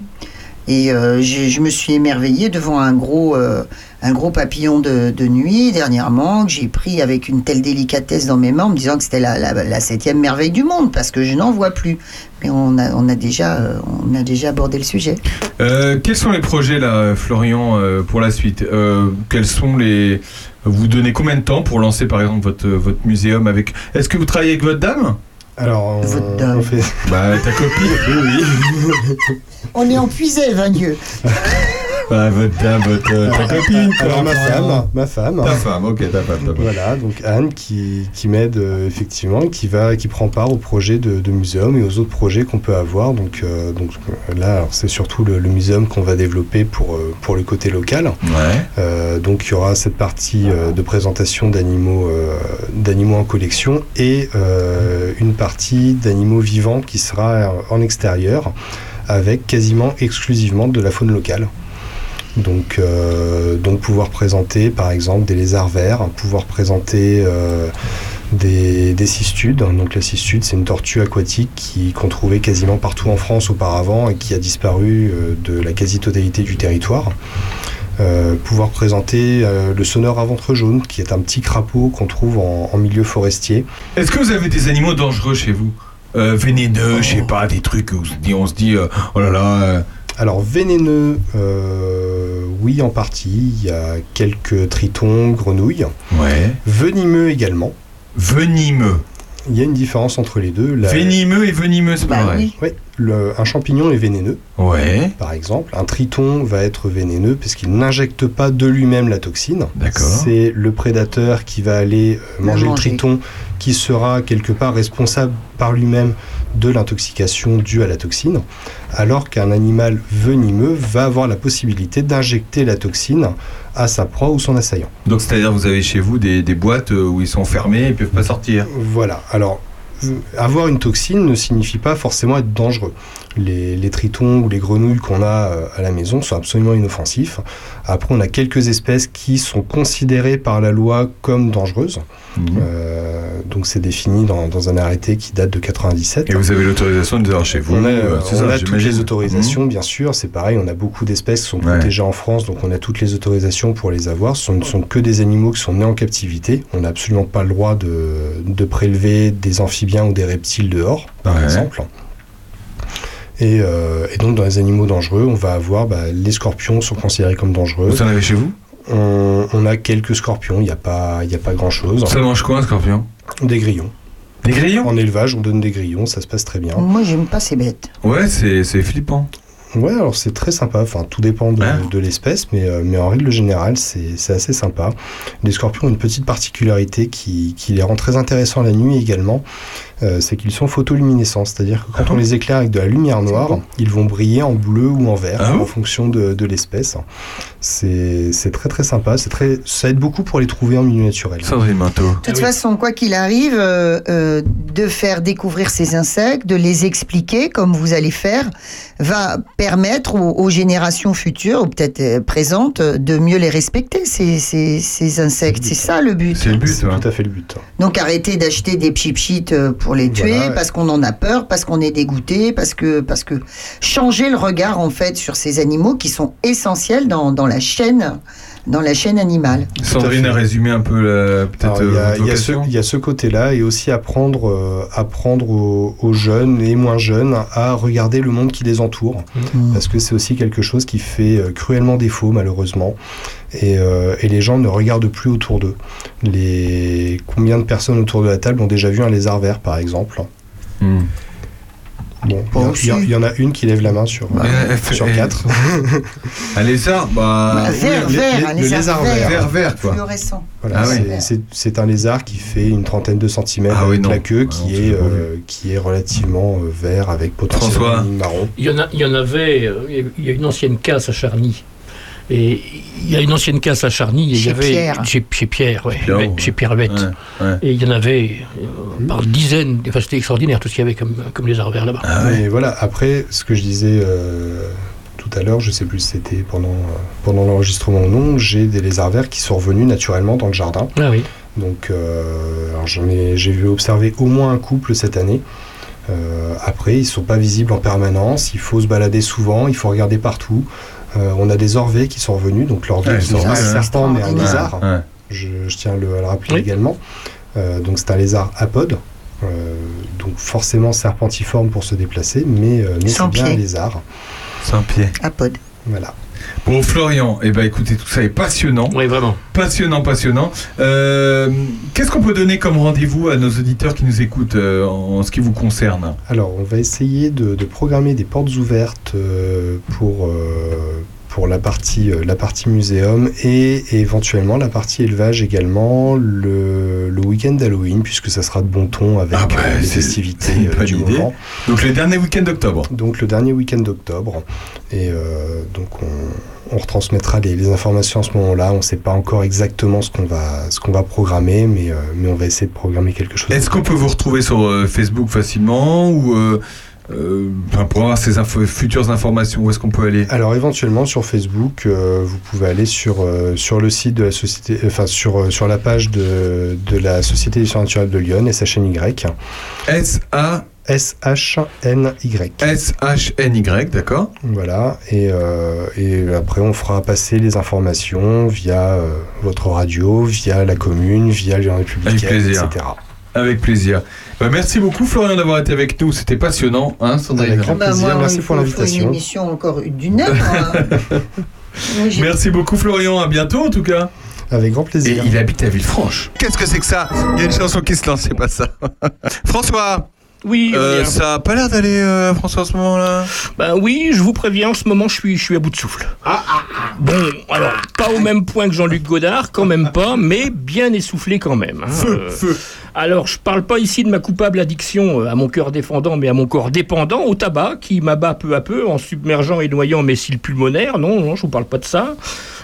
Et je me suis émerveillée devant un gros, un gros papillon de, nuit dernièrement que j'ai pris avec une telle délicatesse dans mes mains en me disant que c'était la, la, la septième merveille du monde parce que je n'en vois plus. Mais on a, on a, déjà, on a déjà abordé le sujet. Quels sont les projets là, Florian, pour la suite? Quels sont les Vous donnez combien de temps pour lancer par exemple votre votre muséum avec Est-ce que vous travaillez avec votre dame? Alors, on, Votre dame. on fait. Bah ta copine. oui, oui. On est en puisée, Dieu. bah votre votre euh, ta copine. quoi, Alors ma femme, ma femme. Ta femme, ok, ta femme, ta femme. Voilà, donc Anne qui, qui m'aide euh, effectivement, qui va, qui prend part au projet de, de muséum et aux autres projets qu'on peut avoir. Donc, euh, donc là, c'est surtout le, le muséum qu'on va développer pour, pour le côté local. Ouais. Donc il y aura cette partie de présentation d'animaux d'animaux en collection et une partie d'animaux vivants qui sera en extérieur avec quasiment exclusivement de la faune locale. Donc, euh, donc pouvoir présenter par exemple des lézards verts, pouvoir présenter euh, des, des cistudes. Donc la cistude c'est une tortue aquatique qui- qu'on trouvait quasiment partout en France auparavant et qui a disparu euh, de la quasi-totalité du territoire. Pouvoir présenter le sonneur à ventre jaune, qui est un petit crapaud qu'on trouve en, en milieu forestier. Est-ce que vous avez des animaux dangereux chez vous? Euh, Vénéneux, je sais pas, des trucs où on se dit, on se dit euh, oh là là. Alors vénéneux, euh, oui en partie, il y a quelques tritons, grenouilles. Ouais. Venimeux également. Venimeux. Il y a une différence entre les deux. La- Venimeux et venimeux, c'est Bah pareil. oui. Oui, le- un champignon est vénéneux, Ouais. par exemple. Un triton va être vénéneux parce qu'il n'injecte pas de lui-même la toxine. D'accord. C'est le prédateur qui va aller euh, manger le triton qui sera quelque part responsable par lui-même de l'intoxication due à la toxine, alors qu'un animal venimeux va avoir la possibilité d'injecter la toxine à sa proie ou son assaillant. Donc c'est-à-dire vous avez chez vous des, des boîtes euh, où ils sont fermés, ils peuvent pas sortir. Voilà. Alors, euh, avoir une toxine ne signifie pas forcément être dangereux. Les, les tritons ou les grenouilles qu'on a euh, à la maison sont absolument inoffensifs. Après, on a quelques espèces qui sont considérées par la loi comme dangereuses. Mhm. Euh, donc, c'est défini dans, dans un arrêté qui date de 97. Et vous avez l'autorisation de les chez vous. On a, euh, c'est on ça, a toutes les autorisations, bien sûr. C'est pareil, on a beaucoup d'espèces qui sont Ouais. protégées en France, donc on a toutes les autorisations pour les avoir. Ce ne sont que des animaux qui sont nés en captivité. On n'a absolument pas le droit de, de prélever des amphibiens ou des reptiles dehors, par Ouais. exemple. Et, euh, et donc, dans les animaux dangereux, on va avoir bah, les scorpions sont considérés comme dangereux. Vous en avez chez vous? On, on a quelques scorpions, il n'y a pas, y a pas grand-chose. Ça mange quoi un scorpion? Des grillons. Des grillons? En élevage, on donne des grillons, ça se passe très bien. Moi, j'aime pas ces bêtes. Ouais, c'est c'est flippant. Ouais, alors c'est très sympa. Enfin, tout dépend de, Hein de l'espèce, mais, euh, mais en règle générale, c'est c'est assez sympa. Les scorpions ont une petite particularité qui, qui les rend très intéressants la nuit également. Euh, c'est qu'ils sont photoluminescents, c'est-à-dire que quand Ah on les éclaire avec de la lumière noire, ils vont briller en bleu ou en vert Ah bon en fonction de, de l'espèce. C'est c'est très très sympa. C'est très, ça aide beaucoup pour les trouver en milieu naturel. Sandrine Manteau. De toute façon, quoi qu'il arrive, euh, euh, de faire découvrir ces insectes, de les expliquer comme vous allez faire, va permettre aux, aux générations futures, ou peut-être présentes, de mieux les respecter, ces, ces, ces insectes. C'est ça le but. C'est le but, tout à fait le but. Donc arrêtez d'acheter des pchipchits euh, pour les tuer, Voilà. parce qu'on en a peur, parce qu'on est dégoûté, parce que, parce que changer le regard en fait sur ces animaux qui sont essentiels dans, dans la chaîne dans la chaîne animale. Sandrine a résumé un peu la- peut-être Alors, il y a- euh, il y, a ce- vocation. il y a ce côté-là et aussi apprendre, euh, apprendre aux, aux jeunes et moins jeunes à regarder le monde qui les entoure. Parce que c'est aussi quelque chose qui fait euh, cruellement défaut, malheureusement. Et, euh, et les gens ne regardent plus autour d'eux. Les... Combien de personnes autour de la table ont déjà vu un lézard vert, par exemple? Hmm. Bon, il y en a une qui lève la main sur, Bah, elle- quatre. Un lézard, bah. Bah, vert, oui, un le lézard vert. Vert, vert, quoi. Fluorescent. Voilà, Ah oui. c'est- un lézard qui fait une trentaine de centimètres Ah avec la queue, Ah qui, non, est, c'est pas euh, qui est relativement euh, vert avec potentiellement François. marron. Il y en, a, il y en avait, euh, il y a une ancienne casse à Charny. Et il y a une ancienne casse à Charny. Et il y Chez avait, Pierre. Chez, chez Pierre, ouais, Pierre, ouais, ouais. chez Pierre Bête. Ouais, ouais. Et il y en avait euh, par dizaines. Enfin, c'était extraordinaire tout ce qu'il y avait comme, comme les arts verts là-bas. Ah ouais. Et voilà, après, ce que je disais euh, tout à l'heure, je sais plus si c'était pendant, euh, pendant l'enregistrement ou non, j'ai des lézards verts qui sont revenus naturellement dans le jardin. Ah oui. Donc, euh, alors j'en ai- j'ai vu observer au moins un couple cette année. Euh, après, ils sont pas visibles en permanence. Il faut se balader souvent. Il faut regarder partout. Euh, on a des orvets qui sont revenus. Donc l'orvet Ouais, qui c'est n'est pas un vrai, serpent mais un lézard. Ouais. Je, je tiens à le- à le rappeler Oui. également. Euh, donc c'est un lézard apode. Euh, donc forcément serpentiforme pour se déplacer, mais, euh, c'est bien un lézard. Sans pied. Apode. Voilà. Bon, Florian, eh ben, écoutez, tout ça est passionnant. Oui, vraiment. Passionnant, passionnant. Euh, Qu'est-ce qu'on peut donner comme rendez-vous à nos auditeurs qui nous écoutent euh, en, ce qui vous concerne? Alors, on va essayer de, de programmer des portes ouvertes euh, pour, euh, pour la, partie, euh, la partie muséum et, éventuellement la partie élevage également le, le week-end d'Halloween, puisque ça sera de bon ton avec Ah bah, euh, les festivités euh, du idée. moment. Donc, le dernier week-end d'octobre. Donc, le dernier week-end d'octobre. Et donc, on, on retransmettra les, les informations à ce moment-là. On ne sait pas encore exactement ce qu'on va, ce qu'on va programmer, mais, mais on va essayer de programmer quelque chose. Est-ce qu'on peut vous retrouver sur Facebook facilement ou euh, pour avoir ces infos- futures informations Où est-ce qu'on peut aller Alors éventuellement sur Facebook, euh, vous pouvez aller sur, euh, sur le site de la société, enfin sur, sur la page de, de la Société des sciences naturelles de Lyon, SHNY. S-A S-H-N-Y. S-H-N-Y, d'accord Voilà, et, et après on fera passer les informations via votre radio, via la commune, via le journal républicain, plaisir. etc. Avec plaisir. Bah, merci beaucoup Florian d'avoir été avec nous. C'était passionnant, hein, Sandrine Avec grand Bah, plaisir, moi, merci il pour l'invitation. une émission encore d'une heure. hein. Oui, Merci beaucoup Florian, à bientôt en tout cas. Avec grand Et plaisir. il habite à Villefranche. Qu'est-ce que c'est que ça? Il y a une chanson qui se lance, c'est pas ça. François Oui, euh, ça a pas l'air d'aller, euh, François, en ce moment-là? Ben oui, je vous préviens, en ce moment, je suis, je suis à bout de souffle. Bon, alors, pas au même point que Jean-Luc Godard, quand même pas, mais bien essoufflé quand même. hein. Feu, Euh, feu. Alors, je parle pas ici de ma coupable addiction à mon cœur défendant, mais à mon corps dépendant au tabac, qui m'abat peu à peu en submergeant et noyant mes cils pulmonaires. Non, non, je vous parle pas de ça.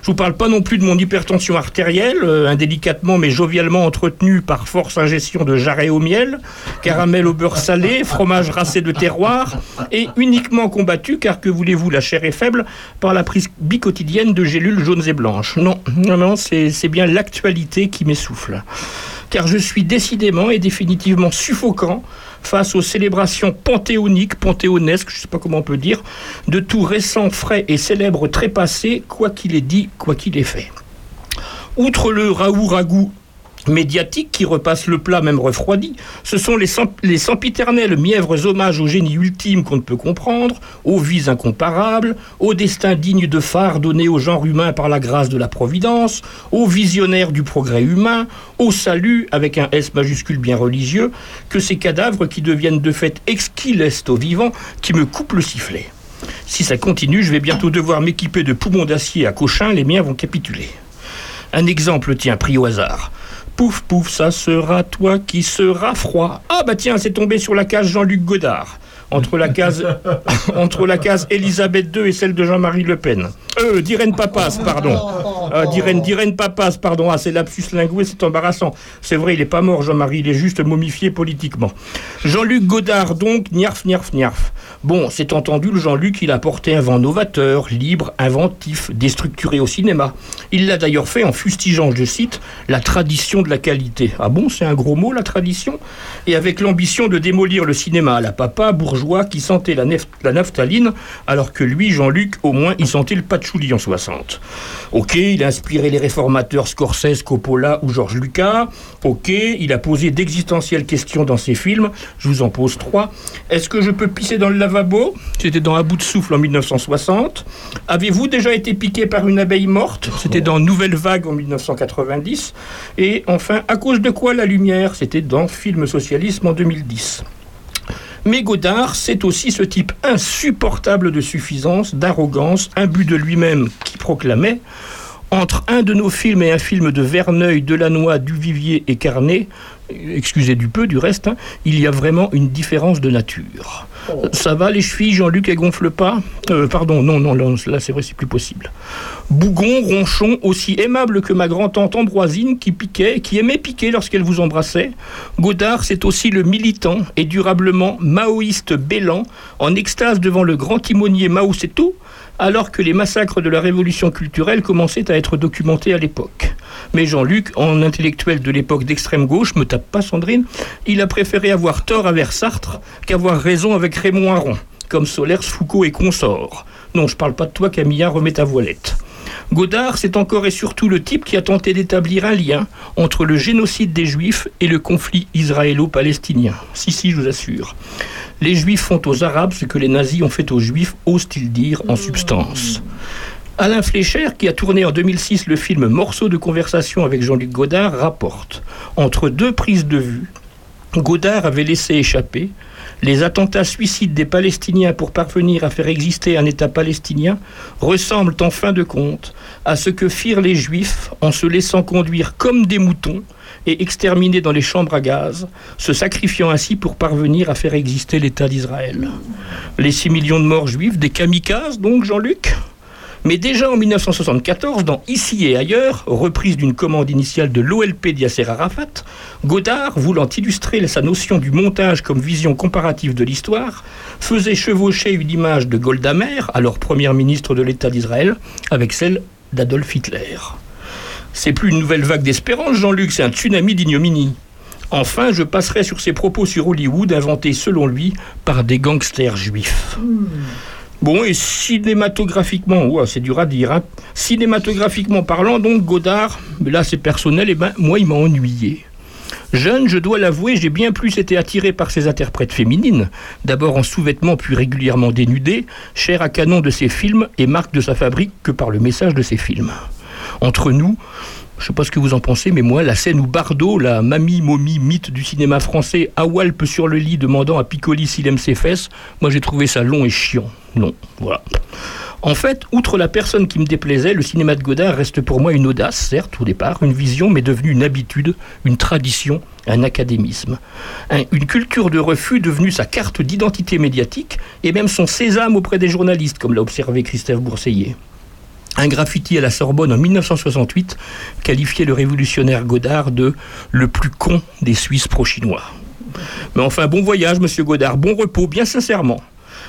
Je vous parle pas non plus de mon hypertension artérielle, euh, indélicatement mais jovialement entretenue par force ingestion de jarret au miel, caramel au beurre salé, fromage racé de terroir, et uniquement combattue, car que voulez-vous, la chair est faible, par la prise bicotidienne de gélules jaunes et blanches. Non, non, non, c'est bien l'actualité qui m'essouffle car je suis décidément et définitivement suffocant face aux célébrations panthéoniques, panthéonesques, je ne sais pas comment on peut dire, de tout récent, frais et célèbre trépassé, quoi qu'il ait dit, quoi qu'il ait fait. Outre le raoult-ragout médiatique qui repasse le plat même refroidi, ce sont les, sem- les sempiternels mièvres hommages au génie ultime qu'on ne peut comprendre, aux vies incomparables, au destin digne de phare donné au genre humain par la grâce de la Providence, aux visionnaires du progrès humain, au salut, avec un S majuscule bien religieux, que ces cadavres qui deviennent de fait exquis aux vivants, qui me coupent le sifflet. Si ça continue, je vais bientôt devoir m'équiper de poumons d'acier à Cochin, les miens vont capituler. Un exemple, tiens, pris au hasard. Pouf, pouf, ça sera toi qui seras froid. Ah bah tiens, c'est tombé sur la case Jean-Luc Godard. Entre la case, entre la case Elisabeth II et celle de Jean-Marie Le Pen. Euh, d'Irène Papas, pardon. Euh, d'Irène, d'Irène Papas, pardon. Ah, c'est lapsus lingué, c'est embarrassant. C'est vrai, il n'est pas mort, Jean-Marie, il est juste momifié politiquement. Jean-Luc Godard, donc, niarf, niarf, niarf. Bon, c'est entendu, le Jean-Luc, il a porté un vent novateur, libre, inventif, déstructuré au cinéma. Il l'a d'ailleurs fait en fustigeant, je cite, la tradition de la qualité. Ah bon, c'est un gros mot, la tradition? Et avec l'ambition de démolir le cinéma à la papa, bourgeois, qui sentait la, nef- la naphtaline, alors que lui, Jean-Luc, au moins, il sentait le patchouli en 60. Ok, il a inspiré les réformateurs Scorsese, Coppola ou George Lucas. Ok, il a posé d'existentielles questions dans ses films. Je vous en pose trois. Est-ce que je peux pisser dans le lavabo? C'était dans À bout de souffle en 1960. Avez-vous déjà été piqué par une abeille morte? C'était dans Nouvelle Vague en 1990. Et enfin, à cause de quoi la lumière? C'était dans Film Socialisme en 2010. Mais Godard, c'est aussi ce type insupportable de suffisance, d'arrogance, imbu de lui-même qui proclamait entre un de nos films et un film de Verneuil, Delannoy, Duvivier et Carnet, excusez du peu du reste, hein, il y a vraiment une différence de nature. Ça va les chevilles, Jean-Luc, elles gonflent pas Euh, Pardon, non, non, là, c'est vrai, c'est plus possible. Bougon, ronchon, aussi aimable que ma grand-tante Ambroisine qui piquait, qui aimait piquer lorsqu'elle vous embrassait. Godard, c'est aussi le militant et durablement maoïste bélan, en extase devant le grand timonier Mao Tse-tung, alors que les massacres de la révolution culturelle commençaient à être documentés à l'époque. Mais Jean-Luc, en intellectuel de l'époque d'extrême gauche, me tape pas Sandrine, il a préféré avoir tort avec Sartre qu'avoir raison avec Raymond Aron, comme Solers, Foucault et consorts. Non, je parle pas de toi, Camilla, remets ta voilette. Godard, c'est encore et surtout le type qui a tenté d'établir un lien entre le génocide des Juifs et le conflit israélo-palestinien. Si, si, je vous assure. Les Juifs font aux Arabes ce que les nazis ont fait aux Juifs, osent-ils dire, en substance. Alain Flécher, qui a tourné en 2006 le film Morceau de conversation avec Jean-Luc Godard, rapporte Entre deux prises de vue, Godard avait laissé échapper les attentats suicides des Palestiniens pour parvenir à faire exister un État palestinien ressemblent en fin de compte à ce que firent les Juifs en se laissant conduire comme des moutons et exterminés dans les chambres à gaz, se sacrifiant ainsi pour parvenir à faire exister l'État d'Israël. Les 6 millions de morts juifs, des kamikazes donc, Jean-Luc? Mais déjà en 1974, dans Ici et ailleurs, reprise d'une commande initiale de l'OLP d'Yasser Arafat, Godard, voulant illustrer sa notion du montage comme vision comparative de l'histoire, faisait chevaucher une image de Golda Meir, alors première ministre de l'État d'Israël, avec celle d'Adolf Hitler. C'est plus une nouvelle vague d'espérance, Jean-Luc, c'est un tsunami d'ignominie. Enfin, je passerai sur ses propos sur Hollywood, inventés selon lui par des gangsters juifs. Bon, et cinématographiquement, c'est dur à dire, cinématographiquement parlant, donc Godard, là c'est personnel, et ben moi il m'a ennuyé. Jeune, je dois l'avouer, j'ai bien plus été attiré par ses interprètes féminines, d'abord en sous-vêtements puis régulièrement dénudées, cher à canon de ses films et marque de sa fabrique que par le message de ses films. Entre nous, je sais pas ce que vous en pensez, mais moi, la scène où Bardot, la mamie momie mythe du cinéma français, awalpe sur le lit demandant à Piccoli s'il aime ses fesses, moi j'ai trouvé ça long et chiant. Non, voilà. En fait, outre la personne qui me déplaisait, le cinéma de Godard reste pour moi une audace, certes, au départ, une vision, mais devenue une habitude, une tradition, un académisme. Un- une culture de refus devenue sa carte d'identité médiatique et même son sésame auprès des journalistes, comme l'a observé Christophe Bourseillet. Un graffiti à la Sorbonne en 1968 qualifiait le révolutionnaire Godard de le plus con des Suisses pro-chinois. Mais enfin, bon voyage, monsieur Godard, bon repos, bien sincèrement.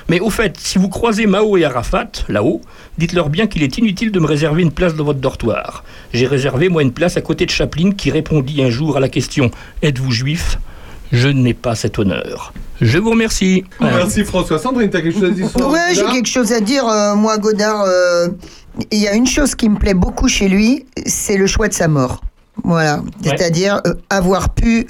Mais au fait, si vous croisez Mao et Arafat, là-haut, dites-leur bien qu'il est inutile de me réserver une place dans votre dortoir. J'ai réservé, moi, une place à côté de Chaplin qui répondit un jour à la question Êtes-vous juif? Je n'ai pas cet honneur. Je vous remercie. Merci François. Sandrine, t'as quelque chose à dire sur Ouais, j'ai quelque chose à dire. euh, moi, Godard, euh, il y a une chose qui me plaît beaucoup chez lui, c'est le choix de sa mort. Voilà. C'est-à-dire euh, avoir pu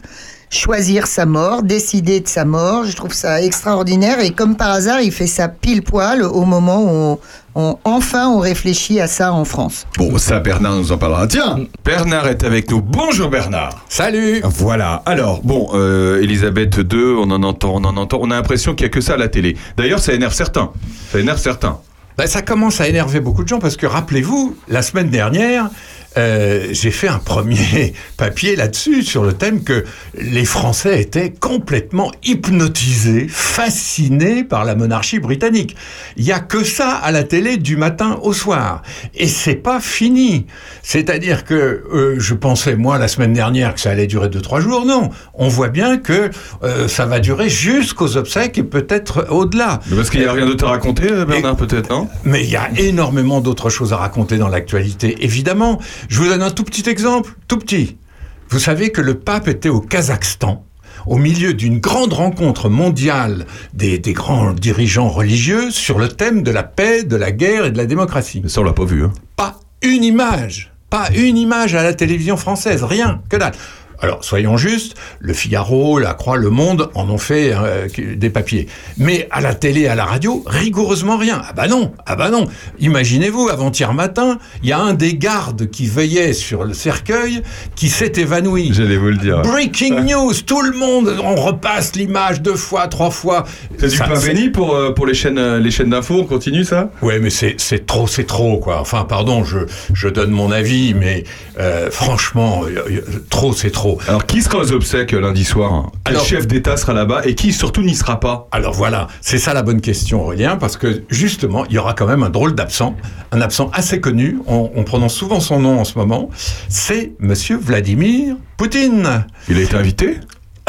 choisir sa mort, décider de sa mort. Je trouve ça extraordinaire. Et comme par hasard, il fait ça pile poil au moment où on, on- enfin on réfléchit à ça en France. Bon, ça, Bernard nous en parlera. Tiens, Bernard est avec nous. Bonjour Bernard. Salut. Voilà. Alors, bon, euh, Elisabeth II, on en entend, on en entend. On a l'impression qu'il n'y a que ça à la télé. D'ailleurs, ça énerve certains. Ça énerve certains. Ben, ça commence à énerver beaucoup de gens parce que rappelez-vous, la semaine dernière, euh, j'ai fait un premier papier là-dessus sur le thème que les Français étaient complètement hypnotisés, fascinés par la monarchie britannique. Il y a que ça à la télé du matin au soir, et c'est pas fini. C'est-à-dire que euh, je pensais moi la semaine dernière que ça allait durer deux trois jours. Non, on voit bien que euh, ça va durer jusqu'aux obsèques et peut-être au-delà. Parce qu'il n'y a rien d'autre à raconter, Bernard, peut-être, non? Mais il y a énormément d'autres choses à raconter dans l'actualité, évidemment. Je vous donne un tout petit exemple, tout petit. Vous savez que le pape était au Kazakhstan, au milieu d'une grande rencontre mondiale des, des grands dirigeants religieux sur le thème de la paix, de la guerre et de la démocratie. Mais ça, on l'a pas vu. Hein. Pas une image. Pas une image à la télévision française, rien, que dalle. Alors, soyons justes, le Figaro, la Croix, le Monde en ont fait euh, des papiers. Mais à la télé, à la radio, rigoureusement rien. Ah bah non, ah bah non. Imaginez-vous, avant-hier matin, il y a un des gardes qui veillait sur le cercueil qui s'est évanoui. J'allais vous le dire. Breaking news, tout le monde, on repasse l'image deux fois, trois fois. C'est du pain c'est- béni pour, euh, pour les chaînes, euh, les chaînes d'infos, on continue ça? Ouais, mais c'est c'est trop, c'est trop, quoi. Enfin, pardon, je, je donne mon avis, mais euh, franchement, trop, c'est trop. Alors, qui sera aux obsèques euh, lundi soir? Quel Alors- chef d'État sera là-bas et qui surtout n'y sera pas? Alors voilà, c'est ça la bonne question, Aurélien, parce que justement, il y aura quand même un drôle d'absent, un absent assez connu, on, on prononce souvent son nom en ce moment, c'est Monsieur Vladimir Poutine. Il a été invité?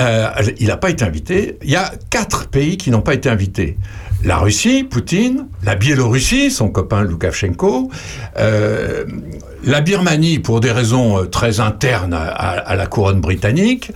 Euh, il n'a pas été invité. Il y a quatre pays qui n'ont pas été invités. La Russie, Poutine, la Biélorussie, son copain Loukachenko, euh, la Birmanie pour des raisons euh, très internes à, la couronne britannique,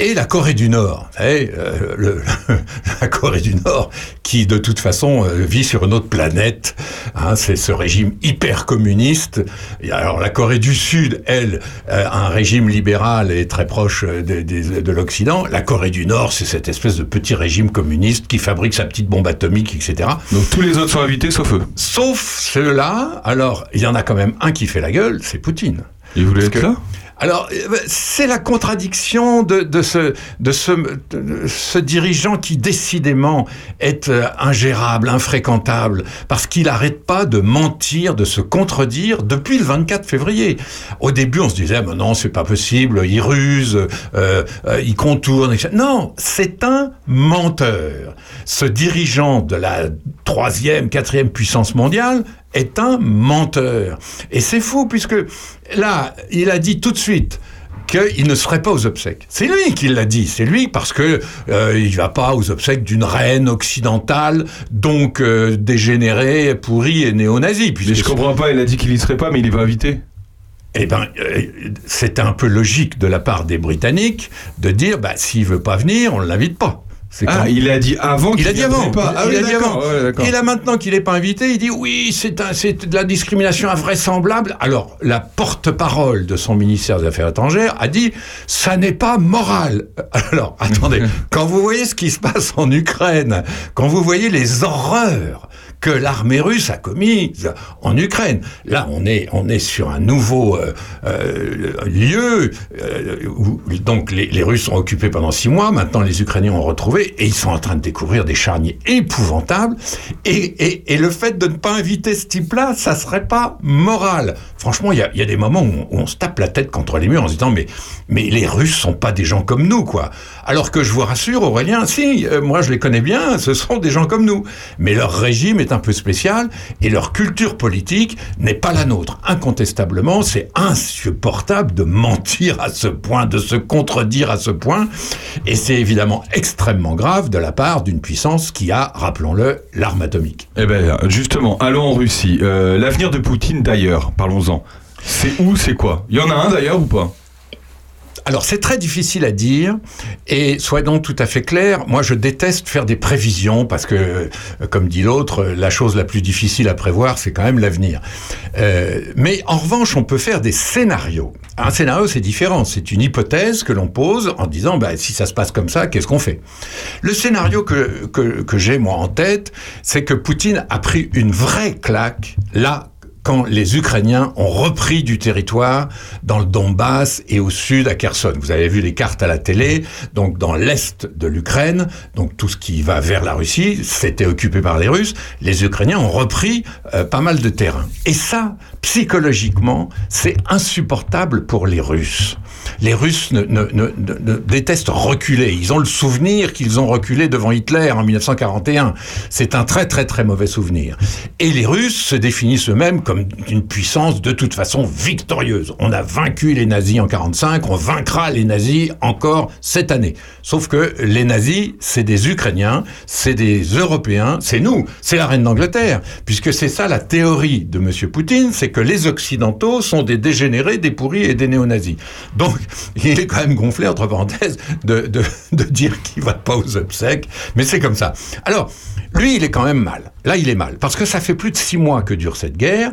et la Corée du Nord. Euh, le- la Corée du Nord qui de toute façon euh, vit sur une autre planète. hein, c'est ce régime hyper communiste. Et alors la Corée du Sud, elle, a un régime libéral et très proche des- de l'Occident. La Corée du Nord, c'est cette espèce de petit régime communiste qui fabrique sa petite bombe atomique, etc. Donc tous les autres sont invités sauf eux. Sauf ceux-là. Alors il y en a quand même un qui fait la gueule, c'est Poutine. Il voulait Parce être que- là? Alors, euh, c'est la contradiction de, ce, dirigeant qui décidément est euh, ingérable, infréquentable, parce qu'il n'arrête pas de mentir, de se contredire depuis le 24 février. Au début, on se disait, mais non, c'est pas possible, il ruse, euh, il contourne. etc. Non, c'est un menteur. Ce dirigeant de la troisième, quatrième puissance mondiale est un menteur. Et c'est fou, puisque là, il a dit tout de suite qu'il ne serait pas aux obsèques. C'est lui qui l'a dit. C'est lui parce que euh, il va pas aux obsèques d'une reine occidentale, donc euh, dégénérée, pourrie et néo-nazie. Mais je comprends pas, il a dit qu'il y serait pas, mais il est pas invité. Eh ben, euh, c'est un peu logique de la part des Britanniques de dire, bah, s'il veut pas venir, on ne l'invite pas. Ah, il a dit avant Il qu'il a dit avant. pas. Ah il oui, a dit avant. ouais. Et là maintenant qu'il n'est pas invité, il dit oui, c'est de la discrimination invraisemblable. Alors la porte-parole de son ministère des Affaires étrangères a dit ça n'est pas moral. Alors attendez, quand vous voyez ce qui se passe en Ukraine, quand vous voyez les horreurs que l'armée russe a commises en Ukraine. Là, on est, on est sur un nouveau euh, euh, lieu euh, où donc les, Russes ont occupé pendant six mois. Maintenant, les Ukrainiens ont retrouvé et ils sont en train de découvrir des charniers épouvantables. Et, et, le fait de ne pas inviter ce type-là, ça serait pas moral. Franchement, il y a, y a des moments où on, se tape la tête contre les murs en se disant mais, mais les Russes sont pas des gens comme nous, quoi. Alors que je vous rassure, Aurélien, si, moi je les connais bien, ce sont des gens comme nous. Mais leur régime est un peu spécial et leur culture politique n'est pas la nôtre. Incontestablement, c'est insupportable de mentir à ce point, de se contredire à ce point. Et c'est évidemment extrêmement grave de la part d'une puissance qui a, rappelons-le, l'arme atomique. Eh ben, justement, allons en Russie. Euh, L'avenir de Poutine, d'ailleurs, parlons-en. C'est où, c'est quoi? Il y en a un d'ailleurs ou pas? Alors c'est très difficile à dire et soyons tout à fait clairs, moi je déteste faire des prévisions parce que, euh, comme dit l'autre, la chose la plus difficile à prévoir c'est quand même l'avenir. Euh, mais en revanche on peut faire des scénarios. Un scénario c'est différent, c'est une hypothèse que l'on pose en disant bah, si ça se passe comme ça, qu'est-ce qu'on fait? Le scénario que, que, que j'ai moi en tête, c'est que Poutine a pris une vraie claque là quand les Ukrainiens ont repris du territoire dans le Donbass et au sud à Kherson. Vous avez vu les cartes à la télé, donc dans l'est de l'Ukraine, donc tout ce qui va vers la Russie, c'était occupé par les Russes. Les Ukrainiens ont repris euh, pas mal de terrain. Et ça, psychologiquement, c'est insupportable pour les Russes. Les Russes ne, détestent reculer. Ils ont le souvenir qu'ils ont reculé devant Hitler en 1941. C'est un très très très mauvais souvenir. Et les Russes se définissent eux-mêmes comme une puissance de toute façon victorieuse. On a vaincu les nazis en 45, on vaincra les nazis encore cette année. Sauf que les nazis, c'est des Ukrainiens, c'est des Européens, c'est nous, c'est la reine d'Angleterre. Puisque c'est ça la théorie de Monsieur Poutine, c'est que les Occidentaux sont des dégénérés, des pourris et des néo-nazis. Donc, il est quand même gonflé, entre parenthèses, de, de, de dire qu'il va pas aux obsèques, mais c'est comme ça. Alors, lui, il est quand même mal. Là, il est mal, parce que ça fait plus de six mois que dure cette guerre,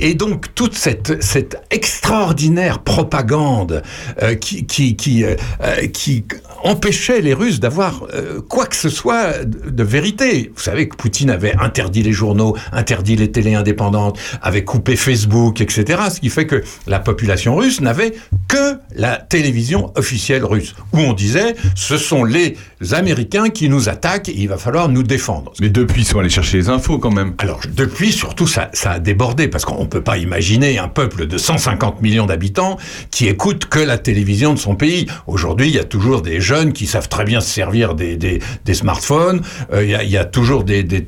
Et donc toute cette, cette extraordinaire propagande euh, qui, qui, qui, euh, euh, qui empêchait les Russes d'avoir euh, quoi que ce soit de, de vérité. Vous savez que Poutine avait interdit les journaux, interdit les télés indépendantes, avait coupé Facebook, etc. Ce qui fait que la population russe n'avait que la télévision officielle russe, où on disait ce sont les Américains qui nous attaquent, et il va falloir nous défendre. Mais depuis, ils sont allés chercher les infos quand même. Alors, depuis, surtout, ça, ça a débordé, parce qu'on ne peut pas imaginer un peuple de 150 millions d'habitants qui écoute que la télévision de son pays. Aujourd'hui, il y a toujours des jeunes qui savent très bien se servir des, des, des smartphones, Euh, il y, a, il y a toujours des, des,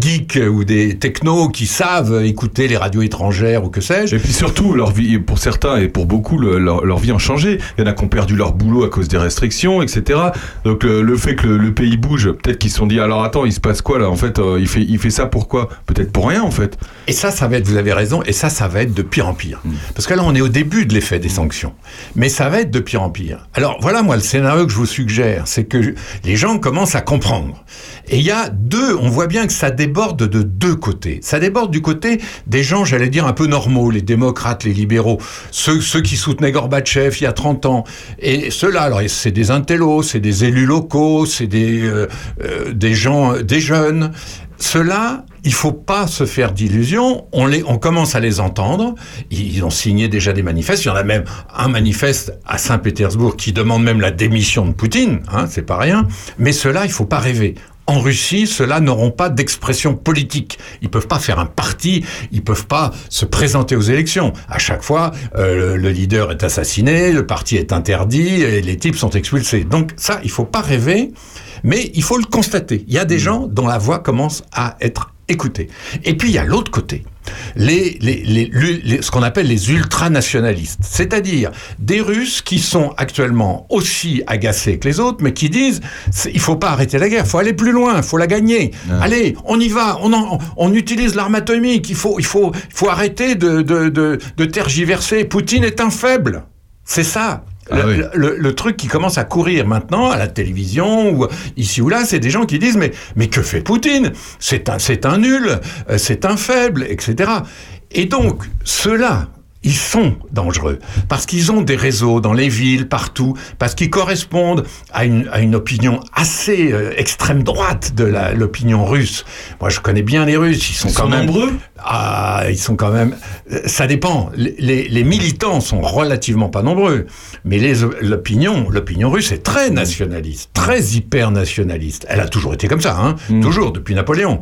geeks ou des technos qui savent écouter les radios étrangères ou que sais-je. Et puis surtout, leur vie, pour certains et pour beaucoup, le- leur, leur vie a changé. Il y en a qui ont perdu leur boulot à cause des restrictions, etc. Donc le fait que le, le pays bouge, peut-être qu'ils se sont dit alors attends, il se passe quoi là? En fait, euh, il fait il fait ça pourquoi Peut-être pour rien en fait. Et ça, ça va être, vous avez raison, et ça, ça va être de pire en pire. Parce que là, on est au début de l'effet des sanctions. Mais ça va être de pire en pire. Alors, voilà, moi, le scénario que je vous suggère, c'est que les gens commencent à comprendre. Et il y a deux, on voit bien que ça déborde de deux côtés. Ça déborde du côté des gens, j'allais dire, un peu normaux, les démocrates, les libéraux, ceux, ceux qui soutenaient Gorbatchev il y a 30 ans. Et ceux-là, alors, c'est des intellos, c'est des élus locaux, c'est des, euh, euh, des gens, des jeunes. Ceux-là, il faut pas se faire d'illusions. On, les, on commence à les entendre. Ils ont signé déjà des manifestes. Il y en a même un manifeste à Saint-Pétersbourg qui demande même la démission de Poutine. Hein, c'est pas rien. Mais ceux-là, il faut pas rêver. En Russie, ceux-là n'auront pas d'expression politique. Ils peuvent pas faire un parti, ils peuvent pas se présenter aux élections. À chaque fois, euh, le, le leader est assassiné, le parti est interdit, et les types sont expulsés. Donc ça, il faut pas rêver, mais il faut le constater. Il y a des gens dont la voix commence à être écoutée. Et puis il y a l'autre côté. Les, les, les, les- ce qu'on appelle les ultranationalistes, c'est-à-dire des Russes qui sont actuellement aussi agacés que les autres, mais qui disent il faut pas arrêter la guerre, il faut aller plus loin, il faut la gagner. Allez, on y va, on, en- on utilise l'arme atomique, il faut, il faut, il faut arrêter de, de, de, de tergiverser. Poutine est un faible, c'est ça. Ah Le, oui. le- le- le truc qui commence à courir maintenant à la télévision ou ici ou là, c'est des gens qui disent mais mais que fait Poutine? C'est un c'est un nul, euh, c'est un faible, etc. Et donc ceux-là, ils sont dangereux parce qu'ils ont des réseaux dans les villes partout, parce qu'ils correspondent à une, à une opinion assez euh, extrême droite de l'opinion russe. Moi, je connais bien les Russes, ils sont Ils quand sont même nombreux Ah, ils sont quand même. euh, Ça dépend. Les, les- militants sont relativement pas nombreux, mais l'opinion, l'opinion russe est très nationaliste, très hyper nationaliste. Elle a toujours été comme ça, hein, toujours depuis Napoléon.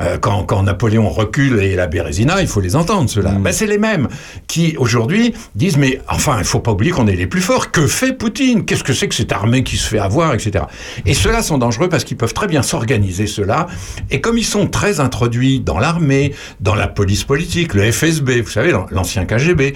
Euh, quand, quand Napoléon recule et la Bérésina, il faut les entendre ceux-là. Ben, c'est les mêmes qui aujourd'hui disent mais enfin il faut pas oublier qu'on est les plus forts. Que fait Poutine? Qu'est-ce que c'est que cette armée qui se fait avoir, etc. Et ceux-là sont dangereux parce qu'ils peuvent très bien s'organiser ceux-là. Et comme ils sont très introduits dans l'armée, dans la police politique, le FSB, vous savez l'an- l'ancien KGB,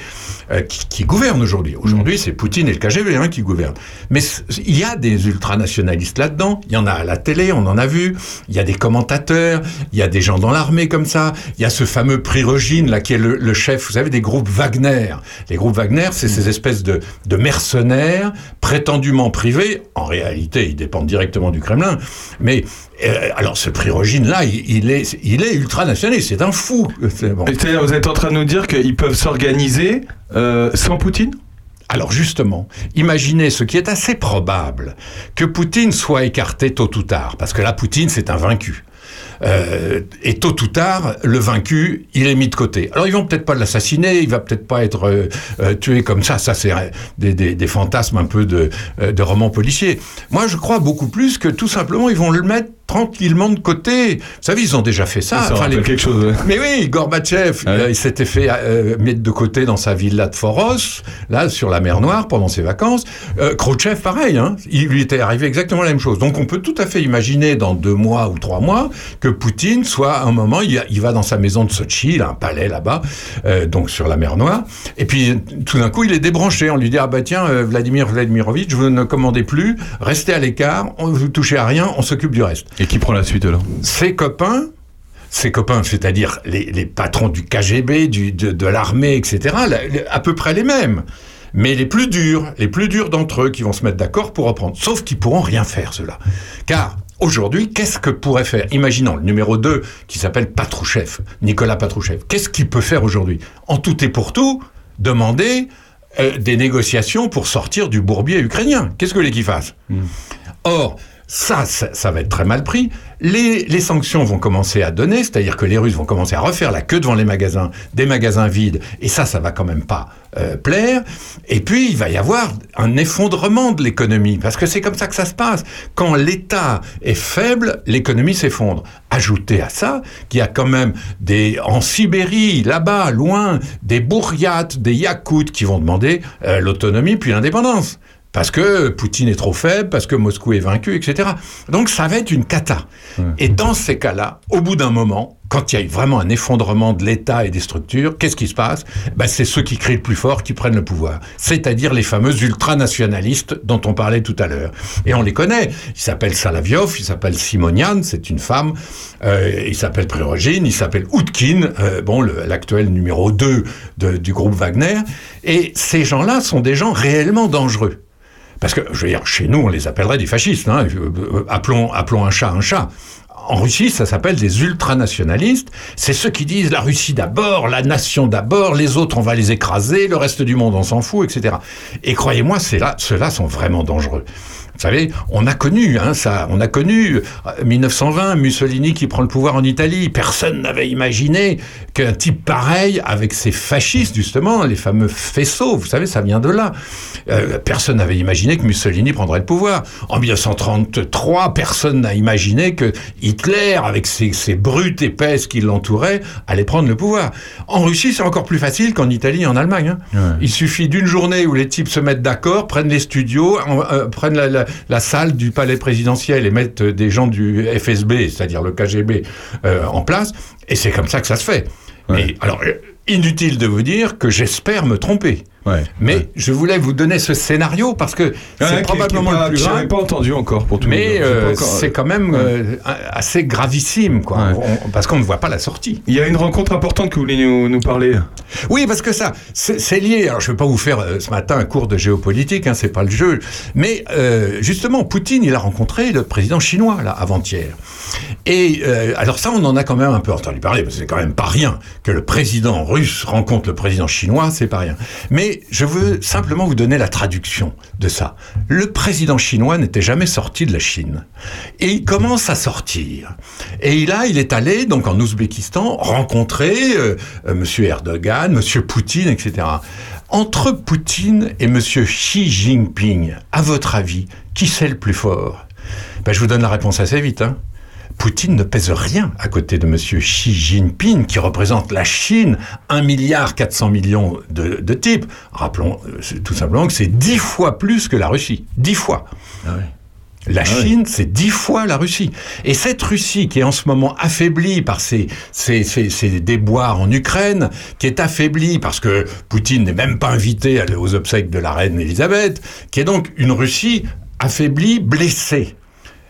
euh, qui, qui gouverne aujourd'hui. Aujourd'hui c'est Poutine et le KGB hein, qui gouvernent. Mais il y a des ultranationalistes là-dedans. Il y en a à la télé, on en a vu. Il y a des commentateurs. Il y a des gens dans l'armée comme ça. Il y a ce fameux Prigogine là qui est le, le chef, vous savez, des groupes Wagner. Les groupes Wagner, c'est ces espèces de, de mercenaires prétendument privés. En réalité, ils dépendent directement du Kremlin. Mais euh, alors ce Prigogine là, il, il est, il est ultranationaliste. C'est un fou. Bon. C'est-à-dire, vous êtes en train de nous dire qu'ils peuvent s'organiser euh, sans Poutine? Alors justement, imaginez ce qui est assez probable, que Poutine soit écarté tôt ou tard, parce que là, Poutine, c'est un vaincu. Euh, et tôt ou tard, le vaincu, il est mis de côté. Alors ils vont peut-être pas l'assassiner, il va peut-être pas être euh, euh, tué comme ça. Ça, c'est des, fantasmes un peu de, de romans policiers. Moi, je crois beaucoup plus que tout simplement, ils vont le mettre tranquillement de côté. Vous savez, ils ont déjà fait ça. Ça Enfin, les- quelque chose. mais oui, Gorbatchev, il, a- il s'était fait euh, mettre de côté dans sa villa de Foros, là, sur la mer Noire, pendant ses vacances. Euh, Khrouchtchev, pareil, hein, il lui était arrivé exactement la même chose. Donc on peut tout à fait imaginer dans deux mois ou trois mois que Poutine soit, à un moment, il, il va dans sa maison de Sochi, il a un palais là-bas, euh, donc sur la mer Noire, et puis tout d'un coup, il est débranché. On lui dit, ah bah tiens, euh, Vladimir Vladimirovitch, vous ne commandez plus, restez à l'écart, vous touchez à rien, on s'occube du reste. Et qui prend la suite alors Ses copains, ses copains, c'est-à-dire les, les patrons du KGB, du, de, de l'armée, etc., les- à peu près les mêmes. Mais les plus durs, les plus durs d'entre eux qui vont se mettre d'accord pour reprendre. Sauf qu'ils pourront rien faire, ceux-là. Car Aujourd'hui, qu'est-ce que pourrait faire Imaginons le numéro 2 qui s'appelle Patrouchev, Nicolas Patrouchev. Qu'est-ce qu'il peut faire aujourd'hui? En tout et pour tout, demander euh, des négociations pour sortir du bourbier ukrainien. Qu'est-ce que voulez qu'il fasse? Or, ça, ça, ça va être très mal pris. Les, les sanctions vont commencer à donner, c'est-à-dire que les Russes vont commencer à refaire la queue devant les magasins, des magasins vides, et ça, ça va quand même pas euh, plaire. Et puis, il va y avoir un effondrement de l'économie, parce que c'est comme ça que ça se passe. Quand l'État est faible, l'économie s'effondre. Ajoutez à ça qu'il y a quand même des en Sibérie, là-bas, loin, des Bouriates, des Yakoutes qui vont demander euh, l'autonomie puis l'indépendance parce que Poutine est trop faible, parce que Moscou est vaincu, etc. Donc ça va être une cata. Et dans ces cas-là, au bout d'un moment, quand il y a vraiment un effondrement de l'État et des structures, qu'est-ce qui se passe? Ben, C'est ceux qui crient le plus fort qui prennent le pouvoir. C'est-à-dire les fameux ultranationalistes dont on parlait tout à l'heure. Et on les connaît. Il s'appelle Salaviov, il s'appelle Simonian, c'est une femme. Euh, il s'appelle Prigogine, il s'appelle Outkin, euh, bon, l'actuel numéro 2 de- du groupe Wagner. Et ces gens-là sont des gens réellement dangereux. Parce que, je veux dire, chez nous, on les appellerait des fascistes. hein. Euh, euh, Appelons, appelons un chat un chat. En Russie, ça s'appelle des ultranationalistes. C'est ceux qui disent la Russie d'abord, la nation d'abord, les autres, on va les écraser, le reste du monde, on s'en fout, etc. Et croyez-moi, ceux-là sont vraiment dangereux. Vous savez, on a connu hein, ça, on a connu euh, 1920, Mussolini qui prend le pouvoir en Italie. Personne n'avait imaginé qu'un type pareil, avec ces fascistes justement, les fameux faisceaux, vous savez, ça vient de là. Euh, personne n'avait imaginé que Mussolini prendrait le pouvoir. En 1933, personne n'a imaginé que Hitler, avec ses, ses brutes épaisses qui l'entouraient, allait prendre le pouvoir. En Russie, c'est encore plus facile qu'en Italie et en Allemagne. hein. Il suffit d'une journée où les types se mettent d'accord, prennent les studios, en- euh, prennent la, la- la salle du palais présidentiel et mettent euh, des gens du FSB, c'est-à-dire le KGB, euh, en place. Et c'est comme ça que ça se fait. Mais alors, inutile de vous dire que j'espère me tromper. Mais je voulais vous donner ce scénario parce que c'est probablement pas- le plus grave. pas entendu encore pour tout Mais. J'ai euh, c'est quand même Ouais. euh, assez gravissime, quoi. On- parce qu'on ne voit pas la sortie. Il y a une rencontre importante que vous voulez nous, nous parler. Oui, parce que ça, c'est lié. Alors, je ne vais pas vous faire euh, ce matin un cours de géopolitique, hein, c'est pas le jeu. Mais justement, Poutine, il a rencontré le président chinois là avant-hier. Et alors ça, on en a quand même un peu entendu parler, parce que c'est quand même pas rien que le président russe rencontre le président chinois, c'est pas rien. Mais je veux simplement vous donner la traduction de ça. Le président chinois n'était jamais sorti de la Chine. Et il commence à sortir. Et là, il est allé, donc en Ouzbékistan, rencontrer euh, euh, Monsieur Erdogan, Monsieur Poutine, etc. Entre Poutine et Monsieur Xi Jinping, à votre avis, qui c'est le plus fort? Ben, Je vous donne la réponse assez vite. Hein. Poutine ne pèse rien à côté de Monsieur Xi Jinping, qui représente la Chine, 1 milliard 400 millions de, de types. Rappelons euh, tout simplement que c'est 10 fois plus que la Russie. 10 fois. La Chine, c'est dix fois la Russie. Et cette Russie qui est en ce moment affaiblie par ses, ses, ses- ses déboires en Ukraine, qui est affaiblie parce que Poutine n'est même pas invité à aller aux obsèques de la reine Elisabeth, qui est donc une Russie affaiblie, blessée.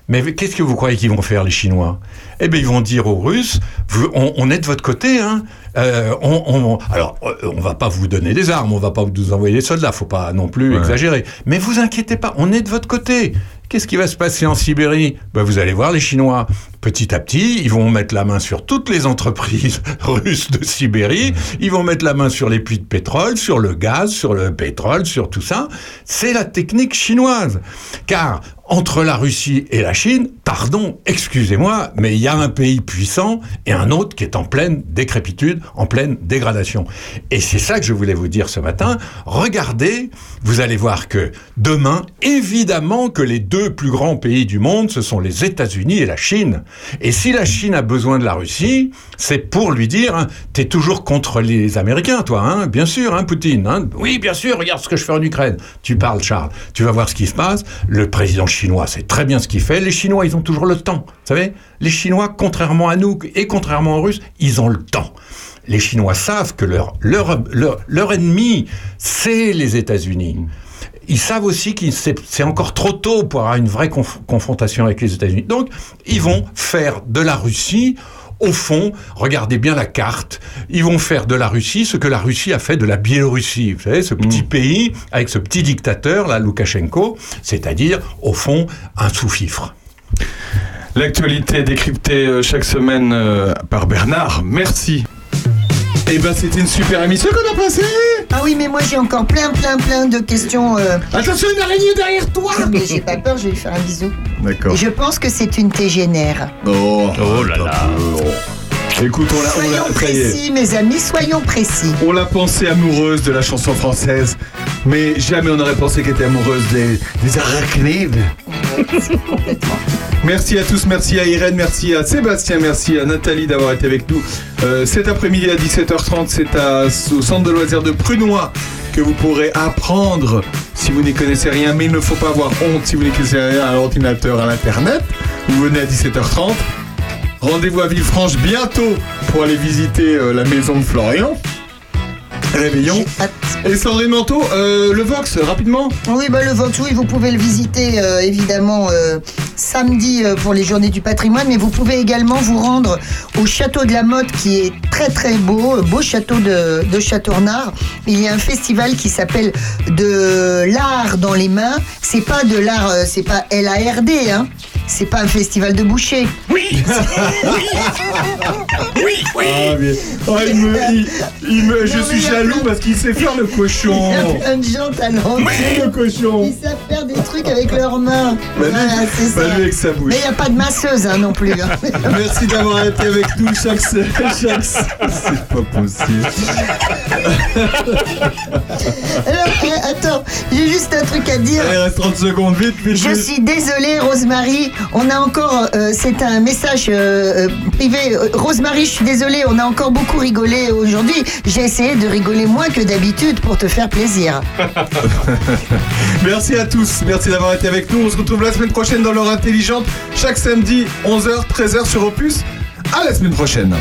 Mais qu'est-ce que vous croyez qu'ils vont faire, les Chinois? Eh bien, ils vont dire aux Russes, vous- on, on est de votre côté, hein Euh, on, on- alors, euh, on va pas vous donner des armes, on va pas vous envoyer des soldats, faut pas non plus Ouais. exagérer. Mais vous inquiétez pas, on est de votre côté. Qu'est-ce qui va se passer en Sibérie? Ben, Vous allez voir les Chinois. Petit à petit, ils vont mettre la main sur toutes les entreprises russes de Sibérie. Ils vont mettre la main sur les puits de pétrole, sur le gaz, sur le pétrole, sur tout ça. C'est la technique chinoise. Car entre la Russie et la Chine, pardon, excusez-moi, mais il y a un pays puissant et un autre qui est en pleine décrépitude, en pleine dégradation. Et c'est ça que je voulais vous dire ce matin. Regardez, vous allez voir que demain, évidemment que les deux plus grands pays du monde, ce sont les États-Unis et la Chine. Et si la Chine a besoin de la Russie, c'est pour lui dire, hein, t'es toujours contre les Américains, toi, hein, bien sûr, hein, Poutine. oui, bien sûr, regarde ce que je fais en Ukraine. Tu parles, Charles. Tu vas voir ce qui se passe. Le président chinois sait très bien ce qu'il fait. Les Chinois, ils ont toujours le temps. Vous savez, les Chinois, contrairement à nous et contrairement aux Russes, ils ont le temps. Les Chinois savent que leur, leur, leur, leur ennemi, c'est les États-Unis. Ils savent aussi que c'est encore trop tôt pour avoir une vraie conf- confrontation avec les États-Unis. Donc, ils vont faire de la Russie, au fond, regardez bien la carte, ils vont faire de la Russie ce que la Russie a fait de la Biélorussie. Vous savez, ce petit pays avec ce petit dictateur, là, Loukachenko, c'est-à-dire, au fond, un sous-fifre. L'actualité décryptée euh, chaque semaine euh, par Bernard. Merci. Et ben c'était une super émission qu'on a passée. Ah oui, mais moi j'ai encore plein, plein, plein de questions. euh. Attention, une araignée derrière toi Mais j'ai pas peur, je vais lui faire un bisou. D'accord. Et je pense que c'est une tégénère. Oh, là là. Écoute, on l'a, on Soyons précis, mes amis, soyons précis. On l'a pensée amoureuse de la chanson française, mais jamais on n'aurait pensé qu'elle était amoureuse des, des arachnides. Merci à tous, merci à Irène, merci à Sébastien, merci à Nathalie d'avoir été avec nous Euh, cet après-midi à 17h30. C'est à- au centre de loisirs de Prunois que vous pourrez apprendre si vous n'y connaissez rien, mais il ne faut pas avoir honte si vous n'y connaissez rien à l'ordinateur, à l'internet. Vous venez à 17h30. Rendez-vous à Villefranche bientôt pour aller visiter euh, la maison de Florian. Réveillon. Et Sandrine Manteau, euh, le Vox, rapidement. Oui, bah, le Vox, oui, vous pouvez le visiter euh, évidemment euh, samedi euh, pour les journées du patrimoine, mais vous pouvez également vous rendre au château de la Motte qui est très très beau, beau château de, de Châteaurnard. Il y a un festival qui s'appelle de l'art dans les mains. C'est pas de l'art, euh, c'est pas L-A-R-D, hein. C'est pas un festival de boucher. Oui Oui, oui ah, mais- il me, il- il me- Je Non, suis jaloux parce qu'il sait faire le Il cochon y a plein de gens talentueux. Oui, le cochon Ils savent faire des trucs avec leurs mains. Bah, Voilà, c'est bah, ça. lui avec sa bouche. Mais il n'y a pas de masseuse hein, non plus. hein. Merci d'avoir été avec nous chaque chaque C'est pas possible. Alors, euh, attends, j'ai juste un truc à dire. Il reste 30 secondes, vite, vite, Je vite. suis désolée, Rosemary. On a encore, euh, c'est un message euh, privé. Rosemary, je suis désolée, on a encore beaucoup rigolé aujourd'hui. J'ai essayé de rigoler moins que d'habitude pour te faire plaisir. Merci à tous, merci d'avoir été avec nous. On se retrouve la semaine prochaine dans l'heure intelligente, chaque samedi, 11h, 13h sur Opus. À la semaine prochaine.